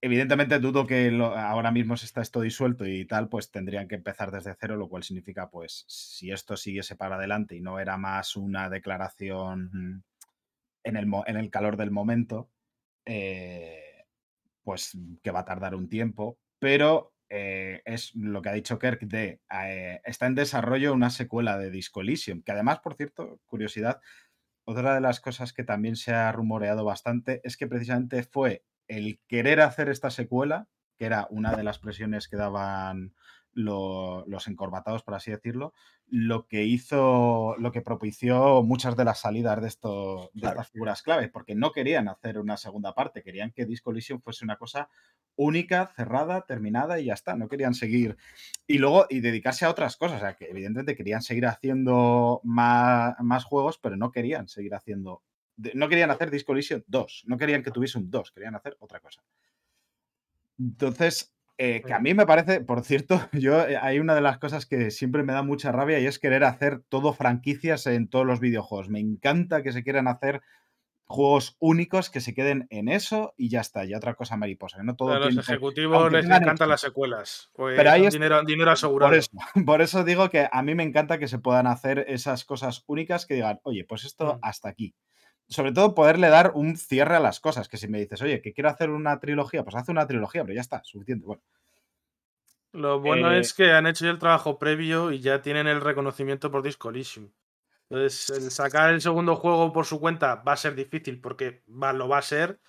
Evidentemente dudo que ahora mismo se está esto disuelto y tal, pues tendrían que empezar desde cero, lo cual significa, pues, si esto siguiese para adelante y no era más una declaración en el, en el calor del momento, eh, pues que va a tardar un tiempo, pero eh, es lo que ha dicho Kirk de eh, está en desarrollo una secuela de Disco que además, por cierto, curiosidad, otra de las cosas que también se ha rumoreado bastante es que precisamente fue el querer hacer esta secuela, que era una de las presiones que daban los encorbatados, por así decirlo, lo que hizo, lo que propició muchas de las salidas de, esto, de estas figuras clave, porque no querían hacer una segunda parte, querían que Disco Elysium fuese una cosa única, cerrada, terminada y ya está, no querían seguir. Y luego, y dedicarse a otras cosas, o sea, que evidentemente querían seguir haciendo más, más juegos, pero no querían seguir haciendo, no querían hacer Disco Elysium 2, no querían que tuviese un 2, querían hacer otra cosa. Entonces, eh, que a mí me parece, por cierto, <laughs> yo eh, hay una de las cosas que siempre me da mucha rabia y es querer hacer todo franquicias en todos los videojuegos. Me encanta que se quieran hacer juegos únicos que se queden en eso y ya está, y otra cosa mariposa. No todo a los ejecutivos les encantan las secuelas. Pues Pero hay dinero, dinero asegurado. Por eso, <laughs> por eso, digo que a mí me encanta que se puedan hacer esas cosas únicas que digan, oye, pues esto mm. hasta aquí sobre todo poderle dar un cierre a las cosas. Que si me dices, oye, que quiero hacer una trilogía, pues hace una trilogía, pero ya está, suficiente. Bueno. Lo bueno es que han hecho ya el trabajo previo y ya tienen el reconocimiento por Disco Entonces, el sacar el segundo juego por su cuenta va a ser difícil porque va, lo va a ser,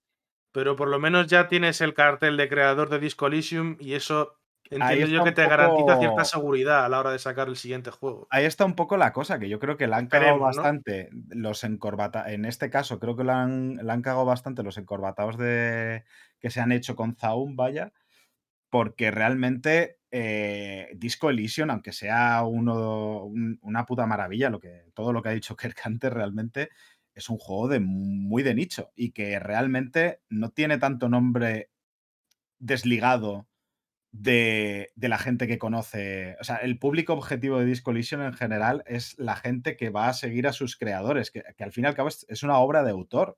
pero por lo menos ya tienes el cartel de creador de Disco y eso Entiendo yo que te garantiza cierta seguridad a la hora de sacar el siguiente juego. Ahí está un poco la cosa, que yo creo que la han cagado bastante los encorbatados. En este caso, creo que la han, han cagado bastante los encorbatados de... que se han hecho con Zaun, vaya, porque realmente eh, Disco Elysium, aunque sea uno, una puta maravilla, lo que, todo lo que ha dicho <laughs> Kirk realmente es un juego de muy de nicho y que realmente no tiene tanto nombre desligado de, la gente que conoce. O sea, el público objetivo de Disco en general es la gente que va a seguir a sus creadores, que, al fin y al cabo es, una obra de autor.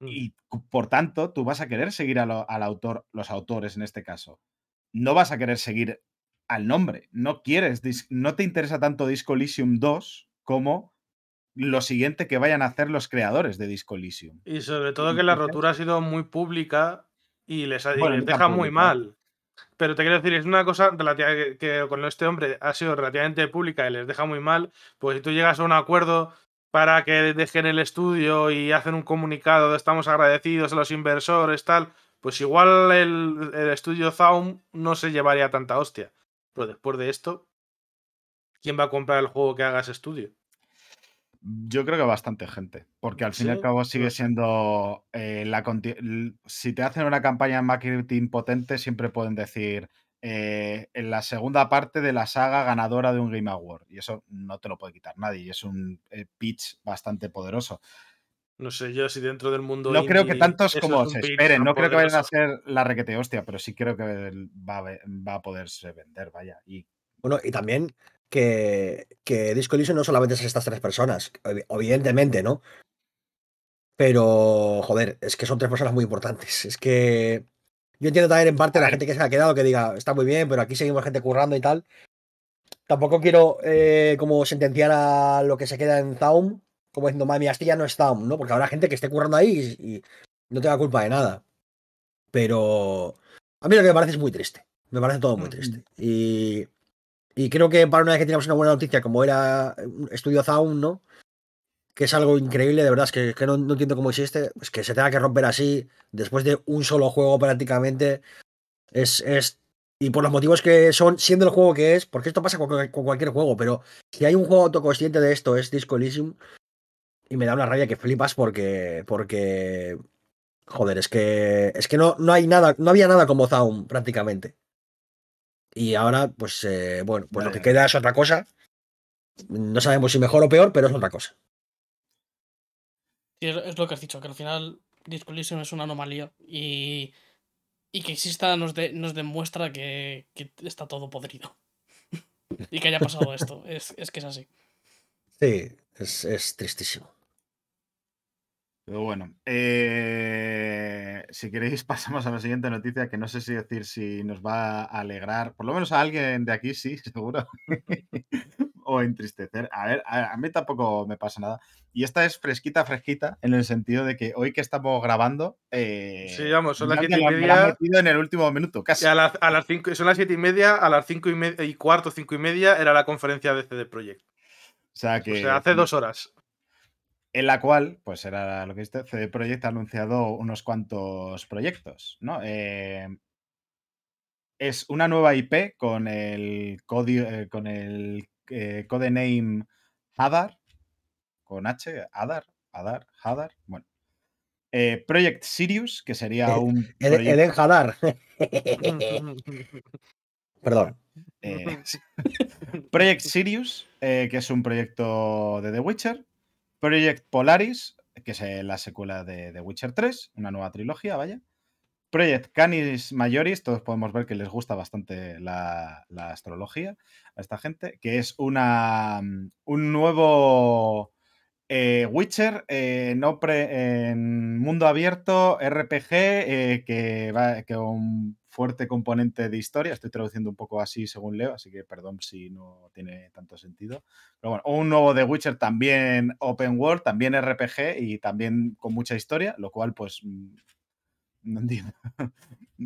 Mm. Y por tanto, tú vas a querer seguir al autor, los autores en este caso. No vas a querer seguir al nombre. No quieres, no te interesa tanto Disco 2 como lo siguiente que vayan a hacer los creadores de Disco Y sobre todo que la rotura ha sido muy pública y les, les deja muy mal. Pero te quiero decir, es una cosa que, con este hombre ha sido relativamente pública y les deja muy mal. Pues si tú llegas a un acuerdo para que dejen el estudio y hacen un comunicado de estamos agradecidos a los inversores, tal, pues igual el, el estudio Zaum no se llevaría tanta hostia. Pero después de esto, ¿quién va a comprar el juego que haga ese estudio? Yo creo que bastante gente, porque al fin y al cabo sigue siendo eh, la si te hacen una campaña de marketing potente, siempre pueden decir eh, en la segunda parte de la saga ganadora de un Game Award, y eso no te lo puede quitar nadie, y es un eh, pitch bastante poderoso. No sé yo si dentro del mundo. No creo que tantos como se esperen, no creo que vayan a ser la requete hostia, pero sí creo que va a, va a poderse vender, vaya. Y... Bueno, y también que, que Disco Elysium no solamente es estas tres personas, evidentemente, ¿no? Pero, joder, es que son tres personas muy importantes. Es que yo entiendo también en parte la gente que se ha quedado que diga, está muy bien, pero aquí seguimos gente currando y tal. Tampoco quiero eh, como sentenciar a lo que se queda en Zaum, como diciendo, madre mía, este ya no es Zaum, ¿no? Porque habrá gente que esté currando ahí y, no tenga culpa de nada. Pero a mí lo que me parece es muy triste. Me parece todo muy triste. Y y creo que para una vez que teníamos una buena noticia, como era Estudio Zaun, ¿no? que es algo increíble, de verdad, es que, no, entiendo cómo existe, es que se tenga que romper así después de un solo juego prácticamente. Es, es y por los motivos que son, siendo el juego que es, porque esto pasa con, cualquier juego, pero si hay un juego autoconsciente de esto, es Disco Elysium. Y me da una rabia que flipas porque. Porque. Joder, es que. Es que no, no hay nada. No había nada como Zaun, prácticamente. Y ahora, pues, eh, bueno, pues lo que queda es otra cosa. No sabemos si mejor o peor, pero es otra cosa. es lo que has dicho, que al final Disco Elysium es una anomalía. Y y que exista nos, nos demuestra que, está todo podrido. <laughs> y que haya pasado esto. Es, que es así. Sí, es, tristísimo. Pero bueno, eh, si queréis <laughs> pasamos a la siguiente noticia, que no sé si decir si nos va a alegrar, por lo menos a alguien de aquí sí, <laughs> seguro, o entristecer. A ver, a, mí tampoco me pasa nada. Y esta es fresquita, fresquita, en el sentido de que hoy que estamos grabando. Eh, sí, vamos, son las siete y media. en el último minuto, casi. A, las cinco, son las siete y media, a las cinco y, y cuarto, cinco y media era la conferencia de CD Projekt. O sea que. O sea, hace dos horas. En la cual, pues era lo que dice, CD Projekt ha anunciado unos cuantos proyectos, ¿no? Eh, es una nueva IP con el código, eh, con el eh, codename Hadar, con H, Hadar, Hadar, Hadar, bueno. Eh, Project Sirius, que sería eh, un. Eden Hadar. <laughs> <laughs> Perdón. <laughs> Project Sirius, que es un proyecto de The Witcher. Project Polaris, que es la secuela de Witcher 3, una nueva trilogía, vaya. Project Canis Majoris, todos podemos ver que les gusta bastante la, astrología a esta gente, que es una, mm, un nuevo eh, Witcher eh, no en mundo abierto, RPG, eh, que va con un fuerte componente de historia. Estoy traduciendo un poco así según leo, así que perdón si no tiene tanto sentido. Pero bueno, un nuevo The Witcher también open world, también RPG y también con mucha historia, lo cual pues mm, no entiendo. <laughs>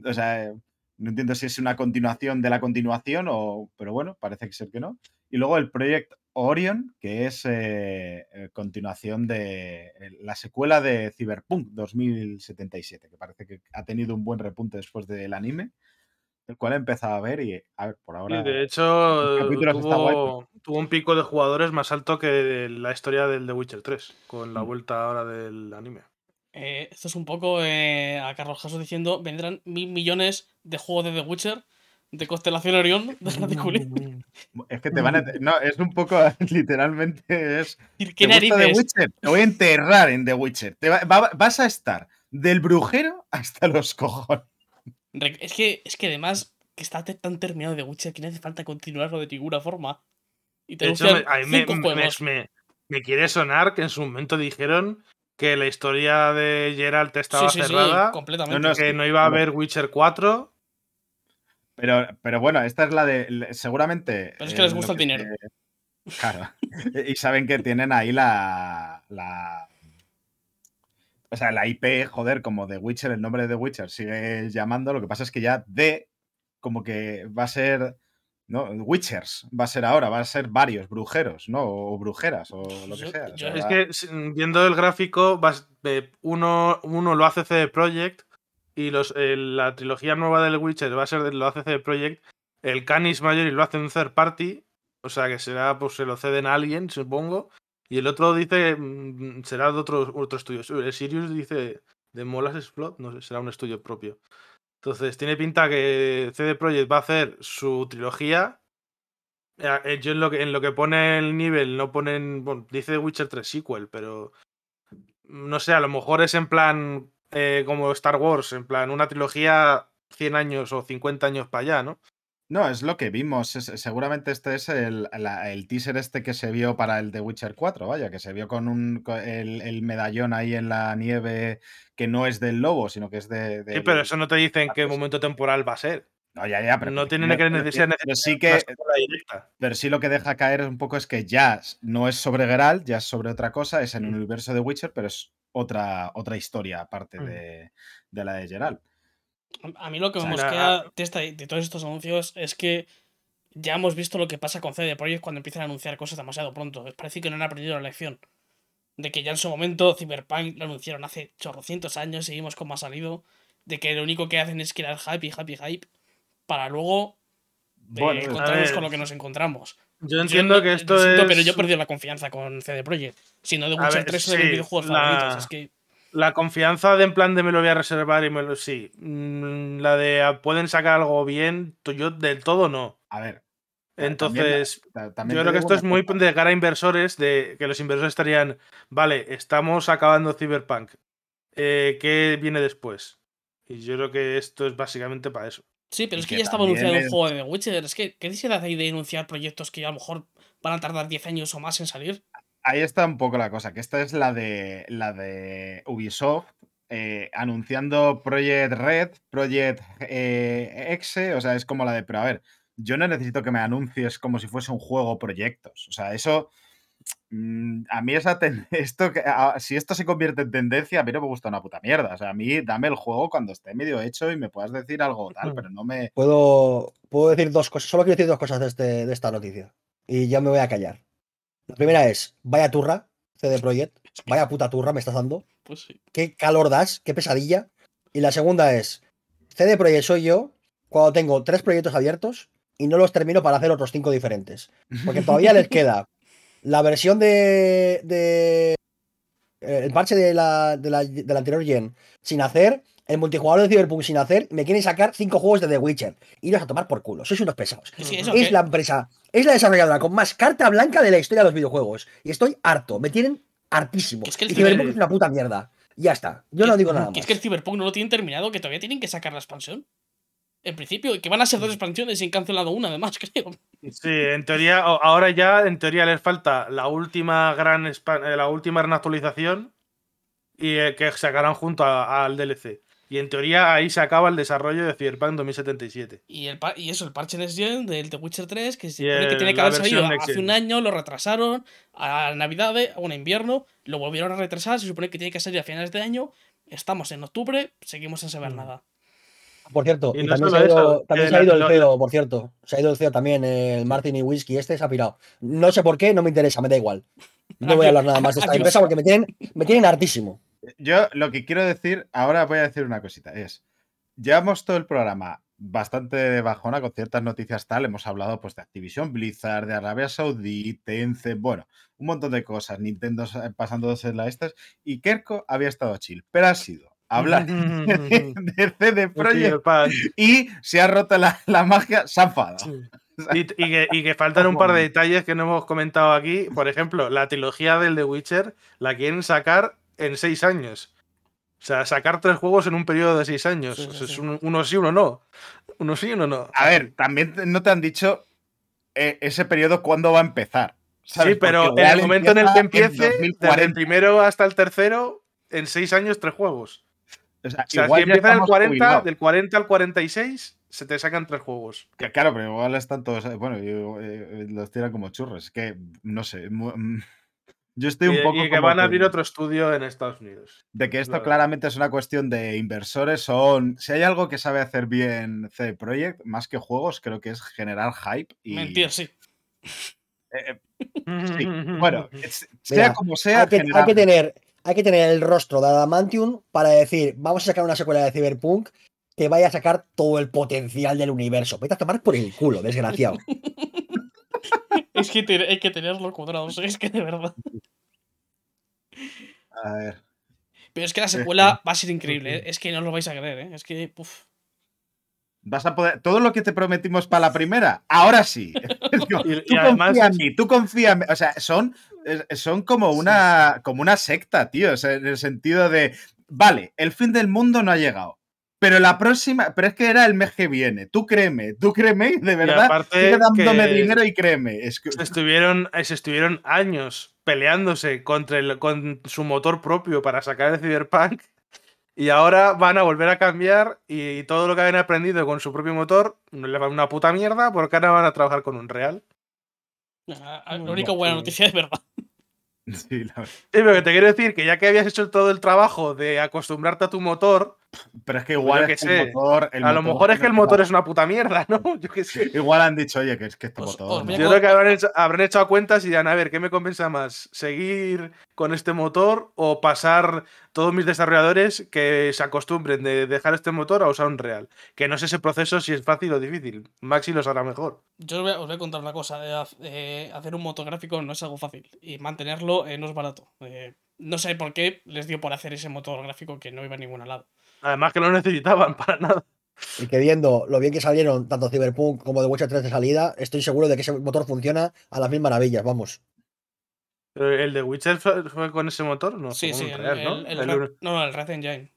o sea, no entiendo si es una continuación de la continuación o. Pero bueno, parece ser que no. Y luego el Project Orion, que es eh, eh, continuación de eh, la secuela de Cyberpunk 2077, que parece que ha tenido un buen repunte después del anime, el cual he empezado a ver y a ver, por ahora. de hecho, tuvo, tuvo, un pico de jugadores más alto que la historia del The Witcher 3, con la mm. vuelta ahora del anime. Eh, esto es un poco eh, a Carlos Jesús diciendo: vendrán mil millones de juegos de The Witcher, de Constelación Orión, <laughs> de Es que te van a. No, es un poco <laughs> literalmente. Es. ¿Qué narices? Witcher? Te voy a enterrar en The Witcher. vas a estar del brujero hasta los cojones. Es que, es que además que está tan terminado The Witcher que no hace falta continuarlo de ninguna forma. Y te hecho, a mí me, me, quiere sonar que en su momento dijeron que la historia de Geralt estaba cerrada, completamente. que no iba a haber Witcher 4. Pero, pero bueno, esta es la de. Seguramente. Pero es que les gusta el dinero. claro. <laughs> y saben que tienen ahí la, la. O sea, la IP, joder, como de Witcher, el nombre de The Witcher sigue llamando. Lo que pasa es que ya de. Como que va a ser ¿no? Witchers va a ser ahora, va a ser varios brujeros, ¿no? O brujeras, o lo que sea. es que viendo el gráfico, uno, uno lo hace CD Projekt y los, la trilogía nueva del Witcher va a ser lo hace CD Projekt. El Canis Major y lo hace un third party, o sea que será, pues se lo ceden a alguien, supongo. Y el otro dice, mm, será de otro, otro estudio. El Sirius dice de Molas Explode, no sé, será un estudio propio. Entonces, tiene pinta que CD Projekt va a hacer su trilogía. Eh, eh, yo en lo que, en lo que pone el nivel, no ponen. Bueno, dice Witcher 3 sequel, pero. No sé, a lo mejor es en plan. Eh, como Star Wars, en plan una trilogía 100 años o 50 años para allá, ¿no? No, es lo que vimos. seguramente este es el, teaser este que se vio para el The Witcher 4, vaya, que se vio con, un, el, medallón ahí en la nieve que no es del lobo, sino que es de... sí, pero eso no te dice en qué momento temporal va a ser. No, ya, ya, pero... No tiene que necesidad, pero sí que... Pero sí lo que deja caer un poco es que ya no es sobre Geralt, ya es sobre otra cosa, es en el mm. universo de Witcher, pero es otra, otra historia aparte mm. de, de la de Geralt. A mí lo que me mosquea de, de, todos estos anuncios es que ya hemos visto lo que pasa con CD Projekt cuando empiezan a anunciar cosas demasiado pronto. Parece que no han aprendido la lección. de que ya en su momento Cyberpunk lo anunciaron hace chorrocientos años, seguimos como ha salido, de que lo único que hacen es crear hype y hype y hype para luego eh, encontrarnos con lo que nos encontramos. Yo entiendo que esto es. Pero yo he perdido la confianza con CD Projekt. Si no, de Witcher 3 es de videojuegos favoritos. Es que. La confianza de en plan de me lo voy a reservar y me lo. Sí. Mm, la de ah, pueden sacar algo bien, yo del todo no. A ver. Entonces, yo creo que esto es muy de cara a inversores, de que los inversores estarían, vale, estamos acabando Cyberpunk. Eh, ¿Qué viene después? Y yo creo que esto es básicamente para eso. Sí, pero es que, ya estaba anunciado un juego de The Witcher. Es que, ¿qué necesidad hay de anunciar proyectos que a lo mejor van a tardar 10 años o más en salir? Ahí está un poco la cosa, que esta es la de, la de Ubisoft eh, anunciando Project Red, Project eh, Exe, o sea, es como la de, pero a ver, yo no necesito que me anuncies como si fuese un juego proyectos, o sea, eso a mí esa <laughs> esto que si esto se convierte en tendencia, a mí no me gusta una puta mierda. O sea, a mí dame el juego cuando esté medio hecho y me puedas decir algo tal, pero no me. Puedo, puedo decir dos cosas. Solo quiero decir dos cosas de, este, de esta noticia. Y ya me voy a callar. La primera es, vaya turra, CD Projekt. Vaya puta turra me estás dando. Pues sí. Qué calor das, qué pesadilla. Y la segunda es, CD Projekt soy yo cuando tengo tres proyectos abiertos y no los termino para hacer otros cinco diferentes. Porque todavía les <laughs> queda la versión de, de eh, el parche de la, de, la, de la, anterior gen sin hacer, el multijugador de Cyberpunk sin hacer, me quieren sacar cinco juegos de The Witcher. Iros a tomar por culo, sois unos pesados. es la empresa, es la desarrolladora con más carta blanca de la historia de los videojuegos. Y estoy harto, me tienen hartísimo. Es que el y Cyberpunk es una puta mierda. Ya está, yo no digo nada más. Es que el Cyberpunk no lo tienen terminado, que todavía tienen que sacar la expansión. En principio, que van a ser dos expansiones y han cancelado una además, <laughs> creo. Sí, en teoría, ahora ya en teoría les falta la última gran eh, la última gran actualización y eh, que sacarán junto al DLC. Y en teoría ahí se acaba el desarrollo de Cyberpunk 2077. Y, el, y eso, el parche Next Gen del The Witcher 3, que, que tiene que haber salido hace un año, lo retrasaron a Navidad, a un invierno, lo volvieron a retrasar, se supone que tiene que salir a finales de año. Estamos en octubre, seguimos sin saber mm. nada. Por cierto, y, también, se ha, ido, también ha ido, el CEO, por cierto. Se ha ido el CEO también, el Martin y Whisky, este se ha pirado. No sé por qué, no me interesa, me da igual. No voy a hablar nada más de esta <laughs> empresa porque me tienen, me tienen hartísimo. Yo lo que quiero decir, ahora voy a decir una cosita, es, llevamos todo el programa bastante bajona con ciertas noticias tal, hemos hablado pues de Activision Blizzard, de Arabia Saudí, Tencent, bueno, un montón de cosas, Nintendo pasándose la estas, y Kerko había estado chill, pero ha sido hablar <laughs> de, CD Projekt y se ha roto la, magia, se ha <laughs> Y, que, faltan <laughs> un par de detalles que no hemos comentado aquí. Por ejemplo, la trilogía del The Witcher la quieren sacar en seis años. O sea, sacar tres juegos en un periodo de seis años. es uno sí, uno no. Uno sí, uno no. A ver, también no te han dicho eh, ese periodo cuándo va a empezar. Sí, pero en el momento en el que empiece, desde el primero hasta el tercero, en seis años, tres juegos. O sea, si empieza el 40, del 40 al 46, se te sacan tres juegos. Que claro, pero igual están todos. Bueno, eh, los tiran como churros. Es que, no sé. Mm, <laughs> yo estoy un poco. Y que van a abrir otro estudio en Estados Unidos. De que esto claramente es una cuestión de inversores. Son. Si hay algo que sabe hacer bien CD Projekt, más que juegos, creo que es generar hype. Y... Mentira, sí. Eh, eh, <laughs> sí. Bueno, <laughs> sea como sea. Hay que, hay que tener hay que tener el rostro de Adamantium para decir, vamos a sacar una secuela de Cyberpunk que vaya a sacar todo el potencial del universo. Vete a tomar por el culo, desgraciado. <laughs> es que hay que tenerlo cuadrado, es que de verdad. A ver. Pero es que la secuela va a ser increíble, ¿eh? es que no lo vais a creer, ¿eh? es que. Uf. Vas a poder. Todo lo que te prometimos para la primera, ahora sí. <laughs> tú confía en mí, tú confía en mí. O sea, son son como una, como una secta, tío, en el sentido de, vale, el fin del mundo no ha llegado. Pero la próxima, pero es que era el mes que viene. Tú créeme, tú créeme, de verdad. Sigue dándome dinero y créeme. se, estuvieron, se estuvieron años peleándose contra el, con su motor propio para sacar el Cyberpunk. Y ahora van a volver a cambiar y todo lo que habían aprendido con su propio motor le va una puta mierda porque ahora van a trabajar con un real. La, única buena noticia es verdad. <laughs> Sí, la pero te quiero decir que ya que habías hecho todo el trabajo de acostumbrarte a tu motor, Pero es que igual es que el motor. a lo mejor es que el motor es una puta mierda, <laughs> ¿no? Yo qué sé. Igual han dicho, oye, que es que este pues, motor. Yo creo que habrán hecho, habrán echado cuentas y dirán, a ver, ¿qué me compensa más? ¿Seguir con este motor o pasar todos mis desarrolladores que se acostumbren de dejar este motor a usar un real? Que no sé ese proceso si es fácil o difícil. Maxi lo sabrá mejor. Yo os voy, a, contar una cosa. Eh, eh, hacer un motor gráfico no es algo fácil y mantenerlo eh, no es barato. no sé por qué les dio por hacer ese motor gráfico que no iba a ningún lado. Además que no necesitaban <laughs> para nada. Y que viendo lo bien que salieron tanto Cyberpunk como The Witcher 3 de salida, estoy seguro de que ese motor funciona a las mil maravillas, vamos. ¿El de Witcher fue con ese motor? No, sí, sí, el, ¿no? El, no, el Red Engine.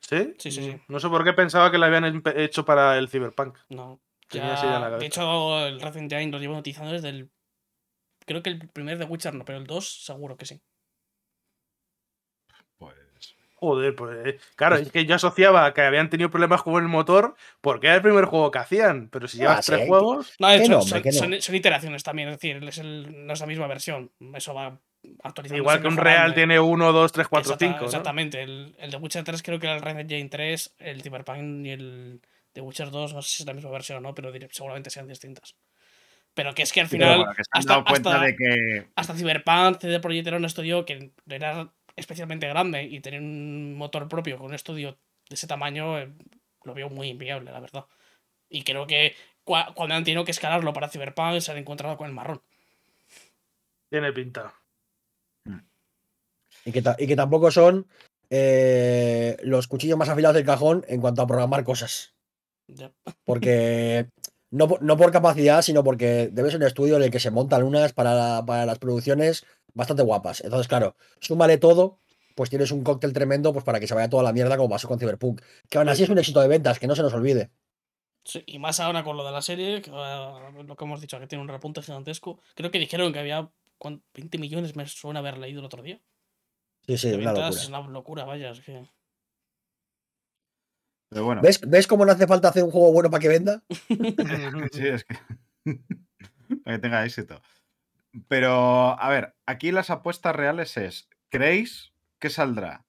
¿Sí? Sí, sí, sí. No sé por qué pensaba que lo habían hecho para el Cyberpunk. No. de hecho, el Red Engine lo llevo utilizando desde el. Creo que el primer de Witcher no, pero el 2 seguro que sí. Joder, pues eh, claro, es que yo asociaba que habían tenido problemas con el motor porque era el primer juego que hacían, pero si llevas tres juegos. No, de hecho, son, iteraciones también, es decir, es no es la misma versión. Eso va actualizando. Igual que un Real tiene 1, 2, 3, 4, 5. Exactamente, el, el, de Witcher 3 creo que era el Red Engine 3, el Cyberpunk y el de Witcher 2, no sé si es la misma versión o no, pero seguramente sean distintas. Pero que es que al final. hasta, hasta, de que... hasta Cyberpunk, CD Projekt era un estudio que era especialmente grande y tener un motor propio con un estudio de ese tamaño eh, lo veo muy inviable, la verdad. Y creo que cuando han tenido que escalarlo para Cyberpunk se han encontrado con el marrón. Tiene pinta. Y que, y que tampoco son eh, los cuchillos más afilados del cajón en cuanto a programar cosas. <laughs> Porque no, no, por capacidad, sino porque debe ser un estudio en el que se montan unas para, para las producciones bastante guapas. Entonces, claro, súmale todo, pues tienes un cóctel tremendo pues para que se vaya toda la mierda como pasó con Cyberpunk. Que aún así es un éxito de ventas, que no se nos olvide. Sí, y más ahora con lo de la serie, ah, lo que hemos dicho, que tiene un repunte gigantesco. Creo que dijeron que había 20 millones, me suena haber leído el otro día. Sí, sí, una locura. Es una locura, vaya, es que... Pero bueno. ¿Ves, ¿Ves cómo no hace falta hacer un juego bueno para que venda? <laughs> sí, es que... <laughs> para que tenga éxito. Pero, a ver, aquí las apuestas reales es, ¿creéis que saldrá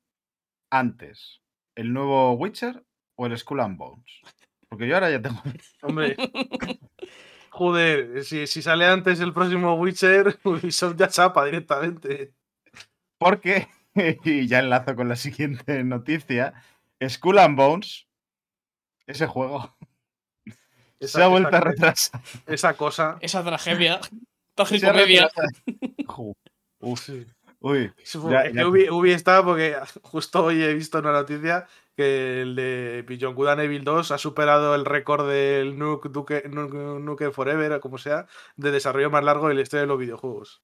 antes el nuevo Witcher o el Skull and Bones? Porque yo ahora ya tengo... <laughs> Hombre, <laughs> joder, si, sale antes el próximo Witcher, <laughs> Ubisoft ya chapa directamente. Porque, y ya enlazo con la siguiente noticia, Skull and Bones, ese juego, se ha vuelto a retrasar. Esa cosa. Esa tragedia. Media. Uf. Uy, Ubi, está porque <laughs> justo hoy he visto una noticia que el de and Evil 2 ha superado el récord del Nuke, Nuke, Forever, o como sea, de desarrollo más largo en la historia de los videojuegos.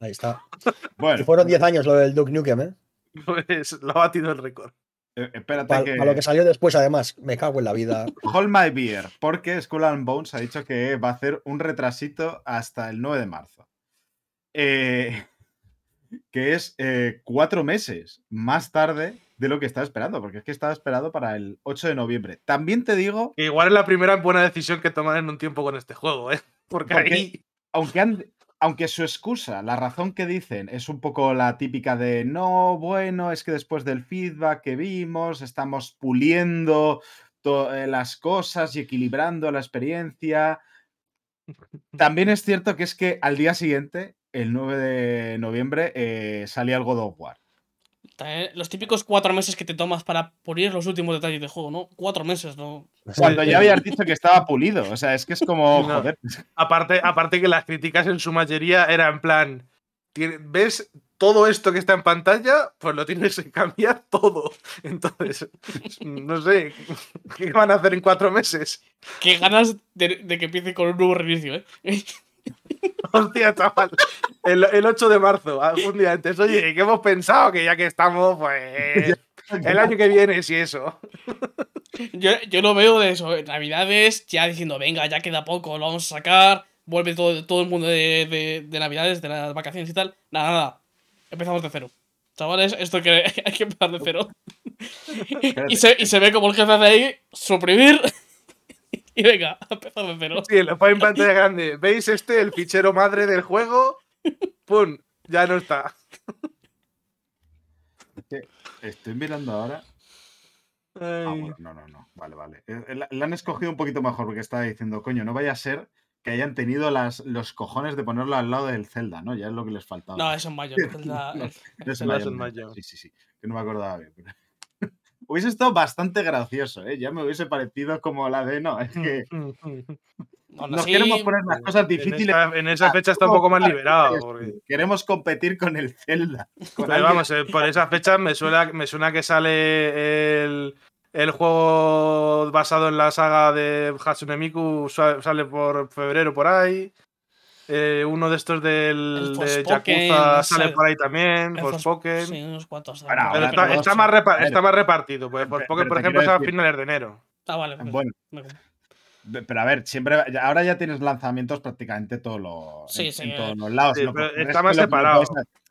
Ahí está. <laughs> Bueno. fueron 10 años lo del Duke Nukem, ¿eh? <laughs> Pues lo ha batido el récord. Eh, espérate que... A lo que salió después, además, me cago en la vida. Hold my beer, porque Skull and Bones ha dicho que va a hacer un retrasito hasta el 9 de marzo. Eh, <laughs> que es eh, cuatro meses más tarde de lo que estaba esperando, porque es que estaba esperado para el 8 de noviembre. También te digo. igual es la primera buena decisión que toman en un tiempo con este juego, ¿eh? Porque, porque ahí. Aunque han, aunque su excusa, la razón que dicen es un poco la típica de no, bueno, es que después del feedback que vimos, estamos puliendo eh, las cosas y equilibrando la experiencia. También es cierto que es que al día siguiente, el 9 de noviembre, eh, salía el God of War. Los típicos cuatro meses que te tomas para pulir los últimos detalles del juego, ¿no? Cuatro meses, ¿no? Cuando ya habías dicho que estaba pulido. O sea, es que es como. Joder. Aparte, aparte que las críticas en su mayoría eran en plan. ¿Ves todo esto que está en pantalla? Pues lo tienes que cambiar todo. <laughs> Entonces, no sé. ¿Qué van a hacer en cuatro meses? Qué ganas de, que empiece con un nuevo reinicio, ¿eh? <laughs> Hostia, chaval. El, 8 de marzo, algún día antes. Oye, ¿qué hemos pensado? Que ya que estamos, pues. El año que viene, si eso. Yo, yo lo veo de eso. Navidades, ya diciendo, venga, ya queda poco, lo vamos a sacar. Vuelve todo, todo el mundo de, de, Navidades, de las vacaciones y tal. Nada, nada. Empezamos de cero. Chavales, esto que <laughs> hay que empezar de cero. y, se, y se ve como el jefe hace ahí, suprimir. <laughs> Y venga, <laughs> empezamos de cero. Sí, lo pone en pantalla grande. ¿Veis este, el fichero madre del juego? <laughs> ¡Pum! Ya no está. Estoy mirando ahora. Ah, no, no, no. Vale, vale. Eh, eh, la, han escogido un poquito mejor porque estaba diciendo, coño, no vaya a ser que hayan tenido las, los cojones de ponerlo al lado del Zelda, ¿no? Ya es lo que les faltaba. No, es en mayo. Zelda, no, es en mayo. Sí, sí, sí. Que no me acordaba bien. Hubiese estado bastante gracioso, ¿eh? Ya me hubiese parecido como la de, no, es que... Nos queremos poner las cosas difíciles. En esa, fecha está un poco más liberado. Queremos competir con el Zelda. vamos, eh, por esa fecha me suena, me suena que sale el, el juego basado en la saga de Hatsune Miku, sale por febrero por ahí. Eh, uno de estos del de Yakuza sale por ahí también, Forspoken. Sí, unos cuantos. está, más repartido. Pues Forspoken, por ejemplo, es a finales de enero. Ah, vale. Pues bueno. Pero a ver, siempre. Ahora ya tienes lanzamientos prácticamente todos los, en, todos los lados. está más separado.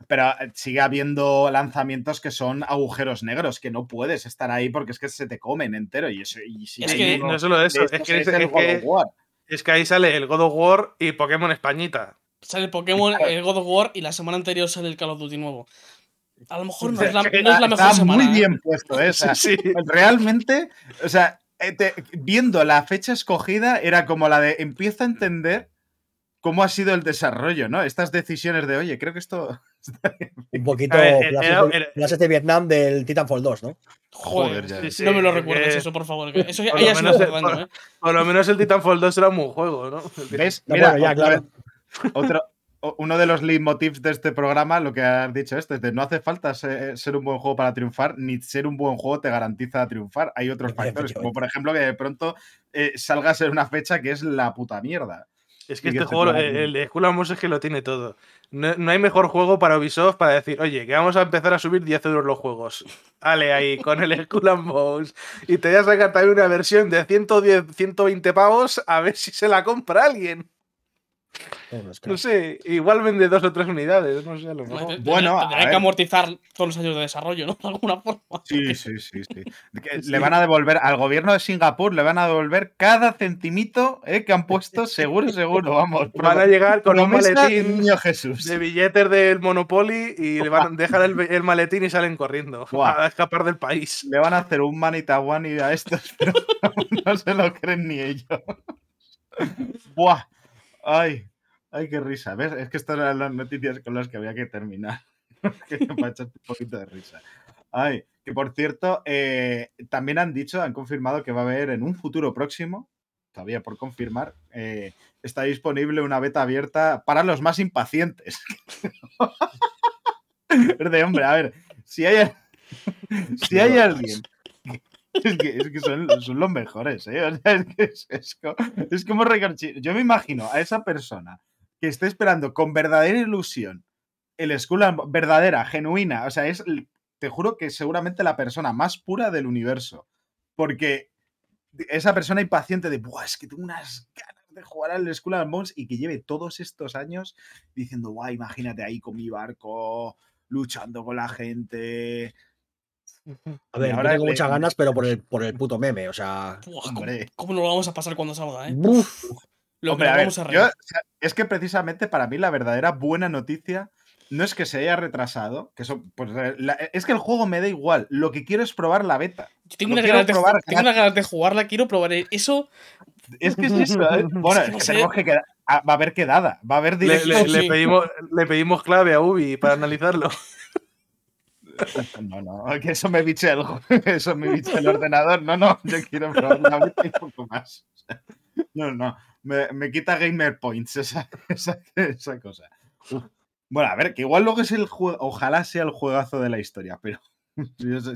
pero eh, sigue habiendo lanzamientos que son agujeros negros, que no puedes estar ahí porque es que se te comen entero. Y eso, es que no solo eso, es que, es, que, es que ahí sale el God of War y Pokémon Españita. Sale Pokémon, el God of War y la semana anterior sale el Call of Duty nuevo. A lo mejor no es la, no es la mejor Está muy ¿eh? bien puesto, ¿eh? sí. Realmente, o sea, eh, viendo la fecha escogida, era como la de empieza a entender cómo ha sido el desarrollo, ¿no? Estas decisiones de, oye, creo que esto. <laughs> Un poquito clases, de Vietnam del Titanfall 2, ¿no? Joder, ya. no me lo recuerdes eso, por favor. <laughs> Eso ya, ya menos, <laughs> ¿eh? por, lo menos el Titanfall 2 era un buen juego, ¿no? ¿Ves? Mira, ya, claro. Otro, uno de los leitmotivs de este programa, lo que has dicho este, es de no hace falta ser, un buen juego para triunfar, ni ser un buen juego te garantiza triunfar. Hay otros factores, como por ejemplo que de pronto eh, salgas en una fecha que es la puta mierda. Es que este juego, el, and es que lo tiene todo. No, hay mejor juego para Ubisoft para decir, oye, que vamos a empezar a subir 10 euros los juegos. Ale ahí, con el <laughs> Skull and Y te voy a sacar también una versión de 110, 120 pavos a ver si se la compra alguien. No sé, igual vende dos o tres unidades, no sé, a lo mejor. Bueno, tendrá que amortizar todos los años de desarrollo, ¿no? <laughs> De alguna forma. Sí, sí, sí, <laughs> sí. Le van a devolver al gobierno de Singapur, le van a devolver cada centimito eh, que han puesto, <laughs> seguro, seguro, vamos. Van a llegar con un maletín niño Jesús. de billetes del Monopoly y le van a dejar el, maletín y salen corriendo a escapar del país. Le van a hacer un manita one a estos, pero no se lo creen ni ellos. Buah. Ay, ay, qué risa. ¿Ves? Es que estas eran las noticias con las que había que terminar. <laughs> ha hecho un poquito de risa. Ay, que por cierto, eh, también han dicho, han confirmado que va a haber en un futuro próximo, todavía por confirmar, eh, está disponible una beta abierta para los más impacientes. <laughs> es de hombre, a ver, si hay, <laughs> si hay alguien es que, son, los mejores, ¿eh? <laughs> es, como, es como Yo me imagino a esa persona que esté esperando con verdadera ilusión el Skull verdadera, genuina. O sea, es, te juro que seguramente la persona más pura del universo. Porque esa persona impaciente de, Buah, es que tengo unas ganas de jugar al Skull and Bones y que lleve todos estos años diciendo, guau, imagínate ahí con mi barco, luchando con la gente, a ver, ahora tengo muchas ganas, pero por el, por el puto meme, o sea. ¿cómo, lo vamos a pasar cuando salga, eh? Lo que vamos a, Es que precisamente para mí la verdadera buena noticia no es que se haya retrasado, que eso, pues, es que el juego me da igual. Lo que quiero es probar la beta. tengo, una ganas, de, tengo ganas de jugarla, quiero probar eso. Es que es eso. ¿eh? <laughs> Bueno, es que tenemos que ah, va a haber quedada, va a haber le, le, pedimos, le pedimos clave a Ubi para analizarlo. <laughs> <laughs> No, no, que eso me biche el, <laughs> eso me biche el ordenador. No, no, yo quiero probar una vez y poco más. <laughs> No, no, me, me quita gamer points esa, esa, esa cosa. Bueno, a ver, que igual luego es el juego, ojalá sea el juegazo de la historia, pero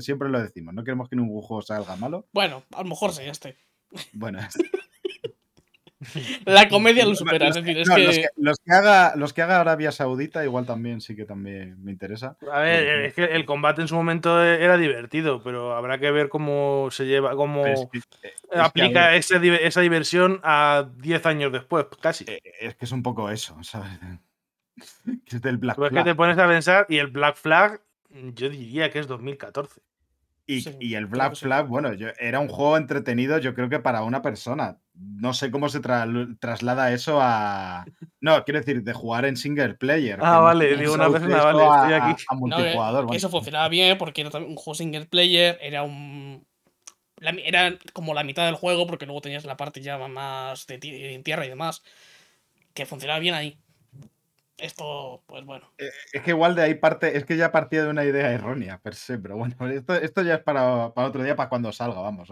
siempre lo decimos, no queremos que ningún juego salga malo. Bueno, a lo mejor sí, este. Bueno, <laughs> La comedia lo supera. es decir, es que... Los, que, haga, los que haga Arabia Saudita, igual también sí que también me interesa. A ver, es que el combate en su momento era divertido, pero habrá que ver cómo se lleva, cómo aplica esa, diversión a 10 años después, casi. Eh, es que es un poco eso, ¿sabes? <laughs> es del Black Flag. que te pones a pensar, y el Black Flag, yo diría que es 2014. Y, el Black Flag, bueno, yo, era un juego entretenido, yo creo que para una persona. No sé cómo se traslada eso a. No, quiero decir, de jugar en single player. Ah, vale, digo una persona, vale, estoy aquí. A, multijugador. Eso funcionaba bien porque era un juego single player, era un. era como la mitad del juego, porque luego tenías la parte ya más de en tierra y demás, que funcionaba bien ahí. Esto, pues bueno. Eh, es que igual de ahí parte, es que ya partía de una idea errónea, per se, pero bueno, esto, ya es para, otro día, para cuando salga, vamos.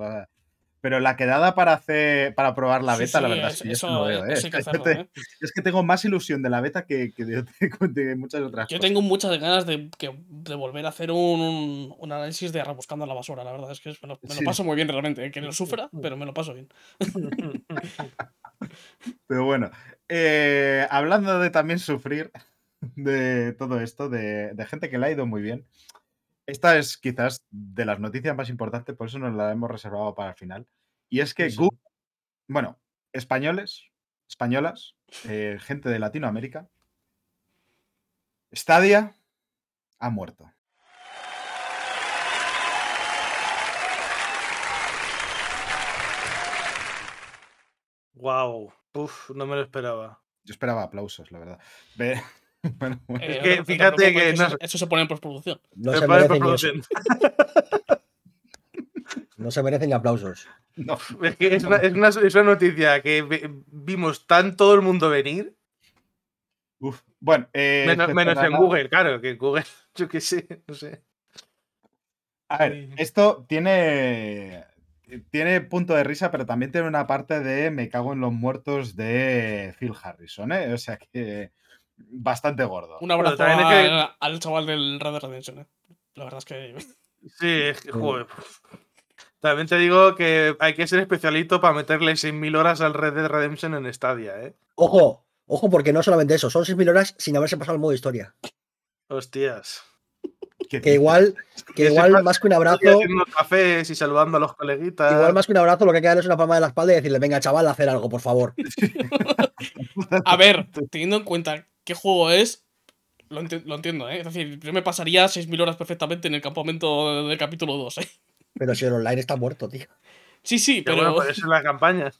Pero la quedada para hacer para probar la beta, la verdad, es, que eso, no veo, ¿eh? es, que tengo más ilusión de la beta que, <laughs> de, muchas otras Yo tengo muchas ganas de, volver a hacer un, análisis de rebuscando la basura, la verdad. Es que me lo, paso muy bien realmente. ¿eh? Que lo sufra, pero me lo paso bien. <laughs> pero bueno, eh, hablando de también sufrir de todo esto, de, de gente que le ha ido muy bien. Esta es quizás de las noticias más importantes, por eso nos la hemos reservado para el final. Y es que Google, bueno, españoles, españolas, eh, gente de Latinoamérica, Stadia ha muerto. Wow, Uf, no me lo esperaba. Yo esperaba aplausos, la verdad. <laughs> Bueno, es que fíjate que eso, se pone en postproducción. No se, merecen <laughs> no se merecen ni aplausos. No, es que es una, es, una, noticia que vimos tan todo el mundo venir. Uf, bueno, eh, menos, en Google, claro, que Google, <laughs> yo qué sé, no sé. A ver, esto tiene tiene punto de risa, pero también tiene una parte de me cago en los muertos de Phil Harrison, ¿eh? O sea que bastante gordo. Un abrazo al, chaval del Red Dead Redemption. ¿eh? La verdad es que. <laughs> Sí, es que, joder. También te digo que hay que ser especialito para meterle 6.000 horas al Red Dead Redemption en Stadia, ¿eh? Ojo, ojo, porque no solamente eso, son 6.000 horas sin haberse pasado el modo historia. Hostias. Que igual, que igual más que un abrazo. Haciendo cafés y saludando a los coleguitas. Igual más que un abrazo, lo que hay que darle es una palma de la espalda y decirle, venga, chaval, a hacer algo, por favor. <laughs> <laughs> <laughs> a ver, teniendo en cuenta qué juego es, lo, entiendo, ¿eh? Es decir, yo me pasaría 6.000 horas perfectamente en el campamento del capítulo 2, ¿eh? Pero si el online está muerto, tío. Sí, sí, pero. Bueno, pues eso es la campaña.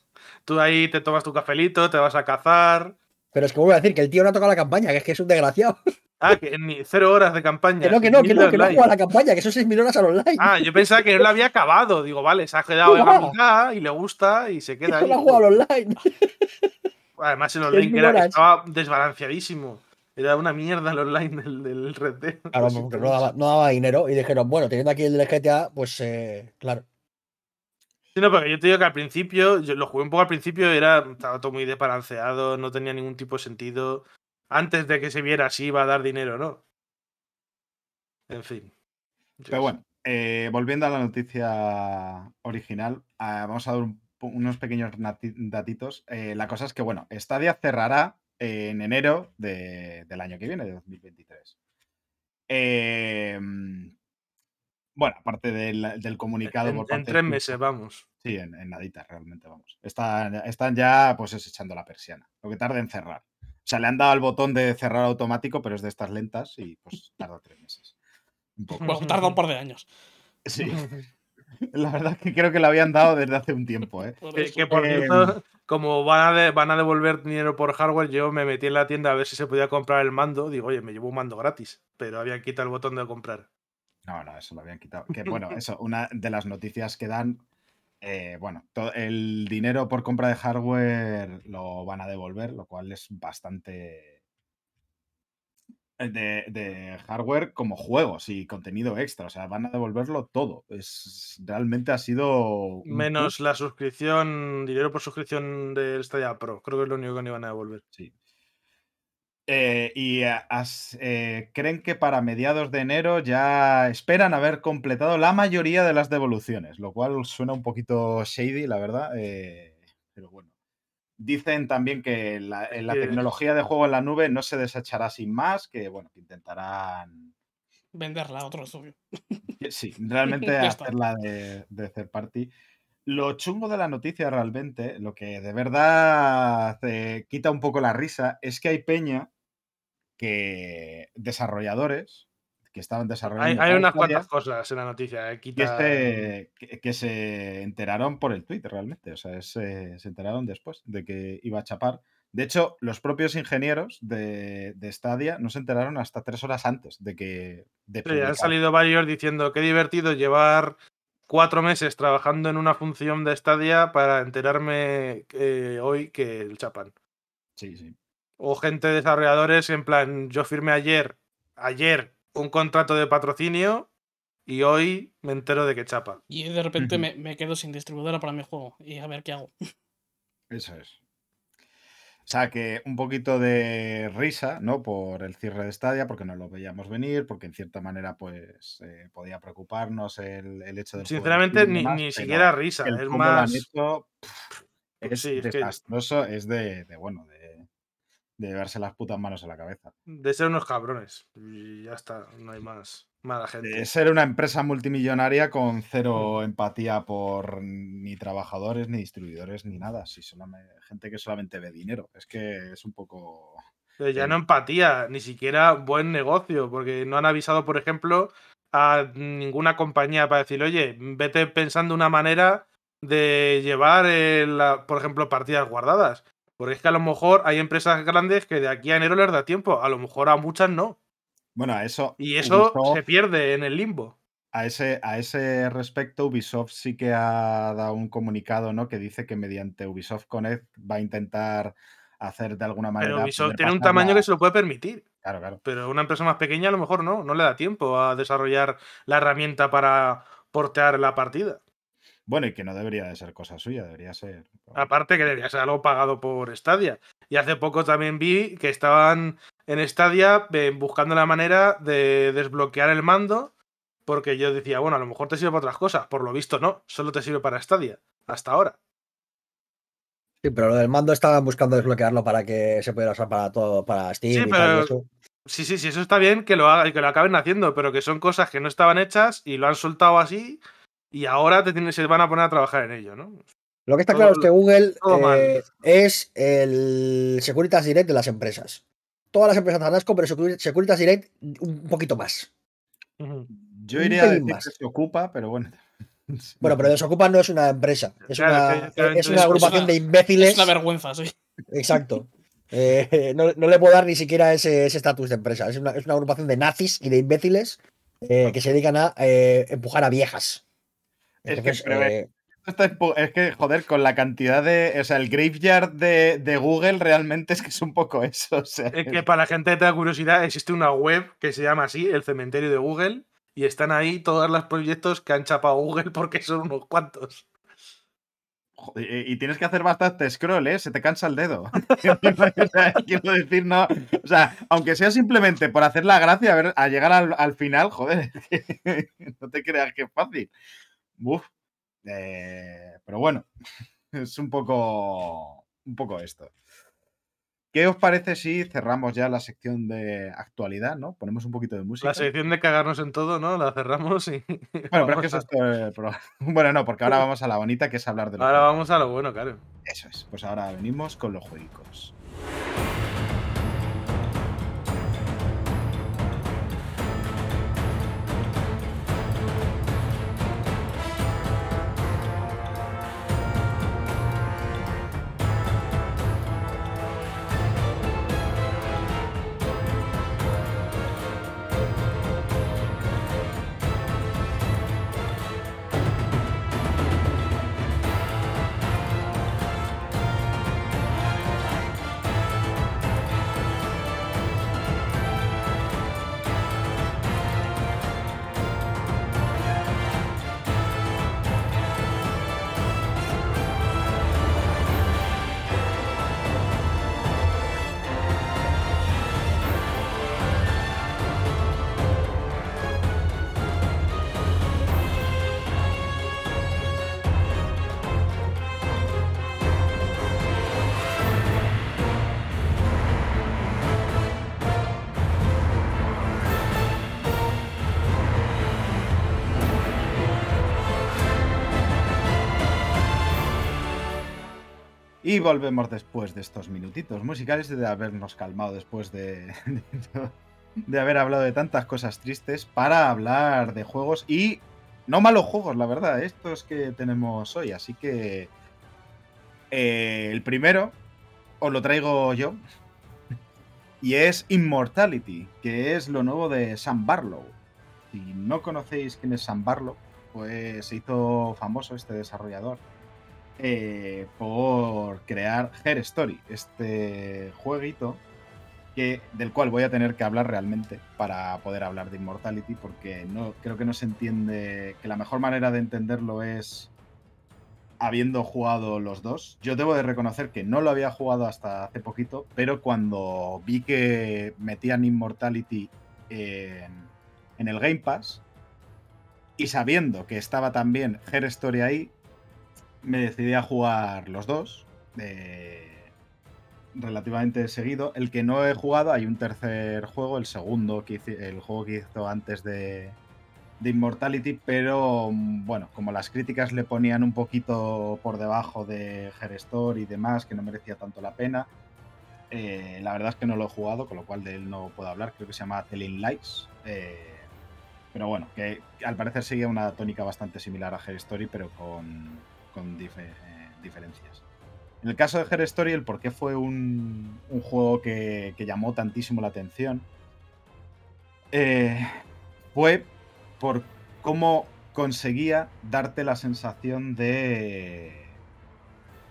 Tú ahí te tomas tu cafelito, te vas a cazar. Pero es que vuelvo a decir que el tío no ha tocado la campaña, que es que es un desgraciado. Ah, que ni cero horas de campaña. Que no, que no, que no, que no ha jugado la campaña, que son 6.000 horas al online. Ah, yo pensaba que no la había acabado. Digo, vale, se ha quedado en la <laughs> mitad y le gusta y se queda ahí. No ha jugado al online. <laughs> Además, el online era, estaba desbalanceadísimo. Era una mierda el online del, Red Dead. Claro, porque no daba, no daba, dinero y dijeron, bueno, teniendo aquí el GTA, pues eh, claro. Sí, no, porque yo te digo que al principio, yo lo jugué un poco al principio, era, estaba todo muy desbalanceado, no tenía ningún tipo de sentido. Antes de que se viera si iba a dar dinero no. En fin. Pero bueno, eh, volviendo a la noticia original, ah, vamos a dar unos pequeños datitos. Eh, la cosa es que, bueno, Stadia cerrará en enero del año que viene, de 2023. Em, bueno, aparte del, comunicado en, por tres meses, vamos. Sí, en, en naditas realmente, vamos. Están, están ya pues echando la persiana. Lo que tarda en cerrar. O sea, le han dado el botón de cerrar automático, pero es de estas lentas y pues tarda tres meses. Un poco. tarda un par de años. Sí. <laughs> <laughs> La verdad es que creo que lo habían dado desde hace un tiempo. ¿eh? <laughs> Que, por em, cierto, como van a, van a devolver dinero por hardware, yo me metí en la tienda a ver si se podía comprar el mando. Digo, oye, me llevo un mando gratis, pero habían quitado el botón de comprar. No, no, eso lo habían quitado. Que bueno, eso, una de las noticias que dan, eh, bueno, todo el dinero por compra de hardware lo van a devolver, lo cual es bastante eh, de, hardware como juegos y contenido extra. O sea, van a devolverlo todo. Es, realmente ha sido. Menos la suscripción, dinero por suscripción del Stadia Pro. Creo que es lo único que no iban a devolver. Sí. Eh, y eh, creen que para mediados de enero ya esperan haber completado la mayoría de las devoluciones, lo cual suena un poquito shady, la verdad. pero bueno. Dicen también que la, la tecnología de juego en la nube no se desechará sin más, que bueno, que intentarán venderla a otro estudio. Sí, <laughs> realmente hacerla de, de third party. Lo chungo de la noticia realmente, lo que de verdad te quita un poco la risa, es que hay peña que desarrolladores que estaban desarrollando. Hay, unas cuantas cosas en la noticia. Eh, que, se enteraron por el Twitter realmente. O sea, se enteraron después de que iba a chapar. De hecho, los propios ingenieros de, de Stadia no se enteraron hasta tres horas antes de que. han salido varios diciendo que divertido llevar cuatro meses trabajando en una función de Stadia para enterarme eh, hoy que el chapan. Sí, sí. O gente de desarrolladores en plan, yo firmé ayer, ayer, un contrato de patrocinio y hoy me entero de que chapa. Y de repente me, me, quedo sin distribuidora para mi juego y a ver qué hago. Eso es. O sea, que un poquito de risa, ¿no? Por el cierre de Stadia, porque no lo veíamos venir, porque en cierta manera, pues, eh, podía preocuparnos el, hecho de. Sinceramente, ni, ni siquiera risa. es más. es desastroso, es de, de bueno, de, de llevarse las putas manos a la cabeza. De ser unos cabrones. Y ya está, no hay más mala gente. De ser una empresa multimillonaria con cero mm. empatía por ni trabajadores, ni distribuidores, ni nada. Si solamente, gente que solamente ve dinero. Es que es un poco. ya no empatía, ni siquiera buen negocio, porque no han avisado, por ejemplo, a ninguna compañía para decir, oye, vete pensando una manera de llevar, por ejemplo, partidas guardadas. Porque es que a lo mejor hay empresas grandes que de aquí a enero les da tiempo, a lo mejor a muchas no. Bueno, a eso. Y eso se pierde en el limbo. A ese, a ese respecto, Ubisoft sí que ha dado un comunicado, ¿no? Que dice que mediante Ubisoft Connect va a intentar hacer de alguna manera. Pero Ubisoft tiene un tamaño que se lo puede permitir. Claro, claro. Pero una empresa más pequeña a lo mejor no, no le da tiempo a desarrollar la herramienta para portear la partida. Bueno, y que no debería de ser cosa suya, debería ser. Aparte que debería ser algo pagado por Stadia. Y hace poco también vi que estaban en Stadia buscando la manera de desbloquear el mando, porque yo decía, bueno, a lo mejor te sirve para otras cosas. Por lo visto, no, solo te sirve para Stadia, hasta ahora. Sí, pero lo del mando estaban buscando desbloquearlo para que se pudiera usar para todo, para Steam sí, y tal eso. Sí, sí, sí, eso está bien que lo haga y que lo acaben haciendo, pero que son cosas que no estaban hechas y lo han soltado así y ahora te se van a poner a trabajar en ello, ¿no? Lo que está claro es que Google eh, es el Securitas Direct de las empresas. Todas las empresas Zanasco, pero Securitas Direct un poquito más. Yo iría a decir que se ocupa, pero bueno. <laughs> Bueno, pero Desocupa no es una empresa, es, una, es una, agrupación de imbéciles. Es una vergüenza, sí. Exacto. <laughs> Eh, no, le puedo dar ni siquiera ese estatus de empresa. Es una, agrupación de nazis y de imbéciles eh, que se dedican a empujar a viejas. Es que, eh, es que, joder, con la cantidad de. O sea, el graveyard de, Google realmente es que es un poco eso. es que para la gente que tenga curiosidad, existe una web que se llama así, el cementerio de Google, y están ahí todos los proyectos que han chapado Google <laughs> porque son unos cuantos. y, tienes que hacer bastante scroll, ¿eh? Se te cansa el dedo. <laughs> quiero decir, no. O sea, aunque sea simplemente por hacer la gracia, a, ver, a llegar al, al final, joder, <laughs> no te creas que es fácil. Uf. Eh, pero bueno, <laughs> es un poco, un poco esto. ¿Qué os parece si cerramos ya la sección de actualidad, ¿no? Ponemos un poquito de música. La sección de cagarnos en todo, ¿no? La cerramos y. <laughs> Bueno, pero es que eso es. <laughs> Bueno, no, porque ahora vamos a la bonita, que es hablar de lo Ahora vamos a lo bueno, claro. Eso es. Pues ahora venimos con los juegos. Y volvemos después de estos minutitos musicales, de habernos calmado después de, <laughs> de, haber hablado de tantas cosas tristes, para hablar de juegos y no malos juegos, la verdad, estos que tenemos hoy. Así que eh, el primero os lo traigo yo y es Immortality, que es lo nuevo de Sam Barlow. Si no conocéis quién es Sam Barlow, pues se hizo famoso este desarrollador eh, por crear Her Story, este jueguito que, del cual voy a tener que hablar realmente para poder hablar de Immortality, porque no, creo que no se entiende, que la mejor manera de entenderlo es habiendo jugado los dos. Yo debo de reconocer que no lo había jugado hasta hace poquito, pero cuando vi que metían Immortality en, en el Game Pass, y sabiendo que estaba también Her Story ahí, me decidí a jugar los dos. relativamente seguido. El que no he jugado, hay un tercer juego, el segundo, que el juego que hizo antes de, de Immortality, pero mm, bueno, como las críticas le ponían un poquito por debajo de Her Story y demás, que no merecía tanto la pena, eh, la verdad es que no lo he jugado, con lo cual de él no puedo hablar. Creo que se llama Telling Lights. Eh, pero bueno, que al parecer seguía una tónica bastante similar a Her Story, pero con, con eh, diferencias. En el caso de Her Story, el por qué fue un, juego que, llamó tantísimo la atención eh, fue por cómo conseguía darte la sensación de,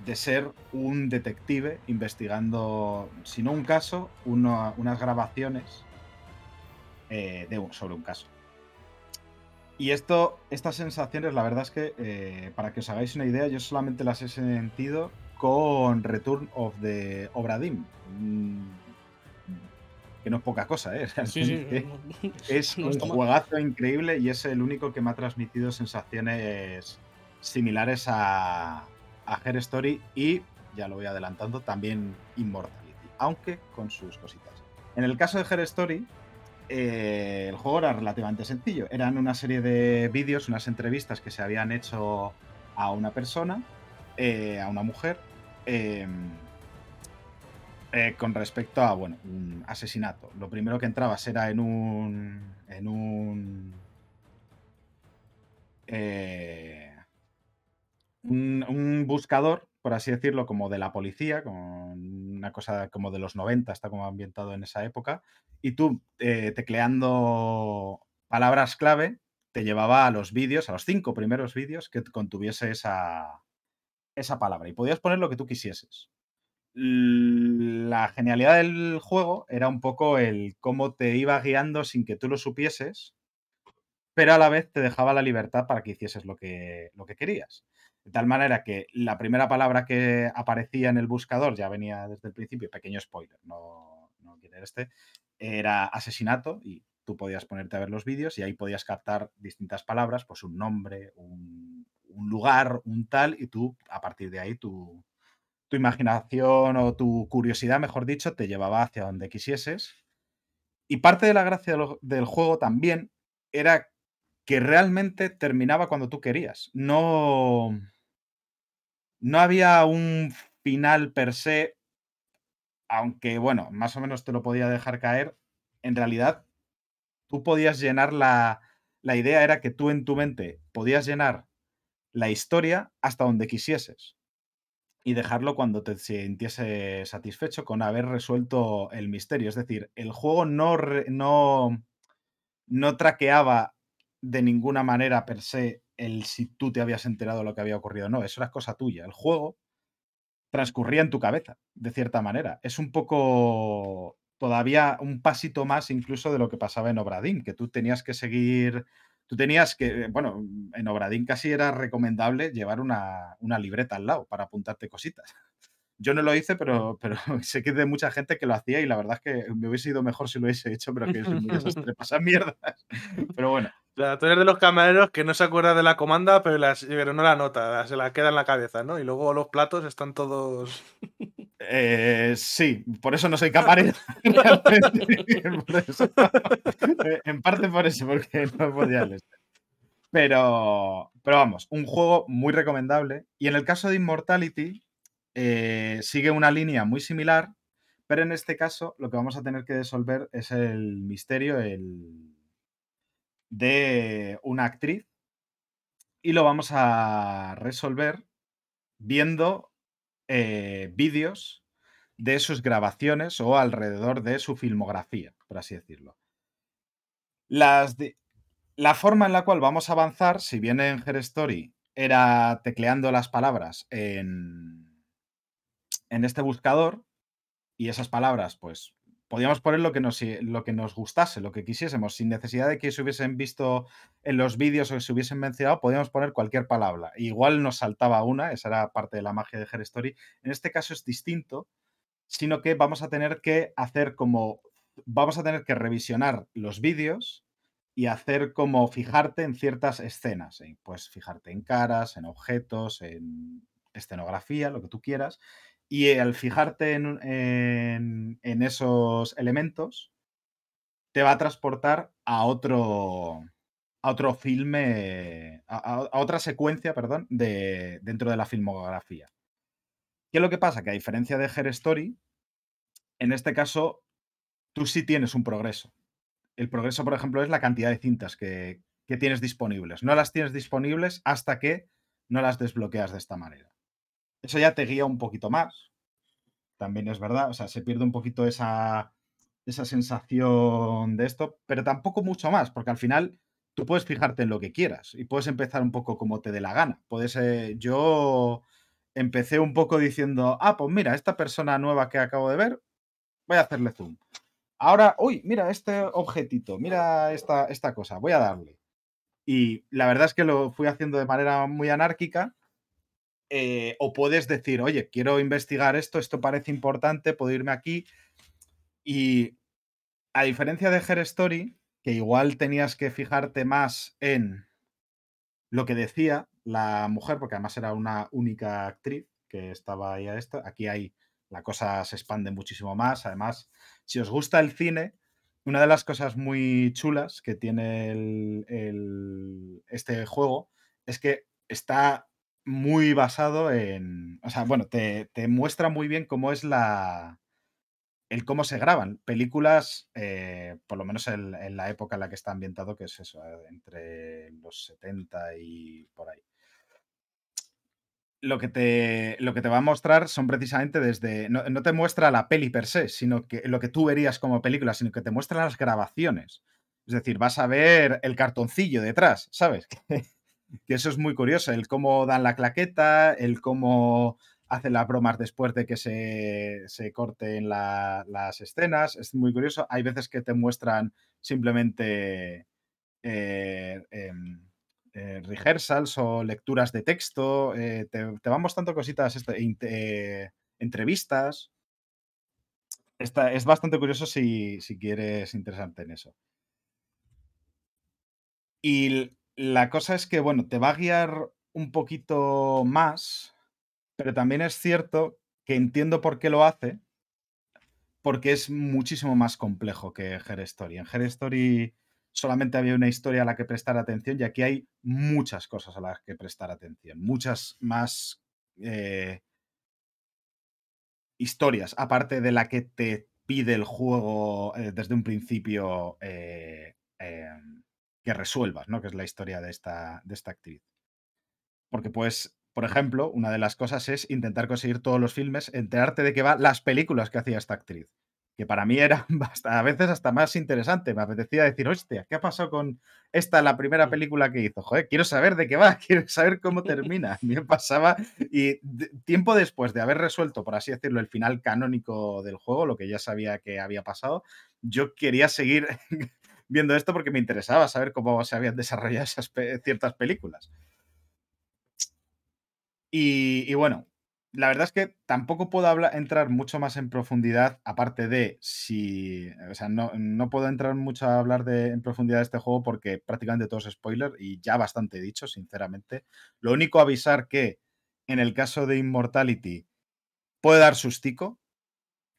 de ser un detective investigando, si no un caso, unas grabaciones eh, de sobre un caso. Y esto, estas sensaciones, la verdad es que, eh, para que os hagáis una idea, yo solamente las he sentido con Return of the Obra Dinn. Mm, que no es poca cosa, ¿eh? <laughs> Es un juegazo increíble y es el único que me ha transmitido sensaciones similares a, a Her Story y, ya lo voy adelantando, también Immortality, aunque con sus cositas. En el caso de Her Story, eh, el juego era relativamente sencillo. Eran una serie de vídeos, unas entrevistas que se habían hecho a una persona, eh, a una mujer, em, eh, con respecto a, bueno, un asesinato. Lo primero que entrabas era en un. en un. un, un buscador por así decirlo, como de la policía, con una cosa como de los 90, está como ambientado en esa época, y tú eh, tecleando palabras clave te llevaba a los vídeos, a los cinco primeros vídeos que contuviese esa, esa palabra, y podías poner lo que tú quisieses. La genialidad del juego era un poco el cómo te iba guiando sin que tú lo supieses, pero a la vez te dejaba la libertad para que hicieses lo que, lo que querías. De tal manera que la primera palabra que aparecía en el buscador ya venía desde el principio, pequeño spoiler, no, no quiere este, era asesinato y tú podías ponerte a ver los vídeos y ahí podías captar distintas palabras, pues un nombre, un, lugar, un tal, y tú a partir de ahí tu, tu imaginación o tu curiosidad, mejor dicho, te llevaba hacia donde quisieses. Y parte de la gracia del juego también era que realmente terminaba cuando tú querías. No, no había un final per se, aunque bueno, más o menos te lo podía dejar caer. En realidad, tú podías llenar la, la idea era que tú en tu mente podías llenar la historia hasta donde quisieses y dejarlo cuando te sintiese satisfecho con haber resuelto el misterio. Es decir, el juego no, no, no traqueaba de ninguna manera per se el si tú te habías enterado de lo que había ocurrido. No, eso era cosa tuya. El juego transcurría en tu cabeza, de cierta manera. Es un poco todavía un pasito más incluso de lo que pasaba en Obradín, que tú tenías que seguir, tú tenías que, bueno, en Obradín casi era recomendable llevar una, una libreta al lado para apuntarte cositas. Yo no lo hice, pero, pero <laughs> sé que de mucha gente que lo hacía y la verdad es que me hubiese ido mejor si lo hubiese hecho, pero que es <laughs> desastre, pasan mierdas. <laughs> Pero bueno. Sea, tú eres de los camareros que no se acuerda de la comanda, pero, pero no la nota, se la queda en la cabeza, ¿no? Y luego los platos están todos. Eh, sí, por eso no soy camarero. en parte por eso, porque no podía leer. Pero, pero vamos, un juego muy recomendable. Y en el caso de Immortality, eh, sigue una línea muy similar, pero en este caso lo que vamos a tener que resolver es el misterio, el de una actriz y lo vamos a resolver viendo eh, vídeos de sus grabaciones o alrededor de su filmografía, por así decirlo. Las la forma en la cual vamos a avanzar, si bien en Her Story era tecleando las palabras en, en este buscador y esas palabras, pues podíamos poner lo que, nos, lo que nos gustase, lo que quisiésemos, sin necesidad de que se hubiesen visto en los vídeos o que se hubiesen mencionado, podíamos poner cualquier palabra. Igual nos saltaba una, esa era parte de la magia de Her Story. En este caso es distinto, sino que vamos a tener que hacer como, vamos a tener que revisionar los vídeos y hacer como fijarte en ciertas escenas. Pues fijarte en caras, en objetos, en escenografía, lo que tú quieras. Y al fijarte en, esos elementos, te va a transportar a otro, a otro filme, a, otra secuencia, perdón, de, dentro de la filmografía. ¿Qué es lo que pasa? Que a diferencia de Her Story, en este caso, tú sí tienes un progreso. El progreso, por ejemplo, es la cantidad de cintas que, que tienes disponibles. No las tienes disponibles hasta que no las desbloqueas de esta manera. Eso ya te guía un poquito más. También es verdad. O sea, se pierde un poquito esa, esa sensación de esto, pero tampoco mucho más, porque al final tú puedes fijarte en lo que quieras y puedes empezar un poco como te dé la gana. Puedes, eh, yo empecé un poco diciendo, ah, pues mira, esta persona nueva que acabo de ver, voy a hacerle zoom. Ahora, uy, mira este objetito, mira esta, esta cosa, voy a darle. Y la verdad es que lo fui haciendo de manera muy anárquica eh, o puedes decir, oye, quiero investigar esto, esto parece importante, puedo irme aquí. Y a diferencia de Her Story, que igual tenías que fijarte más en lo que decía la mujer, porque además era una única actriz que estaba ahí a esto, aquí hay la cosa se expande muchísimo más. Además, si os gusta el cine, una de las cosas muy chulas que tiene este juego es que está muy basado en. O sea, bueno, te, muestra muy bien cómo es la. el cómo se graban. Películas, eh, por lo menos en, la época en la que está ambientado, que es eso, eh, entre los 70 y por ahí. Lo que, te, lo que te va a mostrar son precisamente desde. No, no, te muestra la peli per se, sino que lo que tú verías como película, sino que te muestra las grabaciones. Es decir, vas a ver el cartoncillo detrás, ¿sabes? <laughs> que eso es muy curioso, el cómo dan la claqueta, el cómo hacen las bromas después de que se, se corten las escenas, es muy curioso. Hay veces que te muestran simplemente eh, em, eh, rehearsals o lecturas de texto, eh, te, te, van mostrando cositas, este, entrevistas. es bastante curioso si, si quieres interesarte en eso. Y la cosa es que, bueno, te va a guiar un poquito más, pero también es cierto que entiendo por qué lo hace, porque es muchísimo más complejo que Her Story. En Her Story solamente había una historia a la que prestar atención y aquí hay muchas cosas a las que prestar atención, muchas más eh, historias, aparte de la que te pide el juego eh, desde un principio. Eh, em, que resuelvas, ¿no? Que es la historia de esta, de esta actriz. Porque, pues, por ejemplo, una de las cosas es intentar conseguir todos los filmes, enterarte de qué va las películas que hacía esta actriz. Que para mí era <laughs> a veces hasta más interesante. Me apetecía decir, hostia, ¿qué ha pasado con esta, la primera película que hizo? Joder, quiero saber de qué va, <laughs> quiero saber cómo <laughs> termina. A mí me pasaba. Y tiempo después de haber resuelto, por así decirlo, el final canónico del juego, lo que ya sabía que había pasado, yo quería seguir viendo esto porque me interesaba saber cómo se habían <laughs> desarrollado esas ciertas películas. Y, bueno, la verdad es que tampoco puedo hablar, entrar mucho más en profundidad, aparte de si. O sea, no, puedo entrar mucho a hablar de, en profundidad de este juego porque prácticamente todo es spoiler y ya bastante dicho, sinceramente. Lo único avisar que en el caso de Immortality puede dar sustico,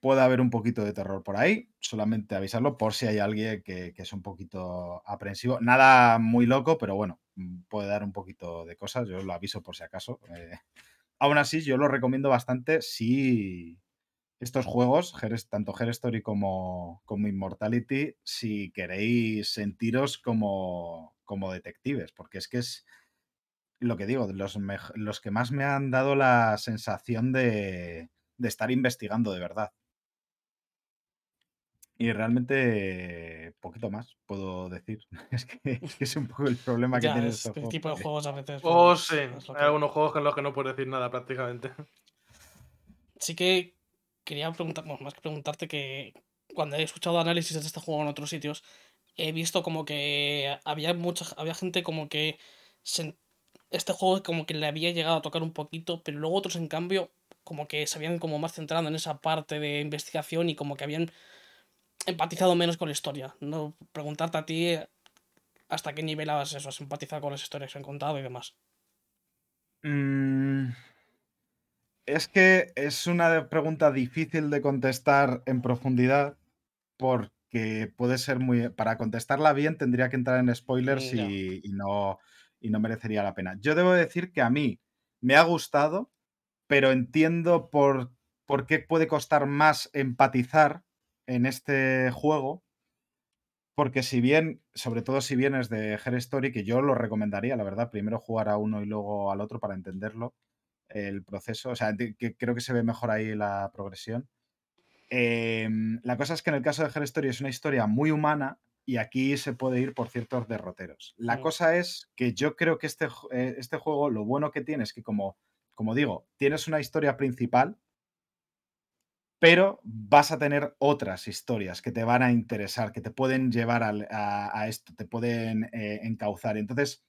puede haber un poquito de terror por ahí, solamente avisarlo por si hay alguien que, es un poquito aprensivo. Nada muy loco, pero bueno, mm, puede dar un poquito de cosas, yo lo aviso por si acaso. Eh, aún así, yo lo recomiendo bastante si estos juegos, tanto Her Story como, como Immortality, si queréis sentiros como, como detectives, porque es que es lo que digo, los, los que más me han dado la sensación de, de estar investigando de verdad. Y realmente poquito más puedo decir. <laughs> Es que es, un poco el problema que tiene este tipo de juegos a veces. Oh, pues, sí. Hay algunos juegos con los que no puedes decir nada prácticamente. <laughs> Sí que quería preguntar, más que preguntarte que cuando he escuchado análisis de este juego en otros sitios, he visto como que había mucha, había gente como que este juego como que le había llegado a tocar un poquito, pero luego otros en cambio como que se habían como más centrado en esa parte de investigación y como que habían empatizado menos con la historia. No preguntarte a ti hasta qué nivel has, eso, has empatizado con las historias que han contado y demás. Mm, es que es una pregunta difícil de contestar en profundidad porque puede ser muy... Para contestarla bien tendría que entrar en spoilers mm, y, no, y no merecería la pena. Yo debo decir que a mí me ha gustado, pero entiendo por, por qué puede costar más empatizar en este juego, porque si bien, sobre todo si vienes de Her Story, que yo lo recomendaría, la verdad, primero jugar a uno y luego al otro para entenderlo, el proceso, o sea, que creo que se ve mejor ahí la progresión. Em, la cosa es que en el caso de Her Story es una historia muy humana y aquí se puede ir por ciertos derroteros. La cosa es que yo creo que este, eh, este juego, lo bueno que tiene es que como, como digo, tienes una historia principal, pero vas a tener otras historias que te van a interesar, que te pueden llevar a, esto, te pueden eh, encauzar. Entonces,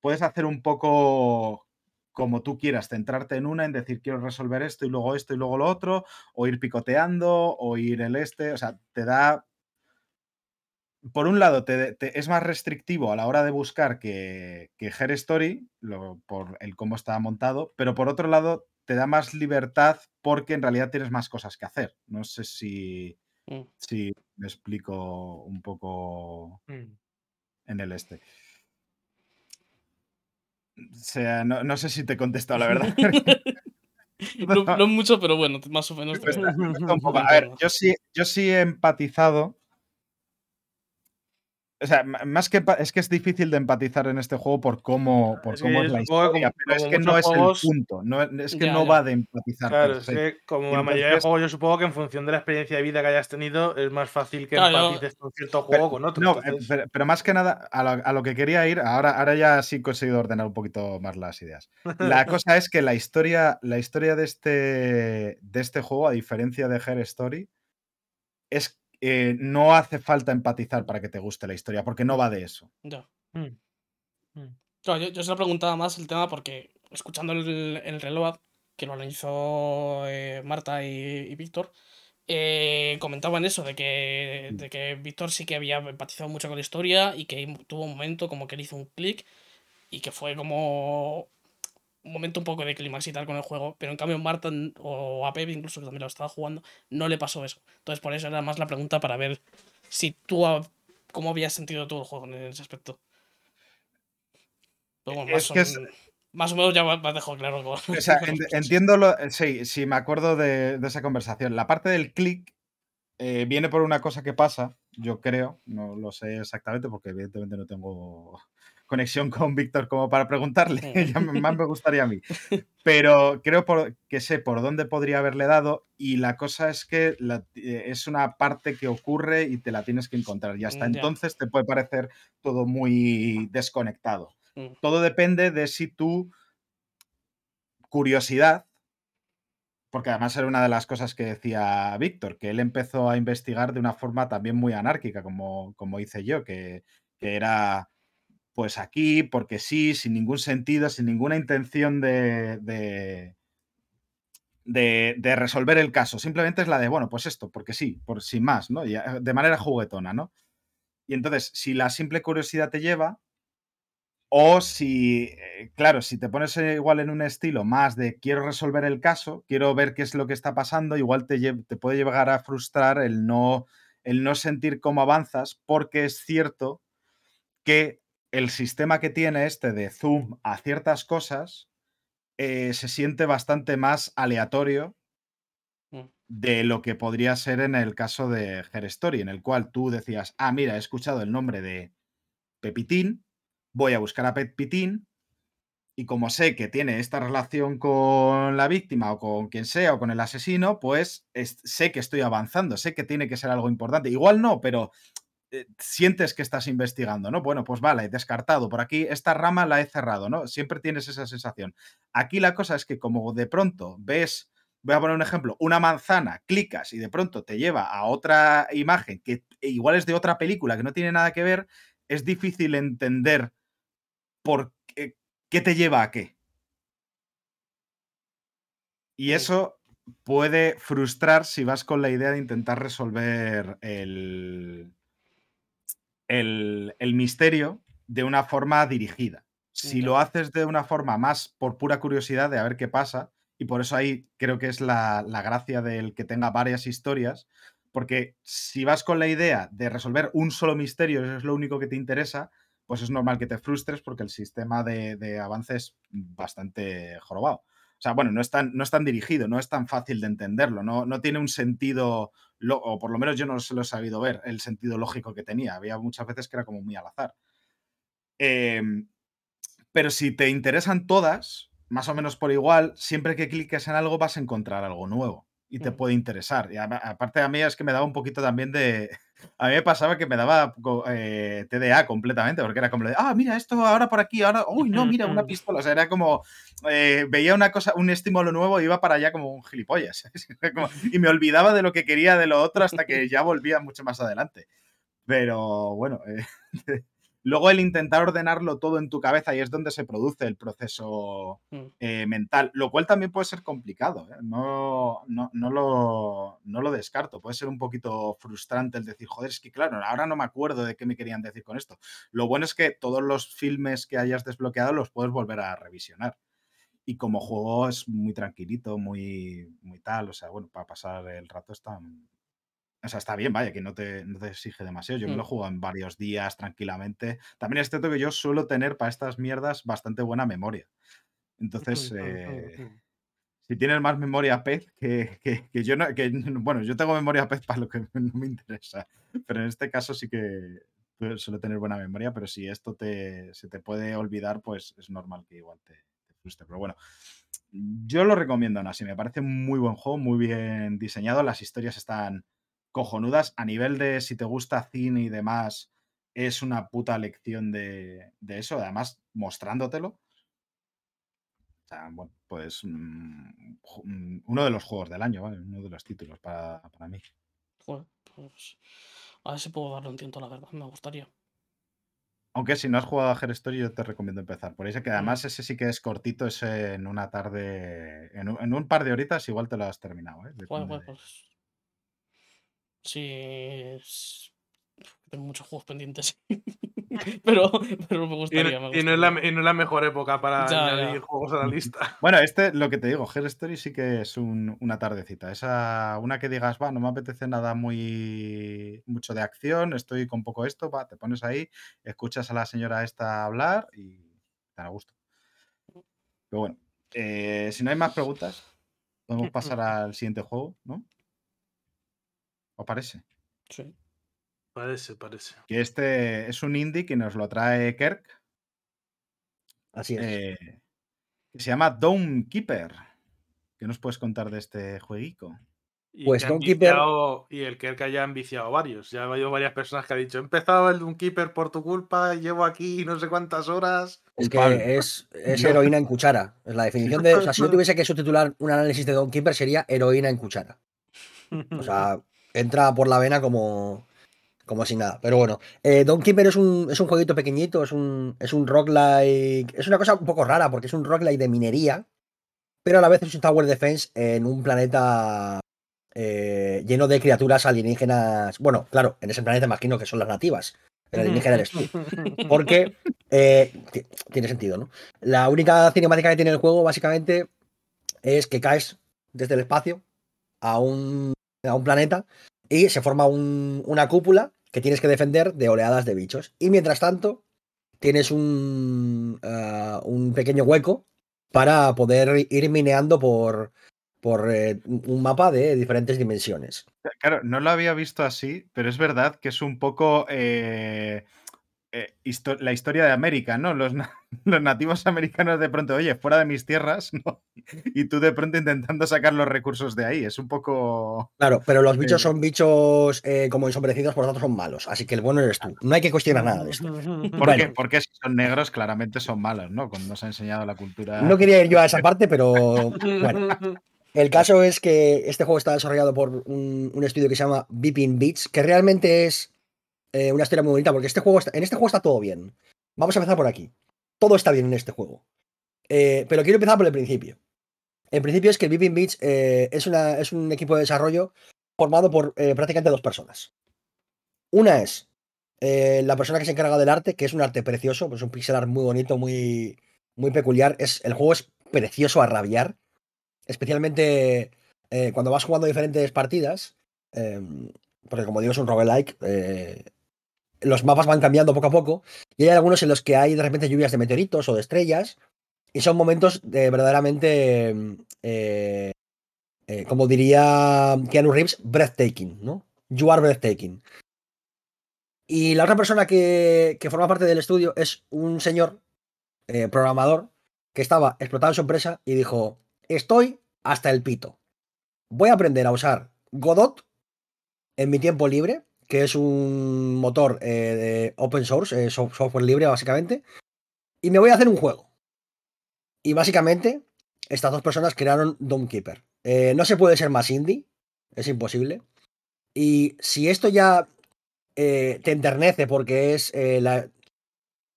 puedes hacer un poco como tú quieras, centrarte en una, en decir quiero resolver esto y luego esto y luego lo otro, o ir picoteando, o ir el este, o sea, te da... Por un lado, te, es más restrictivo a la hora de buscar que, que Her Story, por el cómo está montado, pero por otro lado, te da más libertad porque en realidad tienes más cosas que hacer. No sé si, mm. si me explico un poco mm. en el este. O sea, no, sé si te he contestado la verdad. <laughs> no, <laughs> mucho, pero bueno, más o menos. <laughs> A ver, yo sí, yo sí he empatizado o sea, más que es que es difícil de empatizar en este juego por cómo, por cómo es la historia, pero es que no es el punto, no, es que no va de empatizar. Claro, es que como la mayoría de juegos, yo supongo que en función de la experiencia de vida que hayas tenido, es más fácil que empatices con cierto juego con otro. No, eh, pero, más que nada, a lo, que quería ir, ahora, ahora ya sí he conseguido ordenar un poquito más las ideas. La <laughs> cosa es que la historia, la historia de, este, de este juego, a diferencia de Her Story, es eh, no hace falta empatizar para que te guste la historia, porque no va de eso. Ya. Mm. Mm. yo, yo, se lo preguntaba más el tema porque escuchando el, reloj que lo analizó eh, Marta y, Víctor, eh, comentaban eso, de que, mm. de que Víctor sí que había empatizado mucho con la historia y que tuvo un momento como que le hizo un clic y que fue como momento un poco de clímax y tal con el juego, pero en cambio Marta o a Pepe incluso que también lo estaba jugando, no le pasó eso. Entonces por eso era más la pregunta para ver si tú, cómo habías sentido todo el juego en ese aspecto. más, o, más, o, menos ya me has dejado claro. O sea, <laughs> entiendo, lo, sí, sí, me acuerdo de, esa conversación. La parte del click eh, viene por una cosa que pasa, yo creo, no lo sé exactamente porque evidentemente no tengo conexión con Víctor como para preguntarle, <laughs> ya más me gustaría a mí. <laughs> Pero creo que sé por dónde podría haberle dado y la cosa es que eh, es una parte que ocurre y te la tienes que encontrar y hasta entonces te puede parecer todo muy desconectado. Mm. Todo depende de si tu curiosidad, porque además era una de las cosas que decía Víctor, que él empezó a investigar de una forma también muy anárquica, como, como hice yo, que, que era pues aquí, porque sí, sin ningún sentido, sin ninguna intención de, de, resolver el caso. Simplemente es la de, bueno, pues esto, porque sí, por sin más, ¿no? Eh, de manera juguetona, ¿no? Y entonces, si la simple curiosidad te lleva, o si, eh, claro, si te pones igual en un estilo más de quiero resolver el caso, quiero ver qué es lo que está pasando, igual te, te puede llegar a frustrar el no, el no sentir cómo avanzas, porque es cierto que el sistema que tiene este de zoom a ciertas cosas eh, se siente bastante más aleatorio mm. de lo que podría ser en el caso de Her Story, en el cual tú decías, ah, mira, he escuchado el nombre de Pepitín, voy a buscar a Pepitín Y como sé que tiene esta relación con la víctima o con quien sea o con el asesino, pues sé que estoy avanzando, sé que tiene que ser algo importante. Igual no, pero eh, sientes que estás investigando, ¿no? Bueno, pues vale, he descartado. Por aquí esta rama la he cerrado, ¿no? Siempre tienes esa sensación. Aquí la cosa es que como de pronto ves, voy a poner un ejemplo, una manzana, clicas y de pronto te lleva a otra imagen que igual es de otra película que no tiene nada que ver, es difícil entender por qué, qué te lleva a qué. Y eso puede frustrar si vas con la idea de intentar resolver el, el, misterio de una forma dirigida. Si lo haces de una forma más por pura curiosidad de a ver qué pasa, y por eso ahí creo que es la, gracia del que tenga varias historias, porque si vas con la idea de resolver un solo misterio, eso es lo único que te interesa, pues es normal que te frustres porque el sistema de, de avance es bastante jorobado. O sea, bueno, no es tan, no es tan dirigido, no es tan fácil de entenderlo, no, no tiene un sentido, o por lo menos yo no se lo he sabido ver, el sentido lógico que tenía. Había muchas veces que era como muy al azar. Em, pero si te interesan todas, más o menos por igual, siempre que cliques en algo vas a encontrar algo nuevo y te puede interesar. Y aparte a mí es que me daba un poquito también de, <laughs> a mí me pasaba que me daba eh, TDA completamente, porque era como de, ah, mira, esto ahora por aquí, ahora, uy, no, mira, una pistola. O sea, era como, eh, veía una cosa, un estímulo nuevo y iba para allá como un gilipollas. <laughs> y me olvidaba de lo que quería de lo otro hasta que ya volvía mucho más adelante. Pero bueno, eh, <laughs> Luego el intentar ordenarlo todo en tu cabeza y es donde se produce el proceso mm. eh, mental, lo cual también puede ser complicado. ¿eh? No, no, no, lo, no lo descarto. Puede ser un poquito frustrante el decir, joder, es que claro, ahora no me acuerdo de qué me querían decir con esto. Lo bueno es que todos los filmes que hayas desbloqueado los puedes volver a revisionar. Y como juego es muy tranquilito, muy, muy tal. O sea, bueno, para pasar el rato está, o sea, está bien, vaya, que no te, no te exige demasiado. Yo me lo mm. juego en varios días tranquilamente. También es cierto que yo suelo tener para estas mierdas bastante buena memoria. Entonces, eh, si tienes más memoria pez que, que, yo no, que, bueno, yo tengo memoria pez para lo que <laughs> no me interesa, pero en este caso sí que suelo tener buena memoria, pero si esto te, se te puede olvidar, pues es normal que igual te, te frustre. Pero bueno, yo lo recomiendo, así me parece muy buen juego, muy bien diseñado, las historias están cojonudas. A nivel de si te gusta cine y demás, es una puta lección de, eso, además mostrándotelo. O sea, bueno, pues mm, mm, uno de los juegos del año, ¿vale? Uno de los títulos para, mí. pues a ver si puedo darle un tiento, la verdad, me gustaría. Aunque si no has jugado a Her Story, yo te recomiendo empezar. Por eso que además ese sí que es cortito, ese en una tarde, en un, par de horitas igual te lo has terminado. ¿eh? pues Sí, tengo muchos juegos pendientes. <laughs> pero, pero me gustaría. Y, no, es la, mejor época para añadir juegos a la <laughs> lista. Bueno, este, lo que te digo, Her Story sí que es una tardecita. Esa, una que digas, va, no me apetece nada muy mucho de acción, estoy con poco esto, va, te pones ahí, escuchas a la señora esta hablar y te da gusto. Pero bueno, eh, si no hay más preguntas, podemos <laughs> pasar al siguiente juego, ¿no? ¿O parece? Sí. Parece, parece. Que este es un indie que nos lo trae Kirk. Así es. Eh, que se llama Dome Keeper. ¿Qué nos puedes contar de este jueguico? pues Dome Keeper. Y el Kirk haya viciado varios. Ya ha habido varias personas que han dicho: He empezado el Dome Keeper por tu culpa, llevo aquí no sé cuántas horas. Es que es, <laughs> heroína en cuchara. Es la definición de. O sea, si yo <laughs> tuviese que subtitular un análisis de Dome Keeper, sería heroína en cuchara. O sea, entra por la vena como, como si nada. Pero bueno, eh, Don Keeper es un, es un jueguito pequeñito, es un, es un roguelike. Es una cosa un poco rara porque es un roguelike de minería, pero a la vez es un tower defense en un planeta eh, lleno de criaturas alienígenas. Bueno, claro, en ese planeta imagino que son las nativas. El alienígena eres tú. <laughs> Porque eh, tiene sentido, ¿no? La única cinemática que tiene el juego, básicamente, es que caes desde el espacio a un a un planeta y se forma una cúpula que tienes que defender de oleadas de bichos. Y mientras tanto, tienes un, eh, un pequeño hueco para poder ir mineando por, por eh, un mapa de diferentes dimensiones. Claro, no lo había visto así, pero es verdad que es un poco... Eh, eh, la historia de América, ¿no? Los, <laughs> los, nativos americanos de pronto, oye, fuera de mis tierras, <laughs> ¿no? Y tú de pronto intentando sacar los recursos de ahí. Es un poco. Claro, pero los bichos son bichos eh, como ensombrecidos, por lo tanto son malos. Así que el bueno eres tú. No hay que cuestionar nada de esto. <laughs> Porque, porque si son negros, claramente son malos, ¿no? Como nos ha enseñado la cultura. No quería ir yo a esa parte, pero bueno. El caso es que este juego está desarrollado por un, estudio que se llama Beeping Beats, que realmente es eh, una historia muy bonita, porque este juego en este juego está todo bien. Vamos a empezar por aquí. Todo está bien en este juego. Eh, pero quiero empezar por el principio. El principio es que Beeping Beats eh, es, una, es un equipo de desarrollo formado por prácticamente dos personas. Una es la persona que se encarga del arte, que es un arte precioso, pues un pixel art muy bonito, muy, muy peculiar. Es, el juego es precioso a rabiar especialmente eh, cuando vas jugando diferentes partidas, porque como digo es un roguelike, eh, los mapas van cambiando poco a poco y hay algunos en los que hay de repente lluvias de meteoritos o de estrellas y son momentos de verdaderamente, em, eh, como diría Keanu Reeves, breathtaking, ¿no? You are breathtaking. Y la otra persona que, que forma parte del estudio es un señor programador que estaba explotando su empresa y dijo, estoy hasta el pito. Voy a aprender a usar Godot en mi tiempo libre, que es un motor eh, de open source, eh, software libre básicamente, y me voy a hacer un juego. Y básicamente, estas dos personas crearon Domekeeper. Eh, no se puede ser más indie, es imposible. Y si esto ya te enternece porque es la,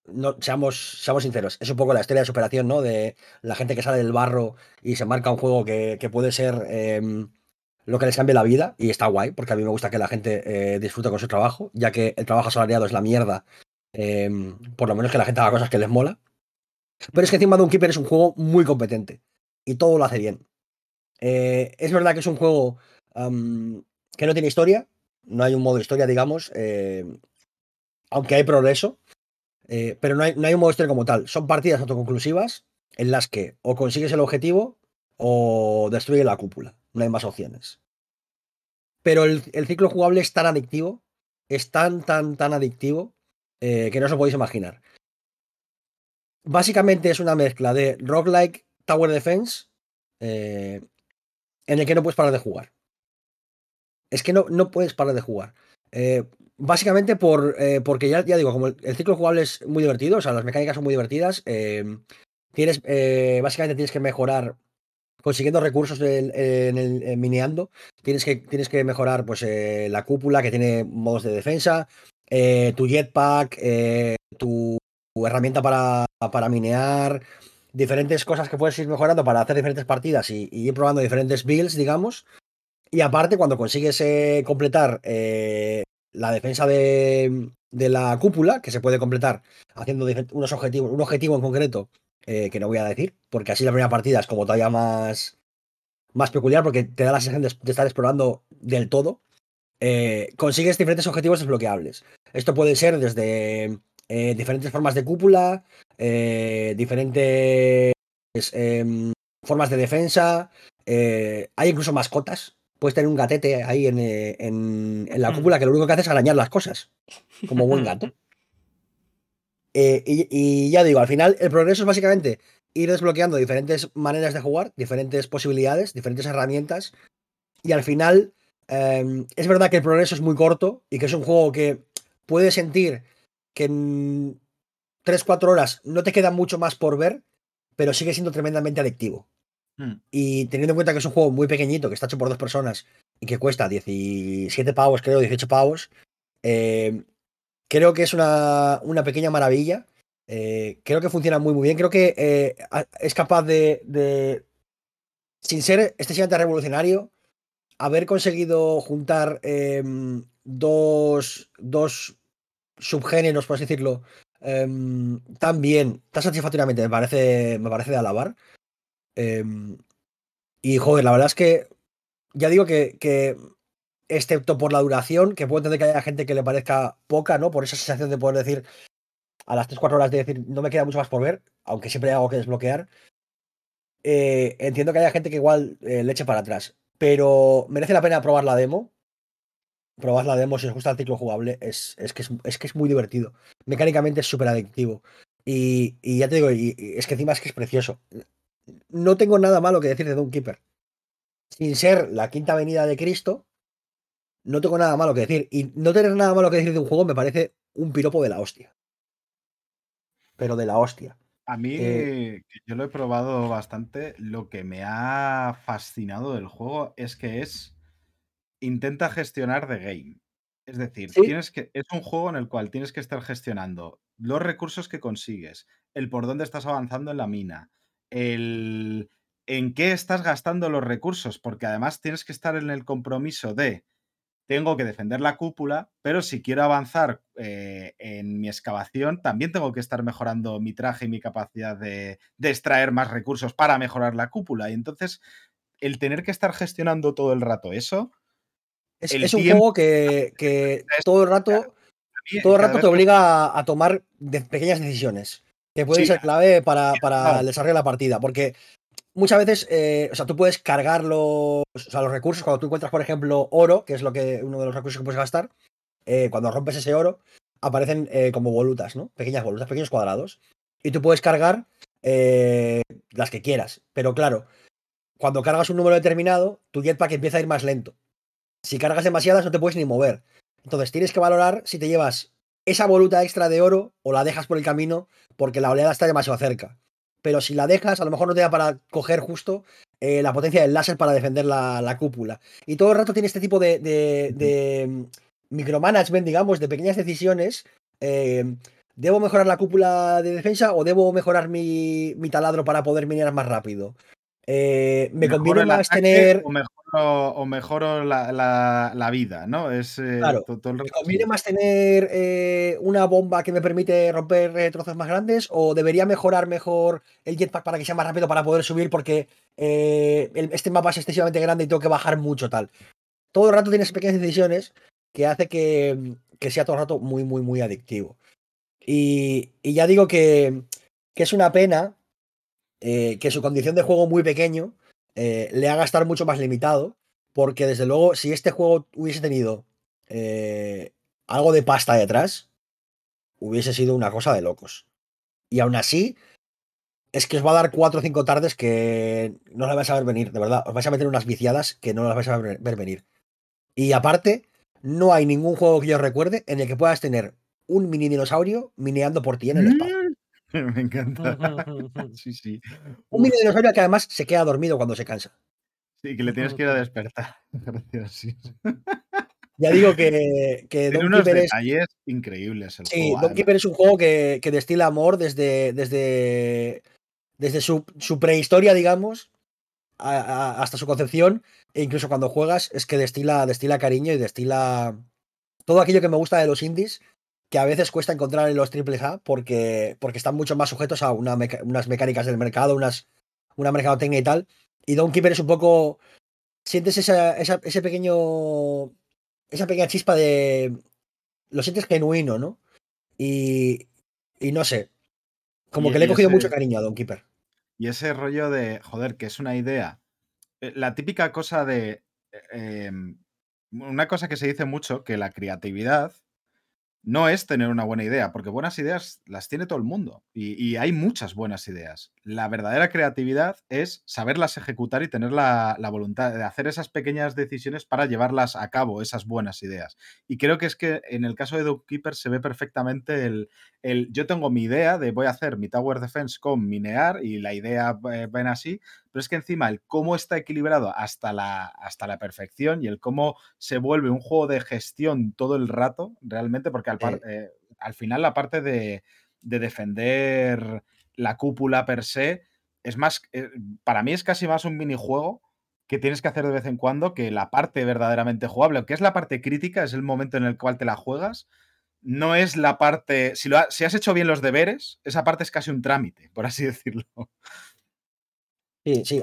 no, seamos, seamos sinceros, es un poco la historia de superación, ¿no? De la gente que sale del barro y se marca un juego que, puede ser em, lo que les cambie la vida, y está guay, porque a mí me gusta que la gente eh, disfrute con su trabajo, ya que el trabajo asalariado es la mierda, em, por lo menos que la gente haga cosas que les mola. Pero es que encima de un Keeper es un juego muy competente, y todo lo hace bien. Eh, es verdad que es un juego que no tiene historia, no hay un modo historia, digamos, eh, aunque hay progreso. Eh, pero no hay, no hay un modo historia como tal. Son partidas autoconclusivas en las que o consigues el objetivo o destruye la cúpula. No hay más opciones. Pero el, ciclo jugable es tan adictivo, es tan, tan, tan adictivo, eh, que no os lo podéis imaginar. Básicamente es una mezcla de roguelike Tower Defense eh, en el que no puedes parar de jugar. Es que no, no puedes parar de jugar. Básicamente por, eh, porque ya, ya digo, como el, ciclo jugable es muy divertido, o sea, las mecánicas son muy divertidas, tienes, eh, básicamente tienes que mejorar consiguiendo recursos en, el mineando, tienes que, tienes que mejorar pues eh, la cúpula que tiene modos de defensa, tu jetpack, tu, herramienta para, para minear, diferentes cosas que puedes ir mejorando para hacer diferentes partidas y, ir probando diferentes builds, digamos. Y aparte, cuando consigues completar la defensa de, la cúpula, que se puede completar haciendo unos objetivos, un objetivo en concreto, eh, que no voy a decir, porque así la primera partida es como todavía más, más peculiar, porque te da la sensación de, estar explorando del todo. Eh, consigues diferentes objetivos desbloqueables. Esto puede ser desde eh, diferentes formas de cúpula, diferentes em, formas de defensa, hay incluso mascotas puedes tener un gatete ahí eh, en, la mm. cúpula que lo único que hace es arañar las cosas, como buen <laughs> gato. Eh, y, ya digo, al final el progreso es básicamente ir desbloqueando diferentes maneras de jugar, diferentes posibilidades, diferentes herramientas. Y al final em, es verdad que el progreso es muy corto y que es un juego que puedes sentir que en 3-4 horas no te queda mucho más por ver, pero sigue siendo tremendamente adictivo. Hmm. Y teniendo en cuenta que es un juego muy pequeñito, que está hecho por dos personas y que cuesta 17 pavos, creo, 18 pavos, eh, creo que es una, pequeña maravilla. Eh, creo que funciona muy, muy bien. Creo que eh, es capaz de, sin ser excesivamente revolucionario, haber conseguido juntar em, dos, dos subgéneros, por así decirlo, em, tan bien, tan satisfactoriamente, me parece, me parece de alabar. Em, y joder, la verdad es que ya digo que, excepto por la duración, que puedo entender que haya gente que le parezca poca, ¿no? Por esa sensación de poder decir a las 3-4 horas de decir no me queda mucho más por ver, aunque siempre hay algo que desbloquear. Eh, entiendo que haya gente que igual eh, le eche para atrás. Pero merece la pena probar la demo. probad la demo si os gusta el ciclo jugable, es, es, que, es, que es muy divertido. Mecánicamente es súper adictivo. Y, ya te digo, y, es que encima es que es precioso. No tengo nada malo que decir de Keeper. Sin ser la quinta avenida de Cristo, no tengo nada malo que decir. Y no tener nada malo que decir de un juego me parece un piropo de la hostia. Pero de la hostia. A mí, eh, yo lo he probado bastante, lo que me ha fascinado del juego es que es intenta gestionar the game. Es decir, tienes que, es un juego en el cual tienes que estar gestionando los recursos que consigues, el por dónde estás avanzando en la mina, el en qué estás gastando los recursos, porque además tienes que estar en el compromiso de tengo que defender la cúpula, pero si quiero avanzar eh, en mi excavación, también tengo que estar mejorando mi traje y mi capacidad de, extraer más recursos para mejorar la cúpula. Y entonces, el tener que estar gestionando todo el rato eso. Es, un juego que, todo el rato, todo el rato te obliga a, tomar pequeñas decisiones que pueden ser clave para, para el desarrollo de la partida. Porque muchas veces, eh, o sea, tú puedes cargar los, los recursos. Cuando tú encuentras, por ejemplo, oro, que es lo que uno de los recursos que puedes gastar, eh, cuando rompes ese oro, aparecen eh, como volutas, ¿no? Pequeñas volutas, pequeños cuadrados. Y tú puedes cargar las que quieras. Pero claro, cuando cargas un número determinado, tu jetpack empieza a ir más lento. Si cargas demasiadas, no te puedes ni mover. Entonces tienes que valorar si te llevas esa voluta extra de oro o la dejas por el camino porque la oleada está demasiado cerca pero si la dejas, a lo mejor no te da para coger justo eh, la potencia del láser para defender la, cúpula. Y todo el rato tiene este tipo de, mm, micromanagement, digamos, de pequeñas decisiones. Eh, ¿Debo mejorar la cúpula de defensa o debo mejorar mi, mi taladro para poder minar más rápido? Eh, me conviene más tener. O mejoro, la, vida, ¿no? Es, eh, claro, ¿Me conviene más tener eh, una bomba que me permite romper trozos más grandes? ¿O debería mejorar mejor el jetpack para que sea más rápido para poder subir? Porque este mapa es excesivamente grande y tengo que bajar mucho, tal. Todo el rato tienes pequeñas decisiones que hace que, sea todo el rato muy, muy, muy adictivo. Y, ya digo que, que es una pena eh, que su condición de juego muy pequeño eh, le haga estar mucho más limitado, porque desde luego si este juego hubiese tenido eh, algo de pasta detrás, hubiese sido una cosa de locos. Y aún así, es que os va a dar cuatro o cinco tardes que no las vais a ver venir, de verdad. Os vais a meter unas viciadas que no las vais a ver venir. Y aparte, no hay ningún juego que yo recuerde en el que puedas tener un mini dinosaurio mineando por ti en el espacio. <laughs> Me encanta. <laughs> sí, sí. Un mini dinosaurio que además se queda dormido cuando se cansa. Sí, que le tienes que ir a <laughs> despertar. Ya digo que, que Don unos detalles increíbles. El sí, Don Keeper es un juego que, destila amor desde, desde, desde su, prehistoria, digamos, hasta su concepción. E incluso cuando juegas, es que destila, destila cariño y destila todo aquello que me gusta de los indies que a veces cuesta encontrar en los AAA porque, porque están mucho más sujetos a unas mecánicas del mercado, unas, una mercadotecnia y tal. Y Keeper es un poco. Sientes esa, ese pequeño. Esa pequeña chispa de. Lo sientes genuino, ¿no? Y. Y no sé. Como que le he cogido mucho cariño a Don Keeper. Y ese rollo de. Joder, que es una idea. Eh, la típica cosa de. Eh, em, una cosa que se dice mucho, que la creatividad no es tener una buena idea, porque buenas ideas las tiene todo el mundo y, hay muchas buenas ideas. La verdadera creatividad es saberlas ejecutar y tener la, voluntad de hacer esas pequeñas decisiones para llevarlas a cabo, esas buenas ideas. Y creo que es que en el caso de Keeper se ve perfectamente el, el, yo tengo mi idea de voy a hacer mi Tower Defense con minear y la idea eh, ven así, pero es que encima el cómo está equilibrado hasta la, hasta la perfección y el cómo se vuelve un juego de gestión todo el rato, realmente, porque al, eh, al final la parte de, defender la cúpula per se es más, eh, para mí es casi más un minijuego que tienes que hacer de vez en cuando que la parte verdaderamente jugable, que es la parte crítica, es el momento en el cual te la juegas, no es la parte, si, lo si has hecho bien los deberes, esa parte es casi un trámite, por así <laughs> decirlo. Sí, sí.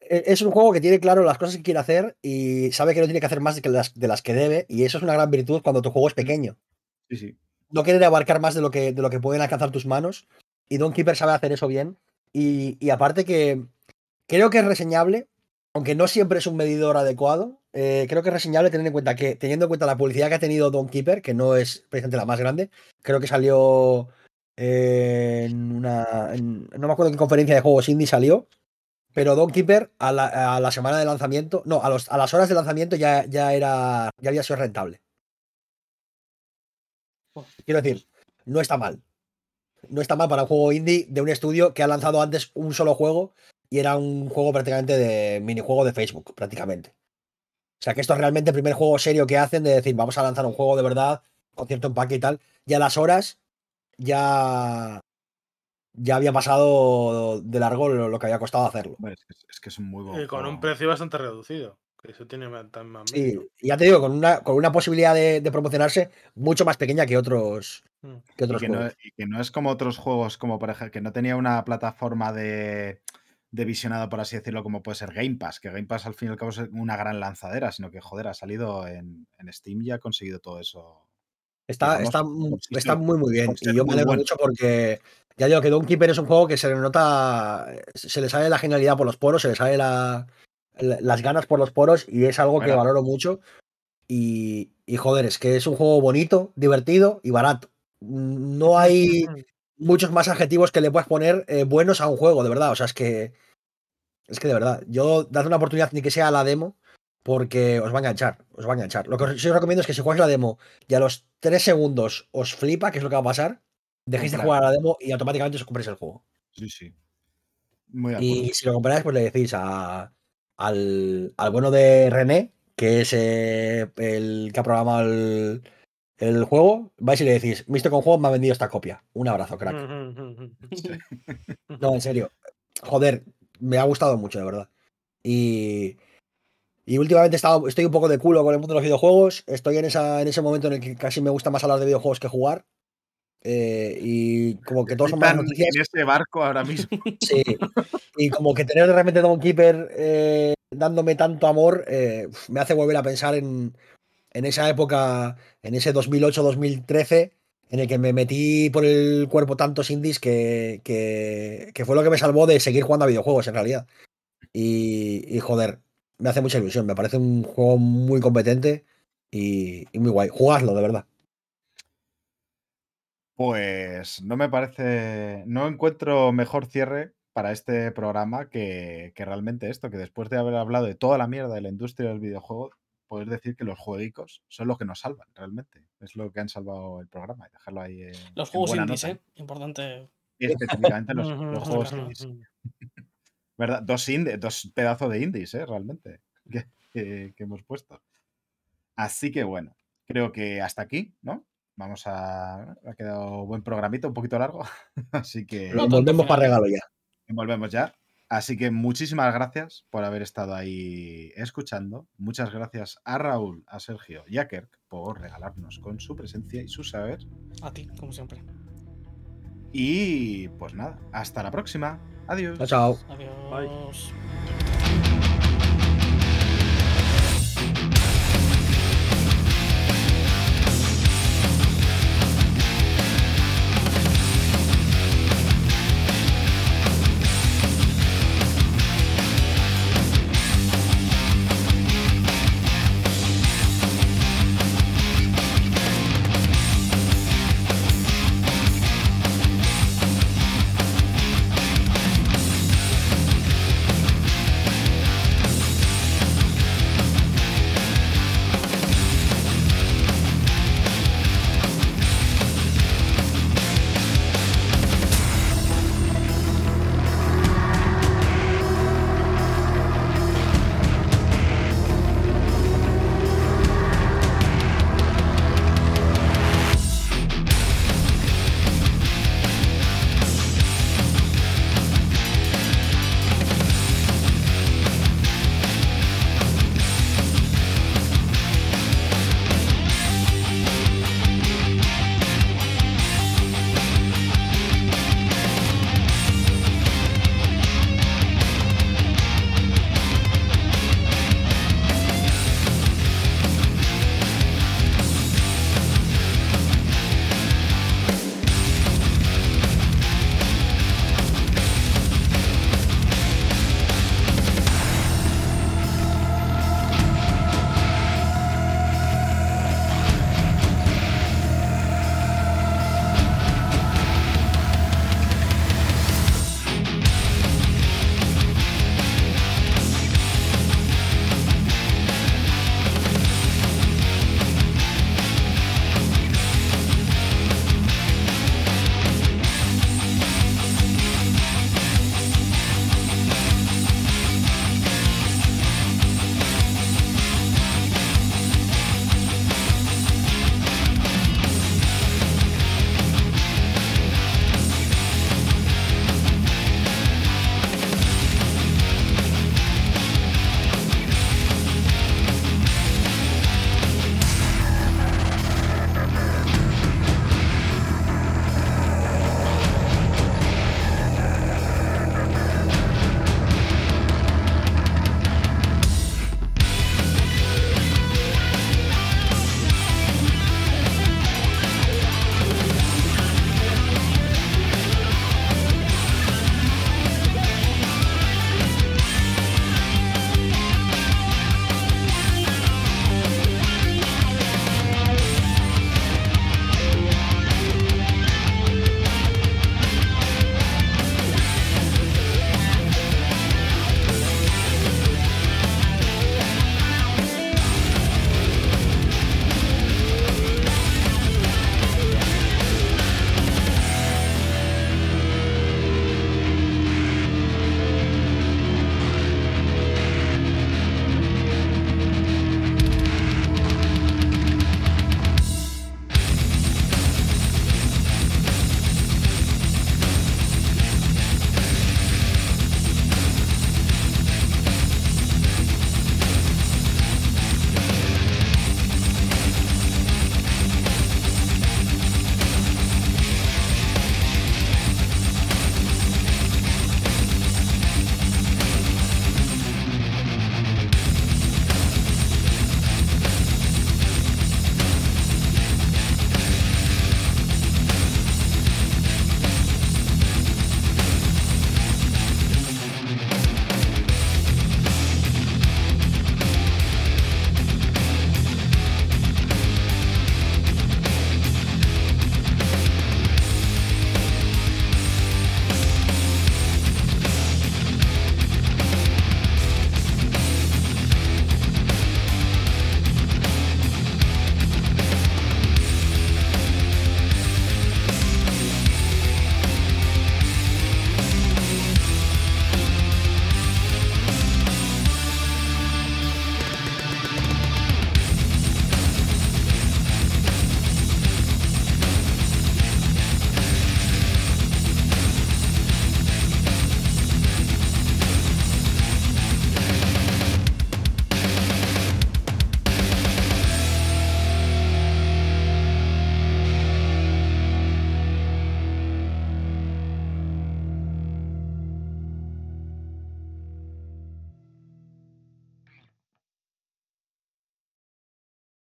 E, es un juego que tiene claro las cosas que quiere hacer y sabe que no tiene que hacer más de las, de las que debe. Y eso es una gran virtud cuando tu juego es pequeño. Sí, sí. No quiere abarcar más de lo que, de lo que pueden alcanzar tus manos. Y Don Keeper sabe hacer eso bien. Y, aparte que creo que es reseñable, aunque no siempre es un medidor adecuado. eh, creo que es reseñable tener en cuenta que, teniendo en cuenta la publicidad que ha tenido Don Keeper, que no es precisamente la más grande, creo que salió en una. no me acuerdo qué conferencia de juegos indie salió, pero Don Keeper a la, semana de lanzamiento, no, a, los, a las horas de lanzamiento ya, ya, era, ya había sido rentable. Quiero decir, no está mal. No está mal para un juego indie de un estudio que ha lanzado antes un solo juego y era un juego prácticamente de minijuego de Facebook, prácticamente. O sea que esto es realmente el primer juego serio que hacen de decir, vamos a lanzar un juego de verdad, con cierto empaque y tal. Y a las horas ya, ya había pasado de largo lo, que había costado hacerlo. Es que es, muy Y con un precio bastante reducido. eso tiene Sí, y ya te digo, con una, con una posibilidad de, promocionarse mucho más pequeña que otros, mm. que otros y que juegos. No, y que no es como otros juegos, como por ejemplo, que no tenía una plataforma de de visionado, por así decirlo, como puede ser Game Pass, que Game Pass al fin y al cabo es una gran lanzadera, sino que, joder, ha salido en, Steam y ha conseguido todo eso. Está, está, está muy, muy bien. Y yo me alegro mucho porque, ya digo que Don Keeper es un juego que se le nota, se le sale la genialidad por los poros, se le sale las ganas por los poros y es algo que valoro mucho. Y, y joder, es que es un juego bonito, divertido y barato. No hay, <laughs> muchos más adjetivos que le puedes poner eh, buenos a un juego, de verdad. O sea, es que. Es que de verdad, yo dadle una oportunidad ni que sea a la demo, porque os va a enganchar, os va a enganchar. Lo que os, recomiendo es que si jugáis la demo y a los 3 segundos os flipa, que es lo que va a pasar, dejéis de jugar a la demo y automáticamente os compréis el juego. Sí, sí. y si lo compráis, pues le decís a, al, al, bueno de René, que es eh, el que ha programado el, el juego, vais y le decís, visto con juego me ha vendido esta copia. Un abrazo, crack. <laughs> no, en serio. Joder, me ha gustado mucho, de verdad. Y, y últimamente he estado, estoy un poco de culo con el mundo de los videojuegos. Estoy en, esa, en ese momento en el que casi me gusta más hablar de videojuegos que jugar. Eh, y como que todos son más noticias. En este barco ahora mismo. <laughs> Sí. Y como que tener de repente Don Keeper eh, dándome tanto amor eh, me hace volver a pensar en, en esa época, en ese 2008-2013, en el que me metí por el cuerpo tantos indies que, que, fue lo que me salvó de seguir jugando a videojuegos en realidad. Y, joder, me hace mucha ilusión, me parece un juego muy competente y, muy guay. Jugadlo, de verdad. Pues no me parece, no encuentro mejor cierre para este programa que, que, realmente esto, que después de haber hablado de toda la mierda de la industria del videojuego, poder decir que los jueguicos son los que nos salvan realmente. Es lo que han salvado el programa y dejarlo ahí. los juegos indies, ¿eh? Importante. Y específicamente los, <laughs> juegos indies. <laughs> ¿Verdad? Dos, dos pedazos de indies, ¿eh? Realmente. Que, hemos puesto. Así que bueno, creo que hasta aquí, ¿no? Vamos a. Ha quedado buen programito, un poquito largo. <laughs> Así que. volvemos para regalo ya. Volvemos ya. Así que muchísimas gracias por haber estado ahí escuchando. Muchas gracias a Raúl, a Sergio y a Kirk por regalarnos con su presencia y su saber. A ti, como siempre. Y pues nada, hasta la próxima. Adiós. Chao. Adiós.